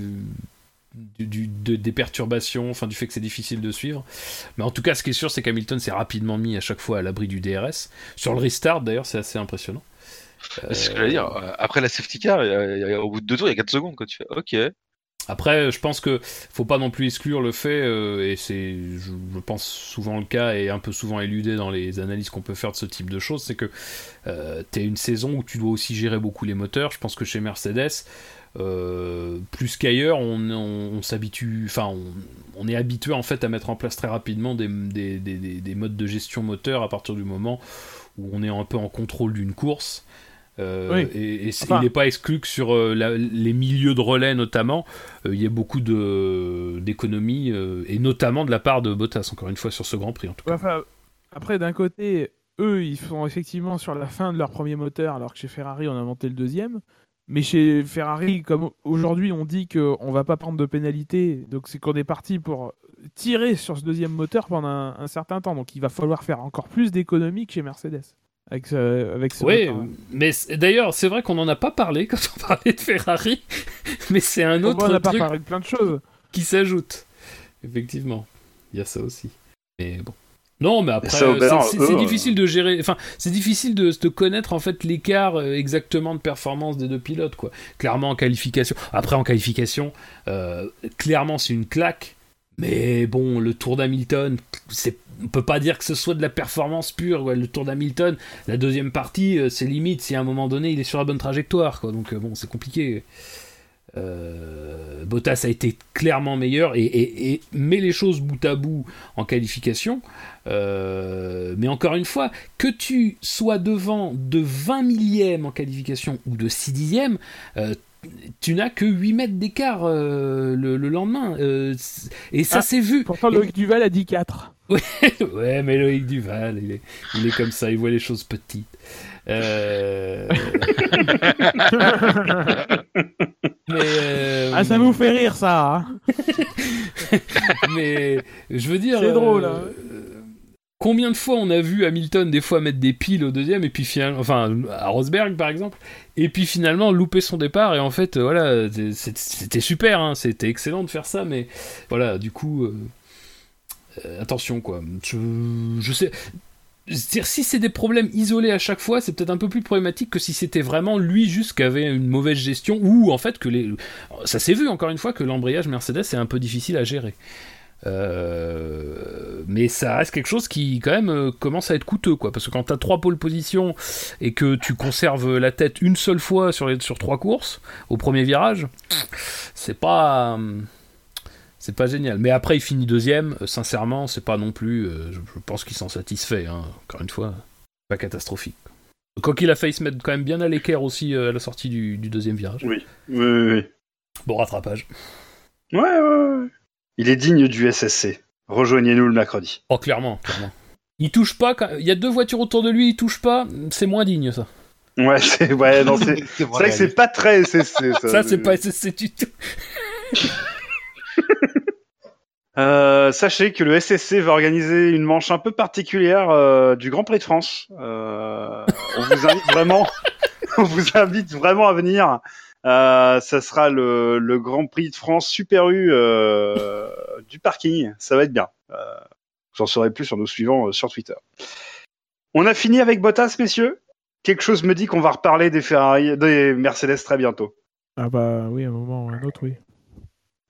du, du- de- des perturbations, enfin du fait que c'est difficile de suivre. Mais en tout cas, ce qui est sûr, c'est qu'Hamilton s'est rapidement mis à chaque fois à l'abri du DRS. Sur le restart, d'ailleurs, c'est assez impressionnant. C'est ce que j'allais dire. Euh, Après la safety car, il y a- il y a- au bout de deux tours, il y a 4 secondes. Quand tu fais OK. Après, je pense que faut pas non plus exclure le fait, euh, et c'est, je, je pense souvent le cas et un peu souvent éludé dans les analyses qu'on peut faire de ce type de choses, c'est que euh, t'es une saison où tu dois aussi gérer beaucoup les moteurs. Je pense que chez Mercedes, euh, plus qu'ailleurs, on, on- on s'habitue, enfin, on, on est habitué en fait à mettre en place très rapidement des, des, des- des- des modes de gestion moteur à partir du moment où on est un peu en contrôle d'une course. Euh, Oui. Et, et c'est- Enfin- il n'est pas exclu que sur euh, la- les milieux de relais notamment, il y a beaucoup d'économies et notamment de la part de Bottas encore une fois sur ce Grand Prix en tout cas. Enfin, après, d'un côté, eux, ils sont effectivement sur la fin de leur premier moteur, alors que chez Ferrari, on a monté le deuxième. Mais chez Ferrari, comme aujourd'hui, on dit qu'on va pas prendre de pénalité, donc c'est qu'on est parti pour tirer sur ce deuxième moteur pendant un, un certain temps. Donc il va falloir faire encore plus d'économies que chez Mercedes. Avec ce, avec ce Oui, moteur. mais d'ailleurs c'est vrai qu'on n'en a pas parlé quand on parlait de Ferrari, mais c'est un autre on pas truc parlé de plein de choses. qui s'ajoute. Effectivement, il y a ça aussi. Mais bon. Non, mais après, euh, Aubert, c'est- eux, difficile de gérer. Enfin, c'est difficile de, de connaître en fait l'écart euh, exactement de performance des deux pilotes, quoi. Clairement en qualification. Après, en qualification, euh, clairement c'est une claque. Mais bon, le Tour d'Hamilton, c'est, on peut pas dire que ce soit de la performance pure. quoi. Le Tour d'Hamilton, la deuxième partie, euh, c'est limite si à un moment donné il est sur la bonne trajectoire, quoi. Donc euh, bon, c'est compliqué. Euh, Bottas a été clairement meilleur et, et- et met les choses bout à bout en qualification. Euh, mais encore une fois, que tu sois devant de 20 millièmes en qualification ou de 6 dixièmes, euh, tu n'as que 8 mètres d'écart euh, le, le lendemain. Euh, et ça Ah, s'est vu. Pourtant, Loïc Duval a dit 4. ouais, mais Loïc Duval, il est, il est comme ça, il voit les choses petites. Euh... mais, euh, Ah, ça vous fait rire, ça hein mais je veux dire. C'est euh, drôle, hein. Combien de fois on a vu Hamilton des fois mettre des piles au deuxième et puis finalement, enfin à Rosberg par exemple, et puis finalement louper son départ et en fait voilà c'était super, hein, c'était excellent de faire ça, mais voilà du coup euh, attention quoi, je, je sais. Si c'est des problèmes isolés à chaque fois, c'est peut-être un peu plus problématique que si c'était vraiment lui juste qui avait une mauvaise gestion ou en fait que. Ça s'est vu encore une fois que l'embrayage Mercedes est un peu difficile à gérer. Euh, mais ça reste quelque chose qui quand même euh, commence à être coûteux quoi parce que quand t'as trois pôles position et que tu conserves la tête une seule fois sur les sur trois courses au premier virage c'est pas euh, c'est pas génial mais après il finit deuxième euh, sincèrement c'est pas non plus euh, je, je pense qu'il s'en satisfait hein. encore une fois pas catastrophique quoi qu'il a failli se mettre quand même bien à l'équerre aussi euh, à la sortie du, du deuxième virage Oui, oui, oui. oui. bon rattrapage Ouais, ouais, ouais. Il est digne du SSC. Rejoignez-nous le mercredi. Oh, clairement, clairement. Il touche pas, quand... il y a deux voitures autour de lui, il touche pas, c'est moins digne ça. Ouais, c'est ouais, non, c'est C'est c'est vrai que c'est pas très SSC. Ça, Ça, c'est pas SSC du tout. Euh, sachez que le SSC va organiser une manche un peu particulière euh, du Grand Prix de France. Euh, on vous invite vraiment, on vous invite vraiment à venir. Euh, ça sera le, le Grand Prix de France Super U euh, du parking. Ça va être bien. Vous en saurez plus sur nos suivants sur Twitter. On a fini avec Bottas, messieurs. Quelque chose me dit qu'on va reparler des Ferrari, des Mercedes très bientôt. Ah bah oui, à un moment ou à un autre, oui.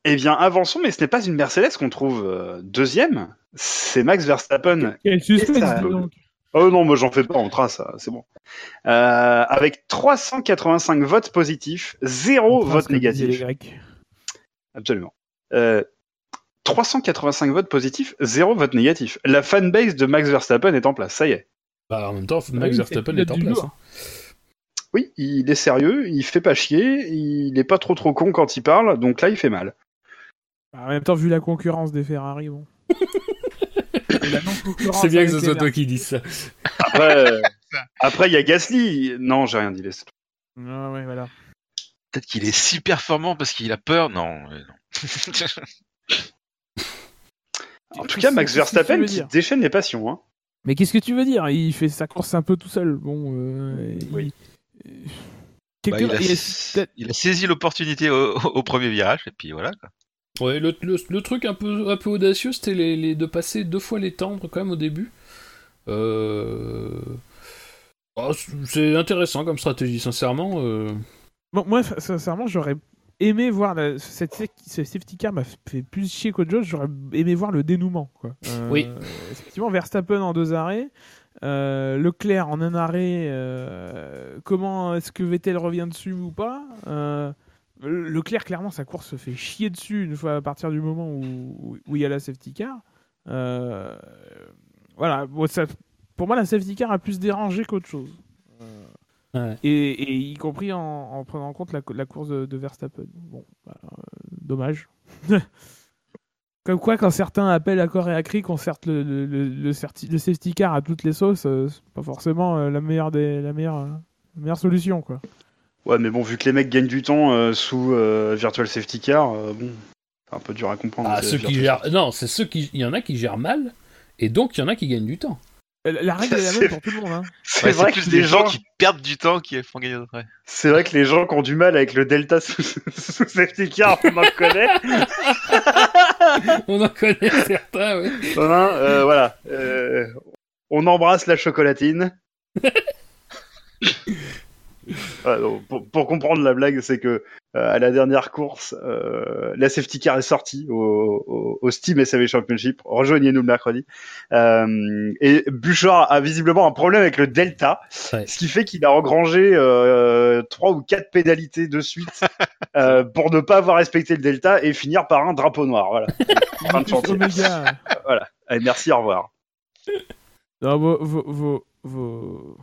Eh bien, avançons, mais ce n'est pas une Mercedes qu'on trouve euh, deuxième. C'est Max Verstappen Quel suspense, ça- dis donc. Oh non, moi j'en fais pas, on trace, ça, c'est bon. Euh, avec 385 votes positifs, zéro On trace vote négatif. Absolument. Euh, 385 votes positifs, zéro vote négatif. La fanbase de Max Verstappen est en place, ça y est. Bah, en même temps, oui, Max Verstappen est en place. hein. Oui, il est sérieux, il fait pas chier, il est pas trop trop con quand il parle, donc là il fait mal. Bah, En même temps, vu la concurrence des Ferrari, bon. C'est bien que ce soit toi qui dises ça. Après, euh, après il y a Gasly. Non, j'ai rien dit. laisse. Ah ouais, voilà. Peut-être qu'il est si performant parce qu'il a peur. Non. euh, non. En tout cas, Max Verstappen qui déchaîne les passions. Hein. Mais qu'est-ce que tu veux dire? Il fait sa course un peu tout seul. Bon. Euh, Oui. il- Bah, il, a, il est- il a saisi l'opportunité au, au premier virage et puis voilà. quoi. Ouais, le, le- le truc un peu, un peu audacieux, c'était les, les- de passer deux fois les tendres quand même au début. Euh... oh, c'est intéressant comme stratégie, sincèrement. euh. Bon, moi, sincèrement, j'aurais aimé voir la- cette, ce safety car m'a fait plus chier qu'autre chose. J'aurais aimé voir le dénouement. Quoi. Euh, Oui. Effectivement, Verstappen en deux arrêts, euh, Leclerc en un arrêt. euh, comment est-ce que Vettel revient dessus ou pas Euh, Leclerc, clairement, sa course se fait chier dessus une fois à partir du moment où, où il y a la safety car. Euh, voilà, bon, ça- pour moi, la safety car a plus dérangé qu'autre chose. Ouais. Et, et y compris en, en prenant en compte la, la course de, de Verstappen. Bon, bah, euh, dommage. Comme quoi, quand certains appellent à corps et à cri qu'on sorte le, le, le, le certi- le safety car à toutes les sauces, euh, c'est pas forcément euh, la meilleure des la meilleure, euh, la meilleure solution quoi. Ouais, mais bon, vu que les mecs gagnent du temps euh, sous euh, Virtual Safety Car, euh, bon, c'est un peu dur à comprendre. Ah, ceux qui gèrent. Non, c'est ceux qui. Il y en a qui gèrent mal, et donc il y en a qui gagnent du temps. La règle est la même pour tout le monde. Hein. C'est Ouais, vrai que plus les des gens gens, qui perdent du temps qui font gagner d'autres. ouais. c'est vrai que les gens qui ont du mal avec le Delta sous, sous Safety Car, on en connaît. On en connaît certains, oui. Euh, voilà. Euh, on embrasse la chocolatine. Voilà, donc, pour, pour comprendre la blague, c'est que euh, à la dernière course, euh, la safety car est sortie au, au, au Steam SAV Championship. Rejoignez-nous le mercredi. Euh, et Bouchard a visiblement un problème avec le Delta, Ouais. ce qui fait qu'il a engrangé euh, trois ou quatre pénalités de suite euh, pour ne pas avoir respecté le Delta et finir par un drapeau noir. Voilà. Fin de chantier. Voilà. Allez, merci, au revoir. Non, vos, vos, vos,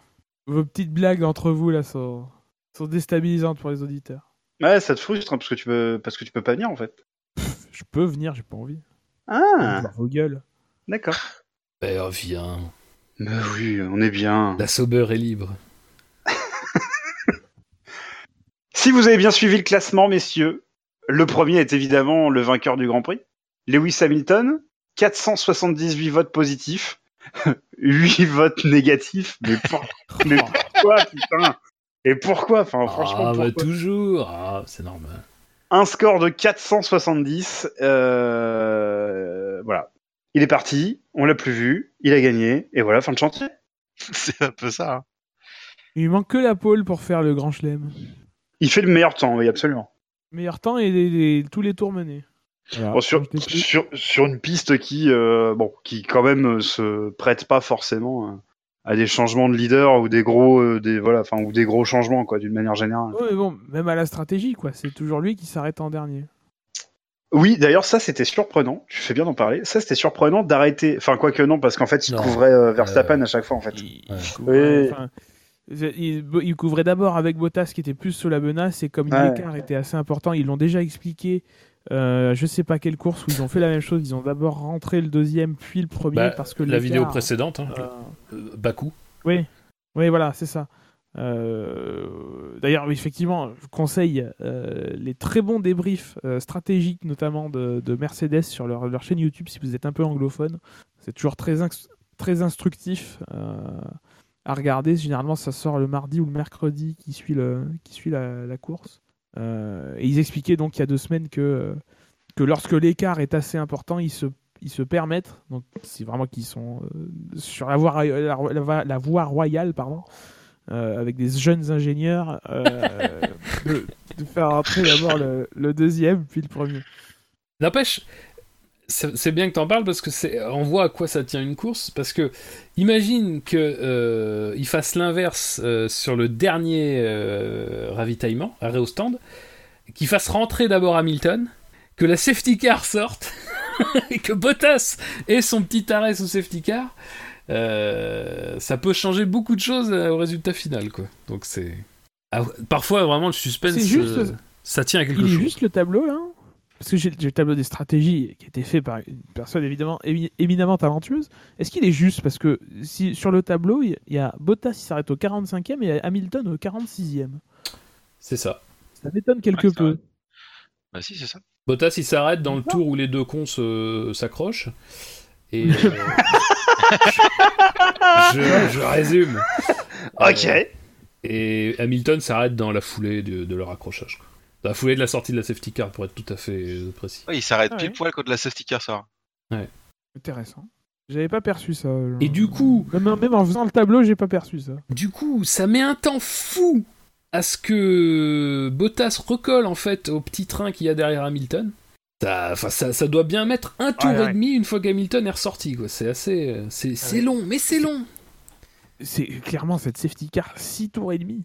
vos, petites blagues entre vous là sont, sont déstabilisantes pour les auditeurs. Ouais, ça te frustre hein, parce que tu peux parce que tu peux pas venir en fait. Je peux venir, j'ai pas envie. Ah, vos gueules. d'accord. Oh, viens. Mais oui, on est bien. La sauveur est libre. Si vous avez bien suivi le classement, messieurs, le premier est évidemment le vainqueur du Grand Prix, Lewis Hamilton, 478 votes positifs, 8 votes négatifs. Mais, pour- mais pourquoi, putain? Et pourquoi? Enfin, franchement, ah, bah toujours. Ah, c'est normal. Un score de 470. euh, Voilà. Il est parti, on l'a plus vu, il a gagné, et voilà, fin de chantier. C'est un peu ça. hein. Il lui manque que la pole pour faire le grand chelem. Il fait le meilleur temps, oui, absolument. Meilleur temps et les- les- tous les tours menés. Voilà. Bon, sur, sur, sur une piste qui, euh, bon, qui quand même euh, se prête pas forcément euh, à des changements de leader ou des gros, euh, des voilà, enfin ou des gros changements quoi, d'une manière générale. Ouais, mais bon, même à la stratégie, quoi. C'est toujours lui qui s'arrête en dernier. Oui, d'ailleurs ça c'était surprenant. Tu fais bien d'en parler. Ça c'était surprenant d'arrêter. Enfin quoi que non, parce qu'en fait il Non. couvrait euh, Verstappen à chaque fois en fait. Il, Ouais. il couvrait, Oui. enfin, il- il couvrait d'abord avec Bottas qui était plus sous la menace et comme Ouais. l'écart était assez important, ils l'ont déjà expliqué. Euh, je sais pas quelle course où ils ont fait la même chose. Ils ont d'abord rentré le deuxième puis le premier Bah, parce que la vidéo précédente, hein, euh, euh, Bakou. Oui, oui, voilà, c'est ça. Euh, D'ailleurs, effectivement, je conseille les très bons débriefs stratégiques, notamment de, de Mercedes sur leur, leur chaîne YouTube, si vous êtes un peu anglophone. C'est toujours très, très instructif à regarder. Généralement, ça sort le mardi ou le mercredi qui suit, le, qui suit la, la course. Euh, et ils expliquaient donc il y a deux semaines que, que lorsque l'écart est assez important, ils se ils se permettent, donc c'est vraiment qu'ils sont euh, sur la voie, la, la- la voie royale, pardon, euh, avec des jeunes ingénieurs, euh, de, de faire entrer d'abord le, le deuxième, puis le premier. N'empêche, c'est bien que t'en parles parce que c'est, on voit à quoi ça tient une course. Parce que imagine que euh, il fasse l'inverse euh, sur le dernier euh, ravitaillement, arrêt au stand, qu'il fasse rentrer d'abord Hamilton, que la safety car sorte, et que Bottas ait son petit arrêt sous safety car. ça peut changer beaucoup de choses au résultat final, quoi. Donc c'est Ah, parfois vraiment le suspense, juste- ça tient à quelque Il est chose. juste le tableau là Parce que j'ai le tableau des stratégies qui a été fait par une personne évidemment émi- éminemment talentueuse. Est-ce qu'il est juste? Parce que si, sur le tableau, il y a Bottas qui s'arrête au 45e et Hamilton au 46e. C'est ça. Ça m'étonne quelque Ouais, peu. Bah si, c'est ça. Bottas il s'arrête dans le tour où les deux cons s'accrochent. Et euh, je, je résume. Ok. Euh, et Hamilton s'arrête dans la foulée de, de leur accrochage. quoi. La foulée de la sortie de la safety car, pour être tout à fait euh, précis. Ouais, il s'arrête Ah pile ouais. poil quand la safety car ça. Intéressant. J'avais pas perçu ça. Et du coup, Même, même en faisant le tableau, j'ai pas perçu ça. du coup, ça met un temps fou à ce que Bottas recolle en fait au petit train qu'il y a derrière Hamilton. Ça, ça, ça doit bien mettre un tour Ouais, ouais. et demi une fois qu'Hamilton est ressorti. quoi. C'est assez, euh, c'est, c'est ouais. long, mais c'est long. C'est clairement cette safety car 6 tours et demi.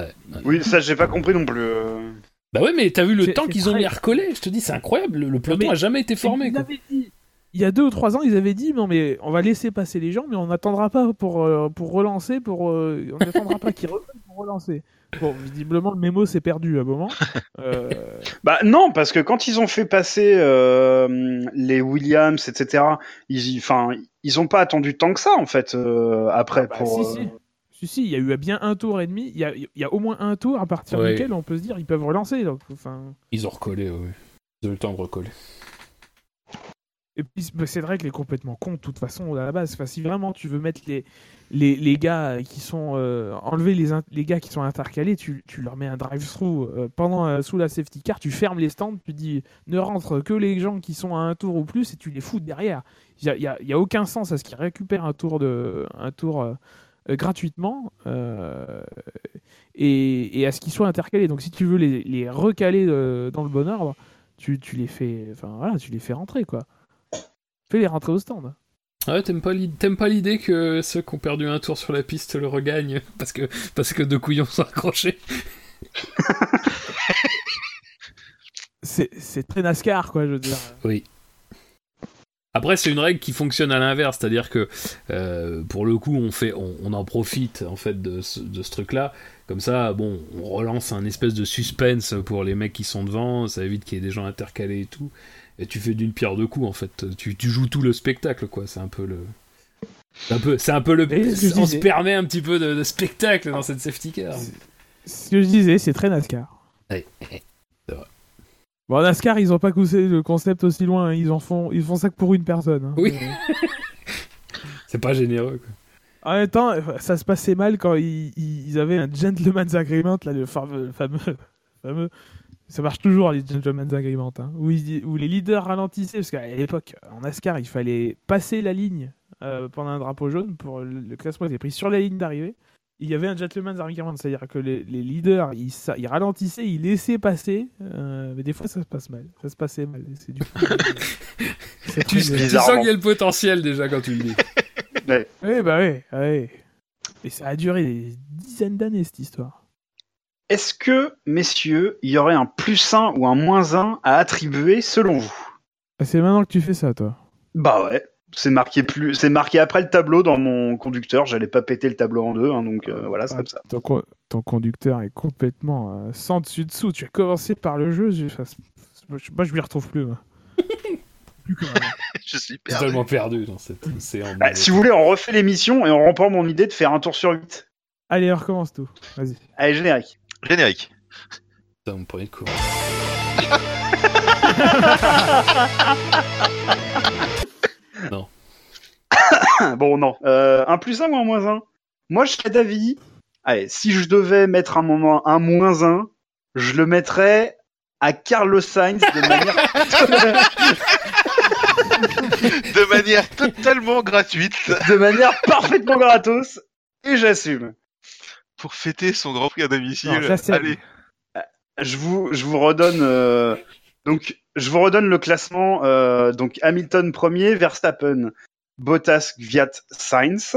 Ouais. Oui, ça j'ai pas compris non plus. euh. Bah ouais, mais t'as vu le C'est- temps c'est qu'ils ont très- mis à recoller Je te dis, c'est incroyable. Le, le peloton mais- a jamais été formé. Ils quoi. avaient dit- il y a deux ou trois ans, ils avaient dit non mais on va laisser passer les gens, mais on n'attendra pas pour euh, pour relancer, pour euh, on n'attendra pas qu'ils reviennent pour relancer. Bon, visiblement le mémo s'est perdu à un moment. Euh, Bah non, parce que quand ils ont fait passer euh, les Williams, etc., ils, enfin, ils ont pas attendu tant que ça en fait euh, après bah, pour. si, euh, si. Si, si, il y a eu bien un tour et demi. Il y a, il y a au moins un tour à partir Ouais. duquel on peut se dire ils peuvent relancer. Donc, enfin, Ils ont recollé, oui. Ils ont eu le temps de recoller. Et puis c'est- bah, vrai qu'il est complètement con de toute façon à la base. Enfin, si vraiment tu veux mettre les, les, les gars qui sont euh, enlever les, les gars qui sont intercalés, tu, tu leur mets un drive-through euh, pendant euh, sous la safety car, tu fermes les stands, tu dis ne rentre que les gens qui sont à un tour ou plus et tu les fous derrière. Il y a, y a- il y a aucun sens à ce qu'ils récupèrent un tour de un tour gratuitement euh, et, et à ce qu'ils soient intercalés. Donc si tu veux les, les recaler euh, dans le bon ordre, tu, tu les fais enfin voilà, tu les fais rentrer quoi. Fais les rentrer au stand. Ouais, t'aimes pas l'idée que ceux qui ont perdu un tour sur la piste le regagnent parce que, parce que deux couillons sont accrochés? C'est c'est très NASCAR quoi, je veux dire. Après, c'est une règle qui fonctionne à l'inverse, c'est-à-dire que euh, pour le coup, on, fait, on, on en profite en fait de ce, de ce truc-là. Comme ça, bon, on relance un espèce de suspense pour les mecs qui sont devant, ça évite qu'il y ait des gens intercalés et tout. Et tu fais d'une pierre deux coups en fait. Tu, tu joues tout le spectacle, quoi. C'est un peu le. C'est un peu, c'est un peu le. On se permet un petit peu de, de spectacle dans cette safety car. Ce que je disais, c'est très NASCAR. Ouais. Bon, NASCAR, ils ont pas poussé le concept aussi loin. hein. Ils en font, ils font ça que pour une personne. hein. Oui. C'est pas généreux, quoi. En même temps, ça se passait mal quand ils, ils- ils avaient un gentleman's agreement, là, le fameux, fameux, fameux- Ça marche toujours les gentleman's agreement, hein, où, ils- où les leaders ralentissaient, parce qu'à l'époque, en NASCAR, il fallait passer la ligne euh, pendant un drapeau jaune pour le, le classement était pris sur la ligne d'arrivée. Il y avait un gentleman's agreement, c'est-à-dire que les, les leaders, ils, sa- ils ralentissaient, ils laissaient passer, euh, mais des fois ça se passe mal, ça se passait mal. et C'est du coup, c'est Tu, sens qu'il y a le potentiel déjà quand tu le dis. Oui, bah oui, oui. Et ça a duré des dizaines d'années cette histoire. Est-ce que, messieurs, il y aurait un plus 1 ou un moins 1 à attribuer selon vous? Ah, C'est maintenant que tu fais ça, toi. Bah ouais. C'est marqué plus, c'est marqué après le tableau dans mon conducteur. J'allais pas péter le tableau en deux, hein, donc euh, voilà, c'est Ah, comme ça. Ton, co- ton conducteur est complètement euh, sans dessus-dessous. Tu as commencé par le jeu. je- enfin, moi, je- moi, je m'y retrouve plus. moi. Je suis perdu. Totalement perdu dans cette océan. de- Bah, si vous voulez, on refait l'émission et on reprend mon idée de faire un tour sur 8. Allez, on recommence tout. Vas-y. Allez, générique. Générique. Putain, mon premier coup. bon, non. Euh, un plus 1 ou un moins 1 Moi, je serais d'avis. Allez, si je devais mettre un moment un moins 1, je le mettrais à Carlos Sainz de manière. De manière totalement gratuite de manière parfaitement gratos. Et j'assume. pour fêter son Grand Prix à Non, domicile. Allez. Je vous, je vous redonne. euh, donc, je vous redonne le classement. euh, donc, Hamilton premier, Verstappen, Bottas, Gviat, Sainz.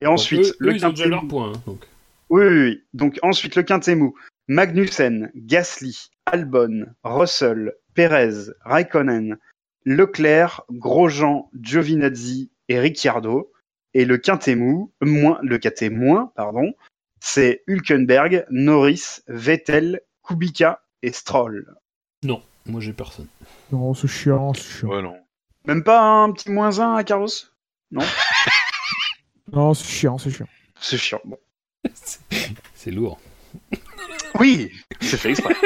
Et ensuite, eux, le eux, ils ont déjà mou. point. hein, donc. Oui, oui, oui. Donc, ensuite, le quintet mou. Magnussen, Gasly, Albon, Russell, Perez, Raikkonen, Leclerc, Grosjean, Giovinazzi et Ricciardo. Et le quintet mou, moins, le quintet moins, pardon, c'est Hülkenberg, Norris, Vettel, Kubica et Stroll. Non, moi j'ai personne. Non, c'est chiant, c'est chiant. Ouais, non. Même pas un petit moins 1 à Carlos? Non, c'est chiant, c'est chiant. C'est chiant. Bon. C'est lourd. Oui, c'est fait exprès.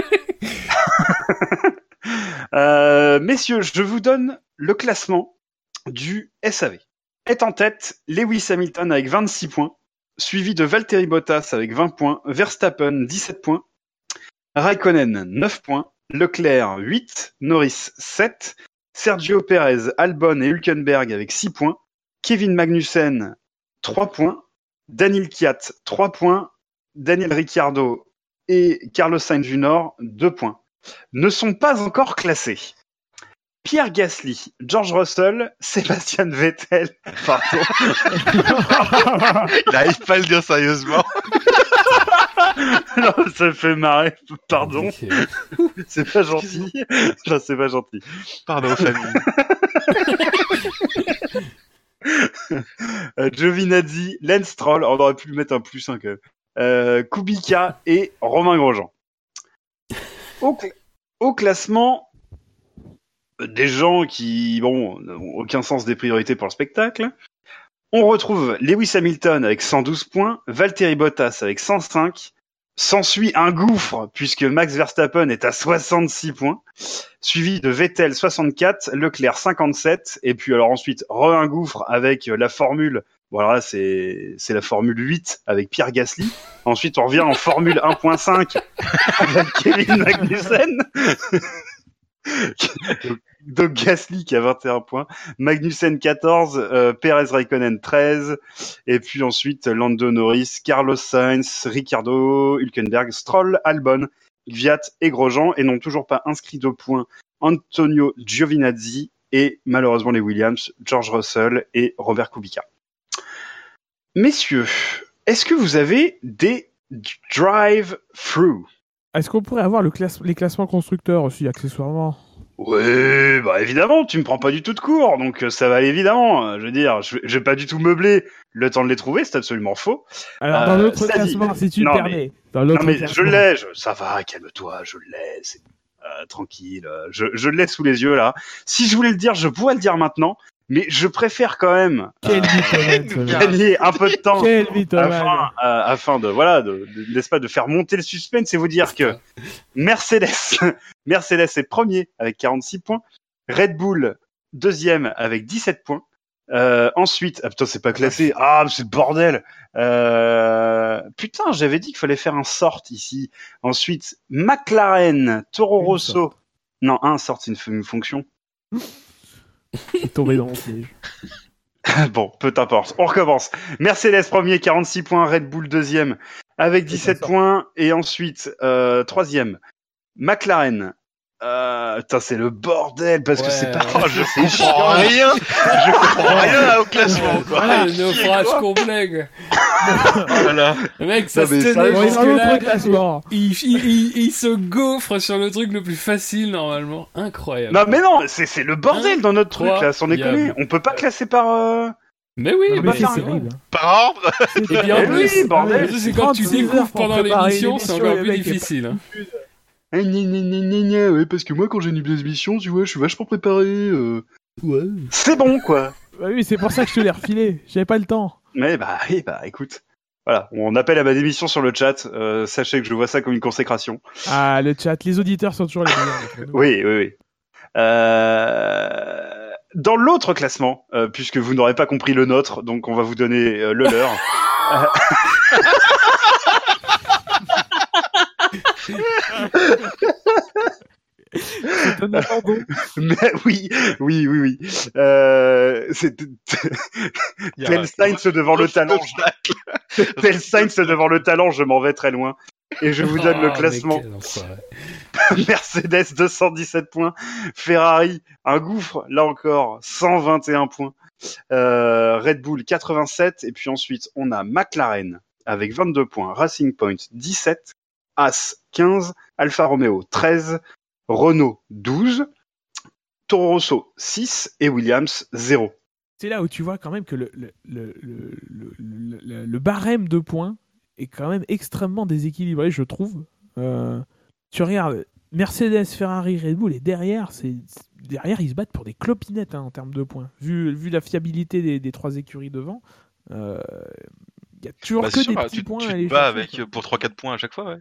Euh, messieurs, je vous donne le classement du SAV. Est en tête Lewis Hamilton avec 26 points, suivi de Valtteri Bottas avec 20 points, Verstappen 17 points, Raikkonen 9 points, Leclerc 8, Norris 7, Sergio Perez, Albon et Hülkenberg avec 6 points, Kevin Magnussen 3 points, Daniel Kiat 3 points, Daniel Ricciardo et Carlos Sainz Jr. 2 points. Ne sont pas encore classés. Pierre Gasly, George Russell, Sébastien Vettel, pardon, Il arrive pas à le dire sérieusement. non, ça me fait marrer, pardon, c'est pas gentil, non, c'est pas gentil. Pardon, famille. Euh, Giovinazzi, Lance Stroll, on aurait pu lui mettre un plus 1 quand même, euh, Kubica et Romain Grosjean. Au, cl- au classement, euh, des gens qui, bon, n'ont aucun sens des priorités pour le spectacle. On retrouve Lewis Hamilton avec 112 points, Valtteri Bottas avec 105. S'ensuit un gouffre puisque Max Verstappen est à 66 points, suivi de Vettel 64, Leclerc 57, et puis alors ensuite re un gouffre avec euh, la formule. Bon alors là c'est c'est la formule 8 avec Pierre Gasly. Ensuite on revient en formule 1.5 avec Kevin Magnussen. Donc Gasly qui a 21 points, Magnussen 14, euh, Perez Raikkonen 13, et puis ensuite Lando Norris, Carlos Sainz, Ricciardo, Hülkenberg, Stroll, Albon, Gviat et Grosjean, et n'ont toujours pas inscrit de points Antonio Giovinazzi et malheureusement les Williams, George Russell et Robert Kubica. Messieurs, est-ce que vous avez des drive-through? Est-ce qu'on pourrait avoir le classe... les classements constructeurs aussi, accessoirement? Oui, bah évidemment, tu me prends pas du tout de cours, donc euh, ça va évidemment. euh, Je veux dire, je, je vais pas du tout meubler le temps de les trouver, c'est absolument faux. Alors, dans Euh, l'autre ça dit- classement, si tu Non, me permets. Dans l'autre Non mais je l'ai, je- ça va, calme-toi, je l'ai, c'est euh, tranquille, je, je l'ai sous les yeux là. Si je voulais le dire, je pourrais le dire maintenant, mais je préfère quand même mec. gagner un peu de temps afin, euh, afin de voilà, de, de- n'est-ce pas, de faire monter le suspense et vous dire que Mercedes, Mercedes est premier avec 46 points, Red Bull deuxième avec 17 points. Euh, ensuite, ah putain, c'est pas classé. Ah, c'est le bordel. Euh, putain, j'avais dit qu'il fallait faire un sort ici. Ensuite, McLaren, Toro Rosso. Non, un sort, c'est une, une fonction. Tombé dans mon piège. bon, peu importe. On recommence. Mercedes premier, 46 points. Red Bull deuxième avec 17 sort. points. Et ensuite, euh, troisième, McLaren. Putain, c'est le bordel parce que Ouais, c'est pas. ouais. Oh, je comprends rien. Je comprends rien au classement, quoi. Ah, le naufrage complet. Voilà. Le mec, ça Non, se mais tenait jusque-là. classement. Il, il, il- il se gaufre sur le truc le plus facile normalement. Incroyable. Non, mais non, c'est c'est le bordel dans notre truc là, y a- déconner. On peut pas classer par. euh, Mais oui, Non, mais c'est un terrible. Par ordre Et puis en Eh plus, oui, bordel. en c'est quand tu 36 heures découvres pendant l'émission, c'est encore plus est difficile. hein. Ah, gna, gna, gna, Ouais, parce que moi, quand j'ai une émission, tu vois, je suis vachement préparé. euh. C'est bon, quoi. Bah oui, c'est pour ça que je te l'ai refilé. J'avais pas le temps. Mais bah, oui, bah, écoute. Voilà, on appelle à ma démission sur le chat. euh, sachez que je vois ça comme une consécration. Ah, le chat. Les auditeurs sont toujours les meilleurs. Oui, oui, oui. Euh, Dans l'autre classement, euh, puisque vous n'aurez pas compris le nôtre, donc on va vous donner euh, le leur. C'est un abandon. Mais oui, oui, oui, oui. Euh, c'est tel Sainz devant le talent. Tel Sainz devant le talent, je m'en vais très loin. Et je vous donne le Ah, classement. Mercedes 217 points, Ferrari un gouffre là encore 121 points, Euh, Red Bull 87 et puis ensuite on a McLaren avec 22 points, Racing Point 17, As 15, Alfa Romeo 13, Renault 12, Toro Rosso 6 et Williams 0. C'est là où tu vois quand même que le, le, le, le, le- le- le barème de points est quand même extrêmement déséquilibré, je trouve. Euh, tu regardes Mercedes, Ferrari, Red Bull, et derrière, c'est derrière ils se battent pour des clopinettes hein, en termes de points. Vu, vu la fiabilité des, des trois écuries devant, euh, il y a toujours Bah, que sûr, des petits tu, points tu à te aller bats avec quoi. euh, pour 3-4 points à chaque fois, ouais.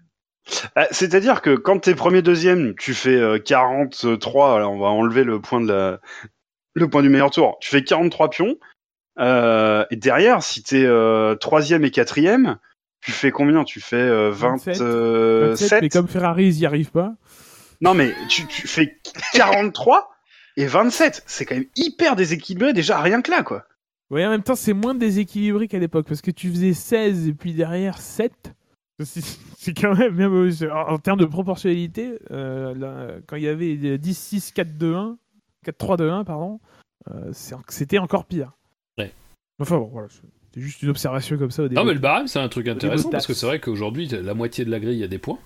Ah, C'est-à-dire que quand t'es premier deuxième, tu fais euh, 43, alors on va enlever le point de la, le point du meilleur tour. Tu fais 43 pions, euh, et derrière, si t'es euh, troisième et quatrième, tu fais combien? Tu fais euh, 27, 27, 27, mais comme Ferrari, ils y arrivent pas. Non, mais tu, tu fais 43 et 27. C'est quand même hyper déséquilibré déjà, rien que là, quoi. Ouais, en même temps, c'est moins déséquilibré qu'à l'époque, parce que tu faisais 16 et puis derrière 7. C'est quand même bien. En, en termes de proportionnalité, euh, là, quand il y avait 10, 6, 4, 2, 1, 4, 3, 2, 1, pardon, euh, c'était encore pire. Ouais. Enfin bon, voilà, c'est juste une observation comme ça au début. Non, mais le barème, c'est un truc intéressant parce que c'est vrai qu'aujourd'hui, la moitié de la grille a des points.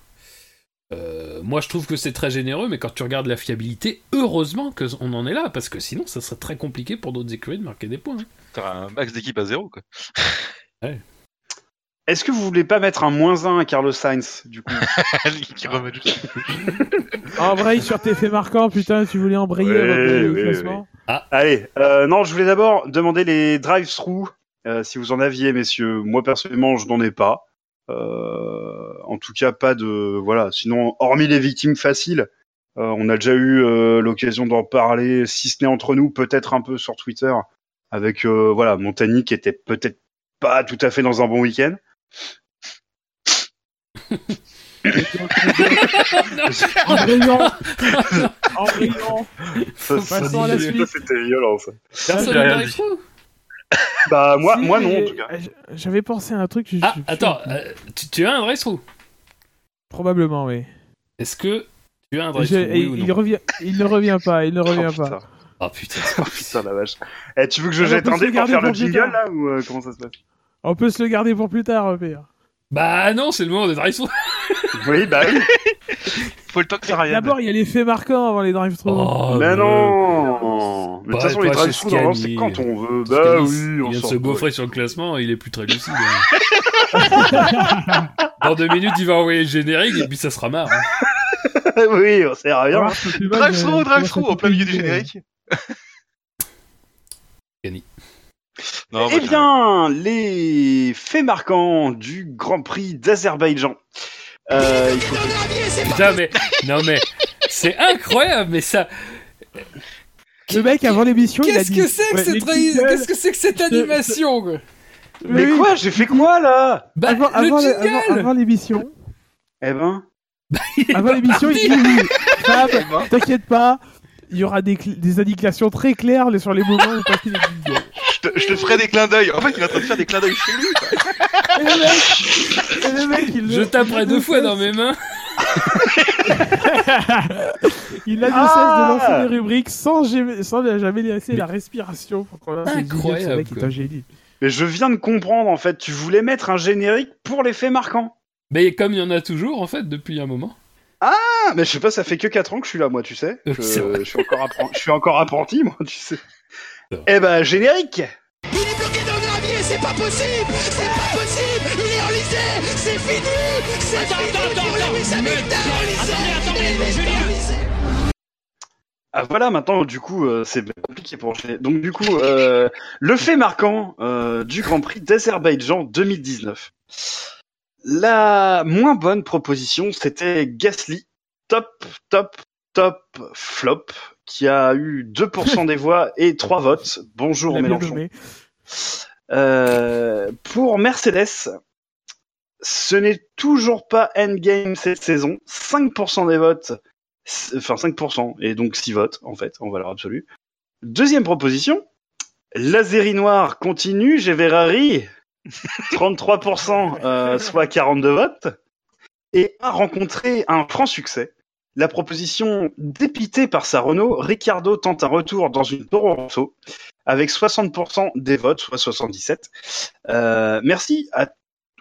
Euh, moi, je trouve que c'est très généreux, mais quand tu regardes la fiabilité, heureusement qu'on en est là, parce que sinon, ça serait très compliqué pour d'autres écuries de marquer des points. hein. T'as un max d'équipe à zéro, quoi. Est-ce que vous voulez pas mettre un moins 1 à Carlos Sainz, du coup qui remet juste. Embraye sur tes faits marquants, putain, tu voulais embrayer le ouais, classement. Allez, euh, non, je voulais d'abord demander les drive-through, euh, si vous en aviez, messieurs. Moi, personnellement, je n'en ai pas. Euh, en tout cas, pas de... Voilà, sinon, hormis les victimes faciles, euh, on a déjà eu euh, l'occasion d'en parler, si ce n'est entre nous, peut-être un peu sur Twitter, avec, euh, voilà, Montagny qui était peut-être pas tout à fait dans un bon week-end. Embrayant Embrayant Ça, ça, Passons à la ça, suite. c'était violent, ça. Personne j'ai rien drive dit. Bah, moi, Si, moi non, mais, en tout cas. euh, J'avais pensé à un truc. je- Ah, je- attends, euh, tu, tu as un drive through Probablement, oui. Est-ce que tu as un drive Je- through oui et ou il, non? revient, il ne revient pas, il ne revient Oh, pas. putain. Oh putain. Oh, putain, la vache. Eh, tu veux que je Ah, jette un dé pour faire le pour jingle, là, ou euh, comment ça se passe? On peut se le garder pour plus tard, au pire. Bah non, c'est le moment des drive through Oui, bah oui. Faut le temps que ça revienne. D'abord, il y a les faits marquants avant les drive-thru. Oh, mais mais- non Mais de toute Bah, façon, les normalement, c'est quand on veut. Bah oui, il on vient de s'en se gaufrer sur le classement, il est plus très lucide. hein. Dans deux minutes, il va envoyer le générique et puis ça sera marre. hein. oui, on rien. Ce débat, Drive-through, je- drive-through, je- au plein milieu du générique. Non, Eh bien, les faits marquants du Grand Prix d'Azerbaïdjan. Euh, il faut que- Putain, mais non, mais c'est incroyable, mais ça. Le mec, avant l'émission, il a Qu'est-ce dit. que c'est que ouais, les cette jingles, Qu'est-ce que c'est que cette animation quoi Mais oui, quoi J'ai fait quoi, là? Bah, avant, le avant, le- jingle avant- avant l'émission, Eh ben... avant l'émission, il dit oui, Fab, t'inquiète pas, il y aura des, des indications très claires sur les moments où passer les jingles. Je, te, je te ferai des clins d'œil. En fait, il est en train de faire des clins d'œil chez lui. quoi. Et le mec, et le mec, il Je taperai deux fois dans mes mains. Il de Ah cesse de lancer des rubriques sans, jamais- sans jamais laisser la respiration pour qu'on lance les. Incroyable, mec est un génie. Mais je viens de comprendre, en fait. Tu voulais mettre un générique pour les faits marquants. Mais comme il y en a toujours, en fait, depuis un moment. Ah, mais je sais pas, ça fait que 4 ans que je suis là, moi, tu sais. Je, C'est vrai. je suis, encore appren- je suis encore apprenti, moi, tu sais. Eh ben, générique. Il est bloqué dans le gravier, c'est pas possible C'est pas possible Il est enlisé C'est fini C'est fini Lewis Hamilton enlisé Il est enlisé Ah voilà, maintenant, du coup, euh, c'est compliqué pour enchaîner. Donc, du coup, euh, le fait marquant euh, du Grand Prix d'Azerbaïdjan 2019. La moins bonne proposition, c'était Gasly, top, top, top, flop, qui a eu 2% des voix et 3 votes. Bonjour Il a bien Mélenchon. Euh, pour Mercedes, ce n'est toujours pas endgame cette saison. 5% des votes, enfin 5%, et donc 6 votes en fait, en valeur absolue. Deuxième proposition, Lazeri Noir continue, j'ai Ferrari, 33%, euh, soit 42 votes, et a rencontré un franc succès. La proposition dépitée par sa Renault, Ricardo tente un retour dans une Toro Rosso avec 60% des votes, soit 77. Euh, merci à,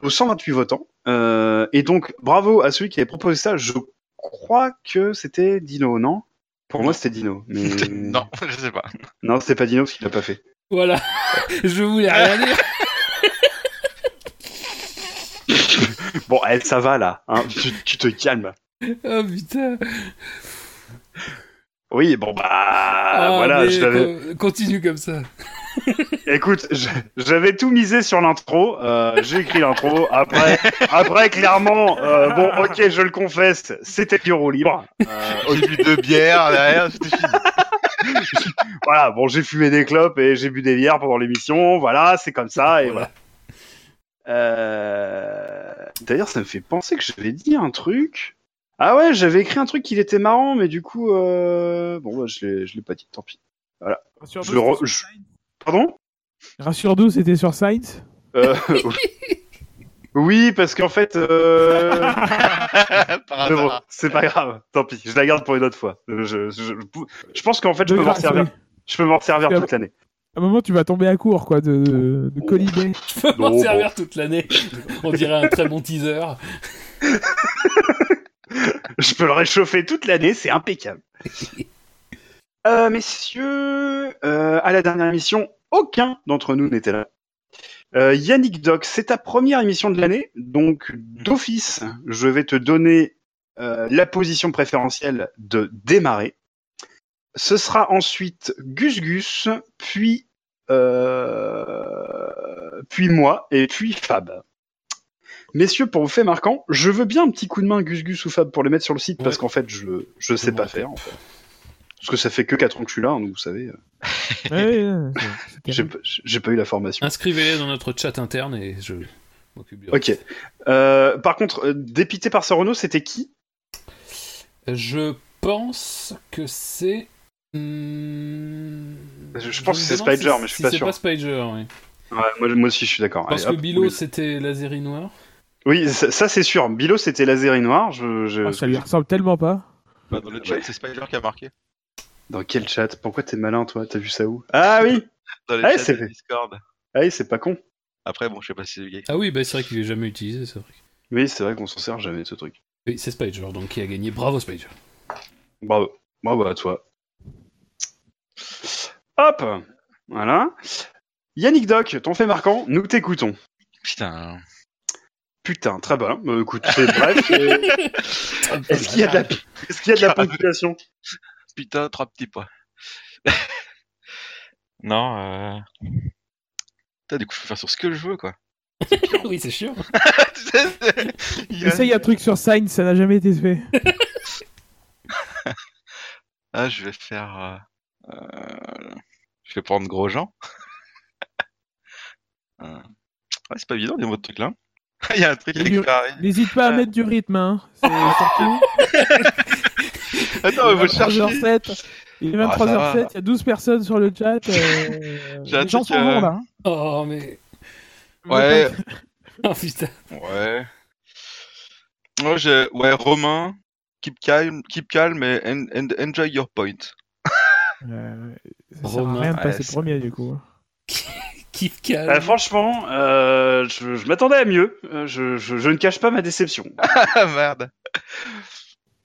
aux 128 votants. Euh, et donc, bravo à celui qui avait proposé ça. Je crois que c'était Dino, non? Pour moi, c'était Dino. Mais... non, je sais pas. Non, c'était pas Dino parce qu'il l'a pas fait. Voilà. Je voulais rien dire. Bon, eh, ça va là. Hein tu, tu te calmes. Oh putain. Oui, bon bah Ah, voilà. Je l'avais- Continue comme ça. Écoute, j'avais tout misé sur l'intro. Euh, J'ai écrit l'intro. Après, après clairement, euh, bon, ok, je le confesse, c'était bureau libre. Euh, J'ai bu deux bières derrière, c'était fini. voilà, bon, j'ai fumé des clopes et j'ai bu des bières pendant l'émission. Voilà, c'est comme ça et voilà. Voilà. Euh, D'ailleurs, ça me fait penser que j'avais dit un truc. Ah ouais, j'avais écrit un truc qui était marrant, mais du coup, euh... bon, bah, je l'ai, je l'ai pas dit. Tant pis. Rassure-nous, Je le re- c'était je- Pardon? Rassure-nous, c'était sur Sainz. Euh, Oui, parce qu'en fait, euh... Mais bon, c'est pas grave. Tant pis, je la garde pour une autre fois. Je, je, je, je pense qu'en fait, je De peux m'en servir. oui. Je peux m'en servir toute l'année. À un moment, tu vas tomber à court, quoi, de, de. Je peux m'en servir toute l'année. On dirait un très bon teaser. Je peux le réchauffer toute l'année, c'est impeccable. Euh, messieurs, euh, à la dernière émission, aucun d'entre nous n'était là. Euh, Yannick Doc, c'est ta première émission de l'année, donc d'office, je vais te donner euh, la position préférentielle de démarrer. Ce sera ensuite Gus Gus, puis puis moi et puis Fab. Messieurs, pour vous faire marquant, je veux bien un petit coup de main Gus Gus ou Fab pour les mettre sur le site parce qu'en fait, je je sais Bon, pas faire. En fait. Parce que ça fait que 4 ans que je suis là, hein, donc vous savez, euh, Ouais, ouais, ouais, c'est- c'est j'ai pas- j'ai pas eu la formation. Inscrivez-les dans notre chat interne et je m'occupe du Ok. Euh, par contre, euh, dépité par ce Renault, c'était qui? Je pense que c'est. Hmm, Je- je pense que c'est Spider, si- mais je suis si pas c'est sûr. pas Spider, oui. ouais, moi, moi aussi, je suis d'accord. Parce Allez, que hop, Bilo, c'était Lazeri Noir. Oui, ça, ça, c'est sûr. Bilo, c'était laser et noir. Je, je- Ah, ça lui ressemble tellement pas. Bah, dans le chat, Ouais. c'est Spider qui a marqué. Dans quel chat? Pourquoi t'es malin, toi? T'as vu ça où? Ah oui Dans le Ouais, chat c'est de vrai. Discord. Ah oui, c'est pas con. Après, bon, je sais pas si c'est le gars. Ah oui, bah, c'est vrai qu'il est jamais utilisé, c'est vrai. Oui, c'est vrai qu'on s'en sert jamais de ce truc. Oui, c'est Spider, donc qui a gagné. Bravo Spider. Bravo. Bravo à toi. Hop Voilà. Yannick Doc, ton fait marquant, nous t'écoutons. Putain. Putain, très bien. Euh, écoute, c'est bref. Est-ce qu'il y a de la, est-ce qu'il y a de la ponctuation? Putain, trois petits points. non, euh. Putain, du coup, je peux faire sur ce que je veux, quoi. oui, c'est sûr. Il y a- Essaye un truc sur Sainz, ça n'a jamais été fait. Ah, je vais faire. euh, euh, Je vais prendre Grosjean. Euh, ouais, c'est pas évident, des mots de trucs là. Il y a un truc avec Ferrari. N'hésite pas à Ouais. mettre du rythme, hein. C'est surtout. Attends, chercher. 23h07. Il est Ah, ça 23h07, va. il y a 12 personnes sur le chat. euh, J'ai un les gens truc, s'en vont euh, là. hein. Oh, mais. Ouais. Oh putain. Ouais. Ouais, j'ai- ouais, Romain, keep calm, keep calm et en- en- enjoy your point. Euh, ça sert Romain, à rien de passer premier du coup. Kiff calme. Euh, Franchement, euh, je, je m'attendais à mieux. Euh, je, je- je ne cache pas ma déception. Ah merde.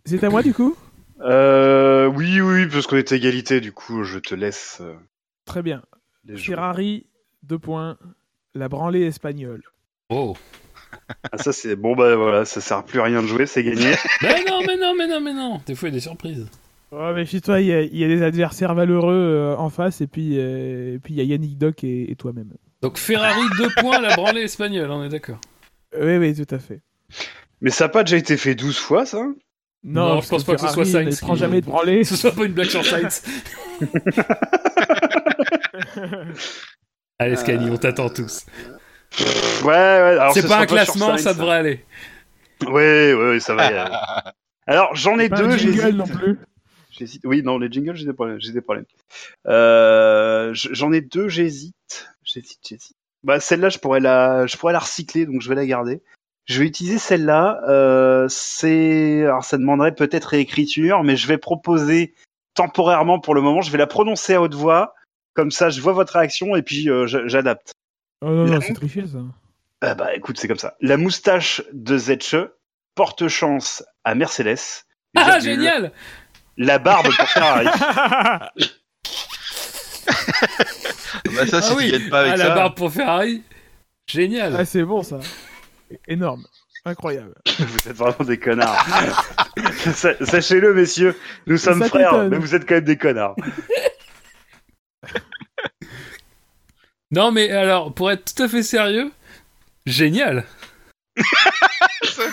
C'est à moi du coup? Euh, oui, oui, parce qu'on est à égalité, du coup, je te laisse euh, Très bien. Ferrari, deux points. La branlée espagnole. Oh. Ah, ça, c'est bon, bah voilà, ça sert plus à rien de jouer, c'est gagné. Mais non, mais non, mais non, mais non. Des fois, il y a des surprises. Oh, mais chez toi, il y, a- il y a des adversaires valeureux euh, en face, et puis euh, et puis il y a Yannick Doc et, et toi-même. Donc Ferrari, deux points, la branlée espagnole, on est d'accord. Oui, oui, tout à fait. Mais ça n'a pas déjà été fait 12 fois, ça? Non, je pense pas que ce soit Ferrari Sainz ne prend qui- jamais de branlée. Ce soit pas une blague sur Sainz. Allez, Scani, on t'attend tous. Ouais, ouais, alors C'est ce pas un classement, Sainz, ça devrait aller. Ouais, ouais, ouais, ça va y aller. Alors, j'en ai Pas un deux, jingle non plus. J'hésite. Oui, non, les jingles, j'ai des problèmes. J'ai des problèmes. Euh, j- j'en ai deux, j'hésite. J'hésite, j'hésite. Bah, celle-là, je pourrais la, je pourrais la recycler, donc je vais la garder. Je vais utiliser celle-là. Euh, c'est, alors ça demanderait peut-être réécriture, mais je vais proposer temporairement pour le moment. Je vais la prononcer à haute voix. Comme ça, je vois votre réaction et puis euh, j'a- j'adapte. Oh non, La non, c'est triché ça. Ah bah, écoute, c'est comme ça. La moustache de Zetche porte chance à Mercedes. Ah, Virgule. génial La barbe pour Ferrari. Bah, ça, si Ah oui, tu gagnes pas avec ah, ça. la barbe pour Ferrari. Génial. ah, c'est bon ça. Énorme. Incroyable. Vous êtes vraiment des connards. Sa- Sachez-le, messieurs, nous sommes Ça frères, mais vous êtes quand même des connards. Non, mais alors, pour être tout à fait sérieux, génial. C'est.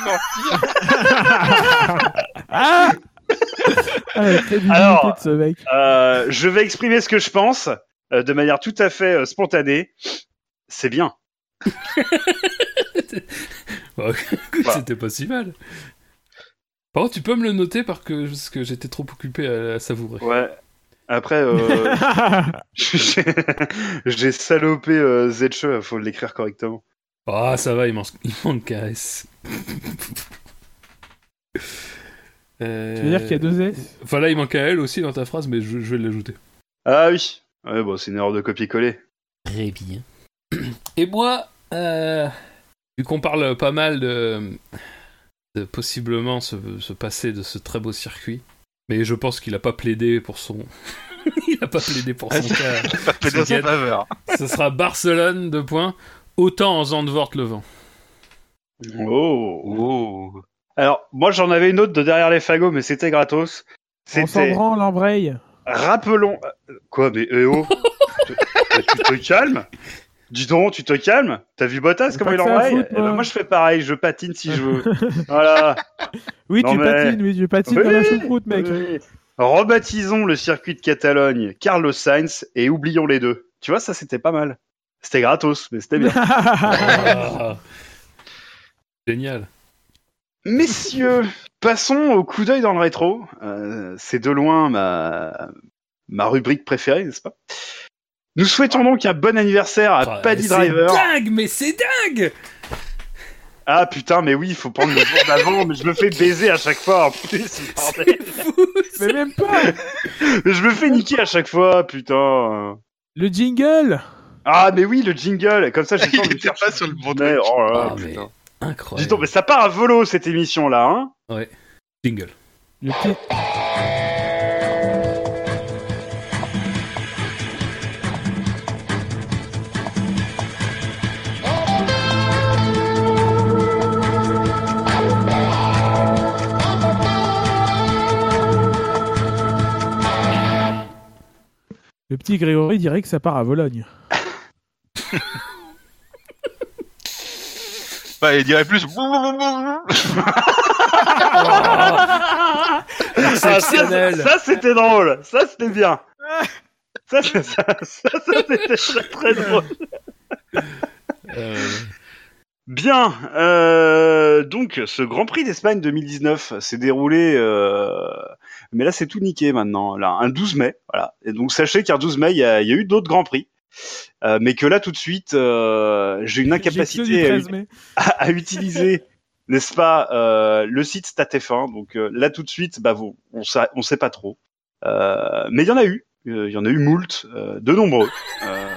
Ah Ah, la Alors, de ce mec. Euh, je vais exprimer ce que je pense euh, de manière tout à fait euh, spontanée. C'est bien. Bon, écoute, Voilà. c'était pas si mal. Par contre, tu peux me le noter parce que, parce que j'étais trop occupé à, à savourer. Ouais. Après, euh, j'ai salopé euh, Zetche, faut l'écrire correctement. Ah, ça va, il manque, il manque qu'un S. Euh, Tu veux dire qu'il y a deux S? Enfin là, il manque un L aussi dans ta phrase, mais je, je vais l'ajouter. Ah oui. Ouais, bon, c'est une erreur de copier-coller. Très bien. Et moi, euh, vu qu'on parle pas mal de, de possiblement se, se passer de ce très beau circuit, mais je pense qu'il a pas plaidé pour son. il a pas plaidé pour son cas. Pas de sa S'inquiète. faveur. Ce sera Barcelone, deux points. Autant en Zandvoort le vent. Oh. Oh. Alors, moi, j'en avais une autre de derrière les fagots, mais c'était gratos. On s'en branle, l'embraye. Rappelons. Quoi, mais eh oh tu, tu te calmes? Dis donc, tu te calmes? T'as vu Bottas comment il embraye? Eh ben, moi. Je fais pareil, je patine si je veux. voilà. Oui, Non, tu mais- patines, oui, tu patines Oui, dans la choucroute, mec. oui. Rebaptisons le circuit de Catalogne Carlos Sainz et oublions les deux. Tu vois, ça c'était pas mal. C'était gratos, mais c'était bien. Ah. Génial. Messieurs, passons au coup d'œil dans le rétro. Euh, c'est de loin ma, ma rubrique préférée, n'est-ce pas? Nous souhaitons donc un bon anniversaire à Paddy c'est Driver. dingue, mais c'est dingue Ah putain, mais oui, il faut prendre le jour d'avant, mais je me fais baiser à chaque fois en plus. bordel. Fou, Mais même pas Mais je me fais niquer à chaque fois, putain. Le jingle Ah, mais oui, le jingle, comme ça j'ai le temps de faire pas sur le bon Mais, oh là là, Ah, mais. Incroyable. Dis donc, mais ça part à volo cette émission là, hein Jingle. Le petit... Le petit Grégory dirait que ça part à Vologne. Bah, il dirait plus. Ah, ça, Exceptionnel. ça, c'était drôle, ça c'était bien. Ça, ça, ça, ça, ça, c'était très très drôle. Euh, Bien, euh, donc ce Grand Prix d'Espagne 2019 s'est déroulé, euh, mais là c'est tout niqué maintenant, là, un 12 mai, voilà. Et donc sachez qu'un 12 mai, il y y a eu d'autres Grands Prix, euh, mais que là tout de suite, euh, j'ai une incapacité à, 13 mai. à- à utiliser, n'est-ce pas, euh, le site StatF1. Donc euh, là tout de suite, bah, vous, on sait, on sait pas trop, Euh, mais il y en a eu, Euh, il y en a eu moult, euh, de nombreux. Euh,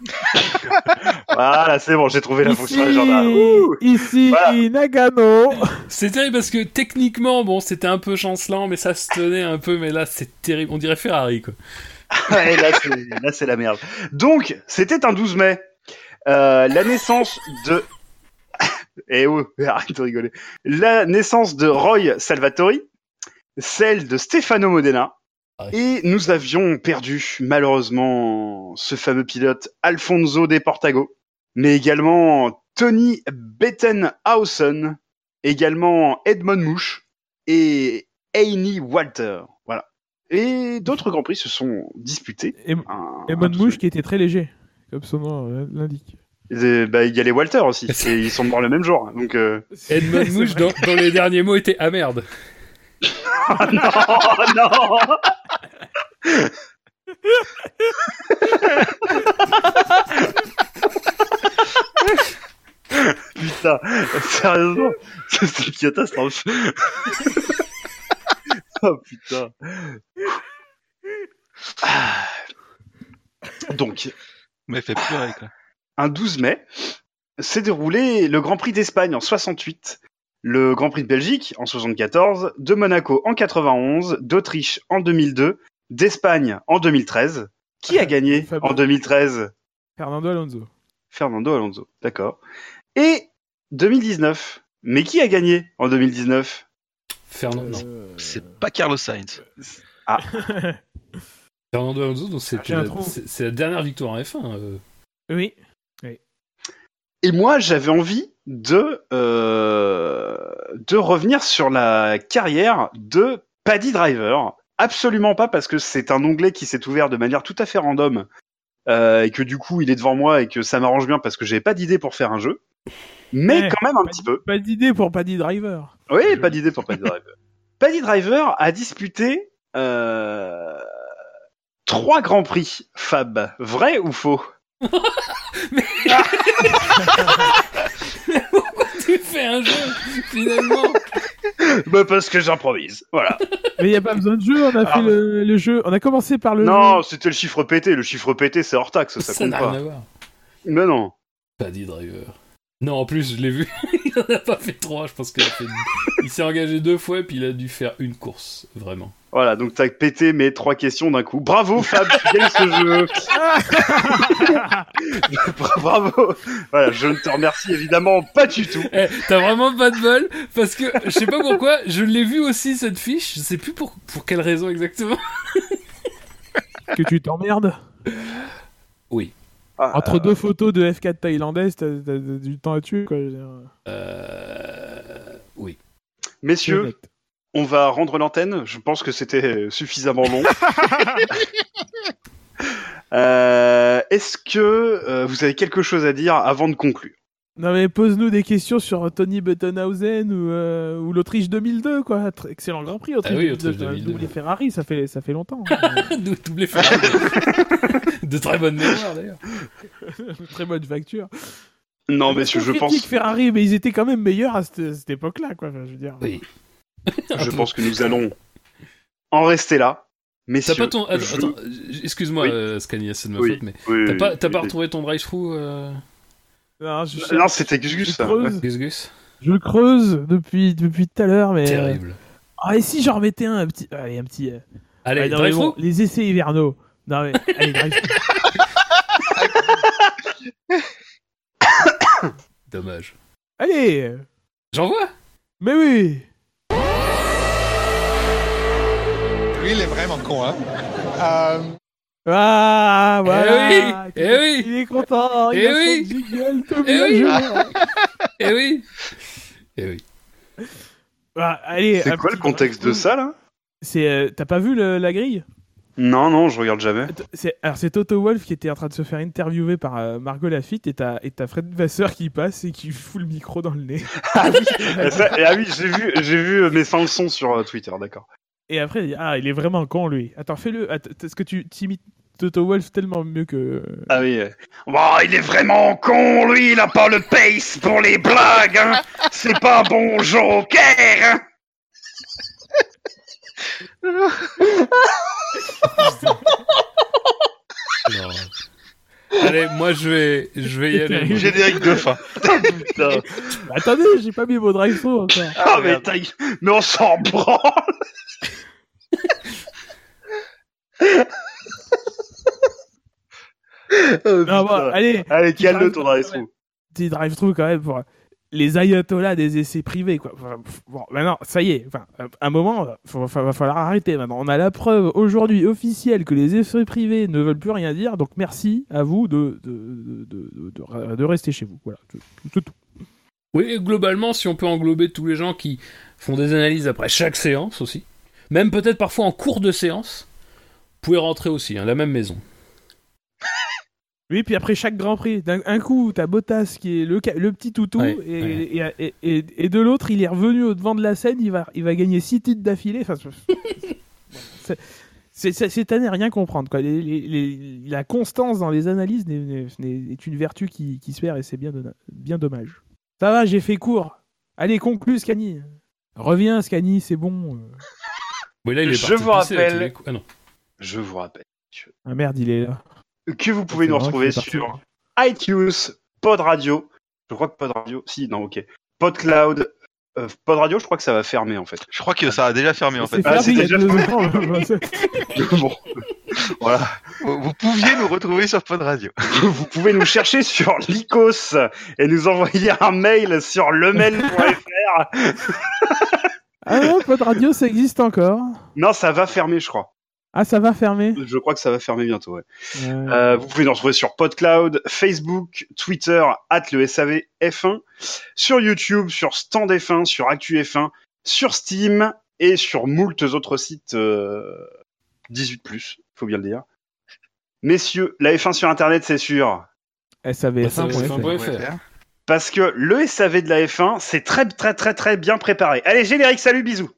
voilà, c'est bon, j'ai trouvé la fonction. Ouh ici Voilà. Nagano. C'est terrible parce que techniquement, bon, c'était un peu chancelant, mais ça se tenait un peu, mais là, c'est terrible. On dirait Ferrari, quoi. Ouais, là, c'est, la merde. Donc, c'était un 12 mai. Euh, la naissance de... Eh oh, arrête de rigoler. La naissance de Roy Salvatori, celle de Stefano Modena, et nous avions perdu, malheureusement, ce fameux pilote Alfonso De Portago, mais également Tony Bettenhausen, également Edmond Mouche et Annie Walter. Voilà. Et d'autres grands prix se sont disputés. Et, Un- et Bonne Mouche qui était très léger, comme son nom euh, l'indique. Bah, il y a les Walter aussi. et ils sont morts le même jour. Donc, euh... Edmund C'est Mouche, dans les derniers mots, était ah merde. Oh non, non Putain, sérieusement, c'est une catastrophe. Oh putain. Ah. Donc, Mais fait pleurer, quoi. un 12 mai, s'est déroulé le Grand Prix d'Espagne en 68, le Grand Prix de Belgique en 74, de Monaco en 91, d'Autriche en 2002, d'Espagne en 2013. Qui a gagné Fabien. en 2013 Fernando Alonso. Fernando Alonso, d'accord. Et 2019. Mais qui a gagné en 2019 Fernando, non. Euh, C'est pas Carlos Sainz. Fernando Alonso, donc c'est J'ai la, dernière victoire en F1. euh. Oui. Et moi, j'avais envie de euh, de revenir sur la carrière de Paddy Driver. Absolument pas parce que c'est un onglet qui s'est ouvert de manière tout à fait random euh, et que du coup il est devant moi et que ça m'arrange bien parce que j'avais pas d'idée pour faire un jeu, mais Ouais, quand même un pas petit peu. Pas d'idée pour Paddy Driver. Oui, pas d'idée pour Paddy Driver. Paddy Driver a disputé euh, trois grands prix Fab. Vrai ou faux? Tu fais un jeu, finalement? Bah parce que j'improvise. Voilà. Mais il y a pas besoin de jeu, on a Ah. fait le, le jeu. On a commencé par le non, c'était le chiffre pété. Le chiffre pété, c'est hors taxe, ça, Ça compte n'a rien pas. à voir. Mais non. Paddy Driver. Non, en plus, je l'ai vu. il en a pas fait trois. Je pense qu'il a fait. Il s'est engagé deux fois, puis il a dû faire une course. Vraiment. Voilà, donc t'as pété mes trois questions d'un coup. Bravo Fab, tu gagnes ce jeu. Bravo. Voilà, je ne te remercie évidemment pas du tout. Eh, t'as vraiment pas de bol parce que je sais pas pourquoi, je l'ai vu aussi cette fiche, je sais plus pour, pour quelle raison exactement. Que tu t'emmerdes? Ah, Entre deux photos de F4 thaïlandaise, t'as t'as- t'as du temps à tuer, quoi. je veux dire. Euh... Oui. Messieurs, on va rendre l'antenne. Je pense que c'était suffisamment long. Euh, Est-ce que euh, vous avez quelque chose à dire avant de conclure? Non mais pose-nous des questions sur Tony Buttonhausen ou, euh, ou l'Autriche 2002 quoi. Excellent Grand Prix Autriche, Ah oui, 2002. Autriche 2002. Doublé Ferrari, ça fait ça fait longtemps. Dou- Doublé Ferrari. De très bonne mémoire d'ailleurs. Très bonne facture. Non, messieurs, je On pense, Ferrari, mais ils étaient quand même meilleurs à cette, cette époque-là quoi. Enfin, je veux dire. Oui. je pense que nous allons en rester là. T'as Messieurs, pas ton. Attends, je- attends, excuse-moi, Oui. euh, Scania, c'est de ma Oui. faute, mais Oui, t'as oui, pas, t'as oui, pas oui. retrouvé ton drive-through, euh... Non, je, Euh, Non, c'était Gus je Gus. ça. creuse, Gus Gus je le creuse depuis depuis tout à l'heure, mais. euh, Terrible. Ah et si j'en remettais un, un petit, allez un petit. euh, Allez, ouais, non, mais drive-through bon, les essais hivernaux. Non mais allez drive. Dommage. allez. J'envoie Mais oui. Lui, il est vraiment con, hein. Euh, Ah, voilà. Eh oui, eh oui. Il est content. Il Eh a son oui. jingle tout Eh oui. Eh oui Eh oui. Ah, allez. C'est quoi le contexte de ça là? C'est, euh, t'as pas vu le- la grille? Non, non, je regarde jamais. C'est, alors c'est Toto Wolf qui était en train de se faire interviewer par euh, Margot Lafitte et t'as, et t'as Fred Vasseur qui passe et qui fout le micro dans le nez. Ah oui, Ah, ça- ah oui j'ai vu, j'ai vu euh, mes fins de son sur euh, Twitter, d'accord. Et après, il dit, ah, il est vraiment con lui. Attends, fais-le. Att- Est-ce que tu t'imites Toto Wolf tellement mieux que. Ah oui. euh. Bon, il est vraiment con, lui, il a pas le pace pour les blagues, hein. C'est pas bon joker, hein. Non. Allez, moi je vais, je vais y aller. Générique de fin. Putain. Attendez, j'ai pas mis mon drive encore. Ah, mais, t'as- mais on s'en branle. Oh, Non, bon, putain. allez, Allez, calme-le ton drive-through. petit drive through quand même pour les ayatollahs des essais privés quoi. Enfin, bon, maintenant, ça y est. Enfin, à un moment, il va falloir arrêter. Maintenant, on a la preuve aujourd'hui officielle que les essais privés ne veulent plus rien dire. Donc, merci à vous de de, de, de, de- de rester chez vous. Voilà, c'est- c'est tout. Oui, et globalement, si on peut englober tous les gens qui font des analyses après chaque séance aussi, même peut-être parfois en cours de séance, vous pouvez rentrer aussi, hein, la même maison. Oui, puis après chaque Grand Prix, d'un un coup, t'as Bottas qui est le, petit toutou, Ouais, et, ouais. Et, et, et- et de l'autre, il est revenu au devant de la scène, il va, il va gagner 6 titres d'affilée. Enfin, cette année, rien comprendre. Quoi. Les- les- les- la constance dans les analyses est une vertu qui, qui se perd, et c'est bien, dommage. Ça va, j'ai fait court. Allez, conclue, Scani. Reviens, Scani, c'est bon. euh. Oui, là, il est Je parti vous pisser rappelle-. Ah non. Je vous rappelle Ah merde, il est là. Que vous pouvez nous retrouver sur iTunes, Pod Radio. Je crois que Pod Radio, si, non, ok. PodCloud, euh, Pod Radio, je crois que ça va fermer en fait. Je crois que ça a déjà fermé en fait. Ah, fermé il y a c'est déjà fermé. ans. bon, voilà. Vous vous pouviez nous retrouver sur Pod Radio. Vous pouvez nous chercher sur Lycos et nous envoyer un mail sur lemail.fr. ah non, Pod Radio, ça existe encore. Non, ça va fermer, je crois. Ah, ça va fermer Je crois que ça va fermer bientôt. Ouais. Euh, Euh, vous pouvez nous retrouver sur PodCloud, Facebook, Twitter, at le SAV F1, sur YouTube, sur Stand F1, sur Actu F1, sur Steam et sur moultes autres sites euh, 18+, faut bien le dire. Messieurs, la F1 sur Internet, c'est sûr. SAVF1.fr. Parce que le SAV de la F1, c'est très très très très bien préparé. Allez, générique, salut, bisous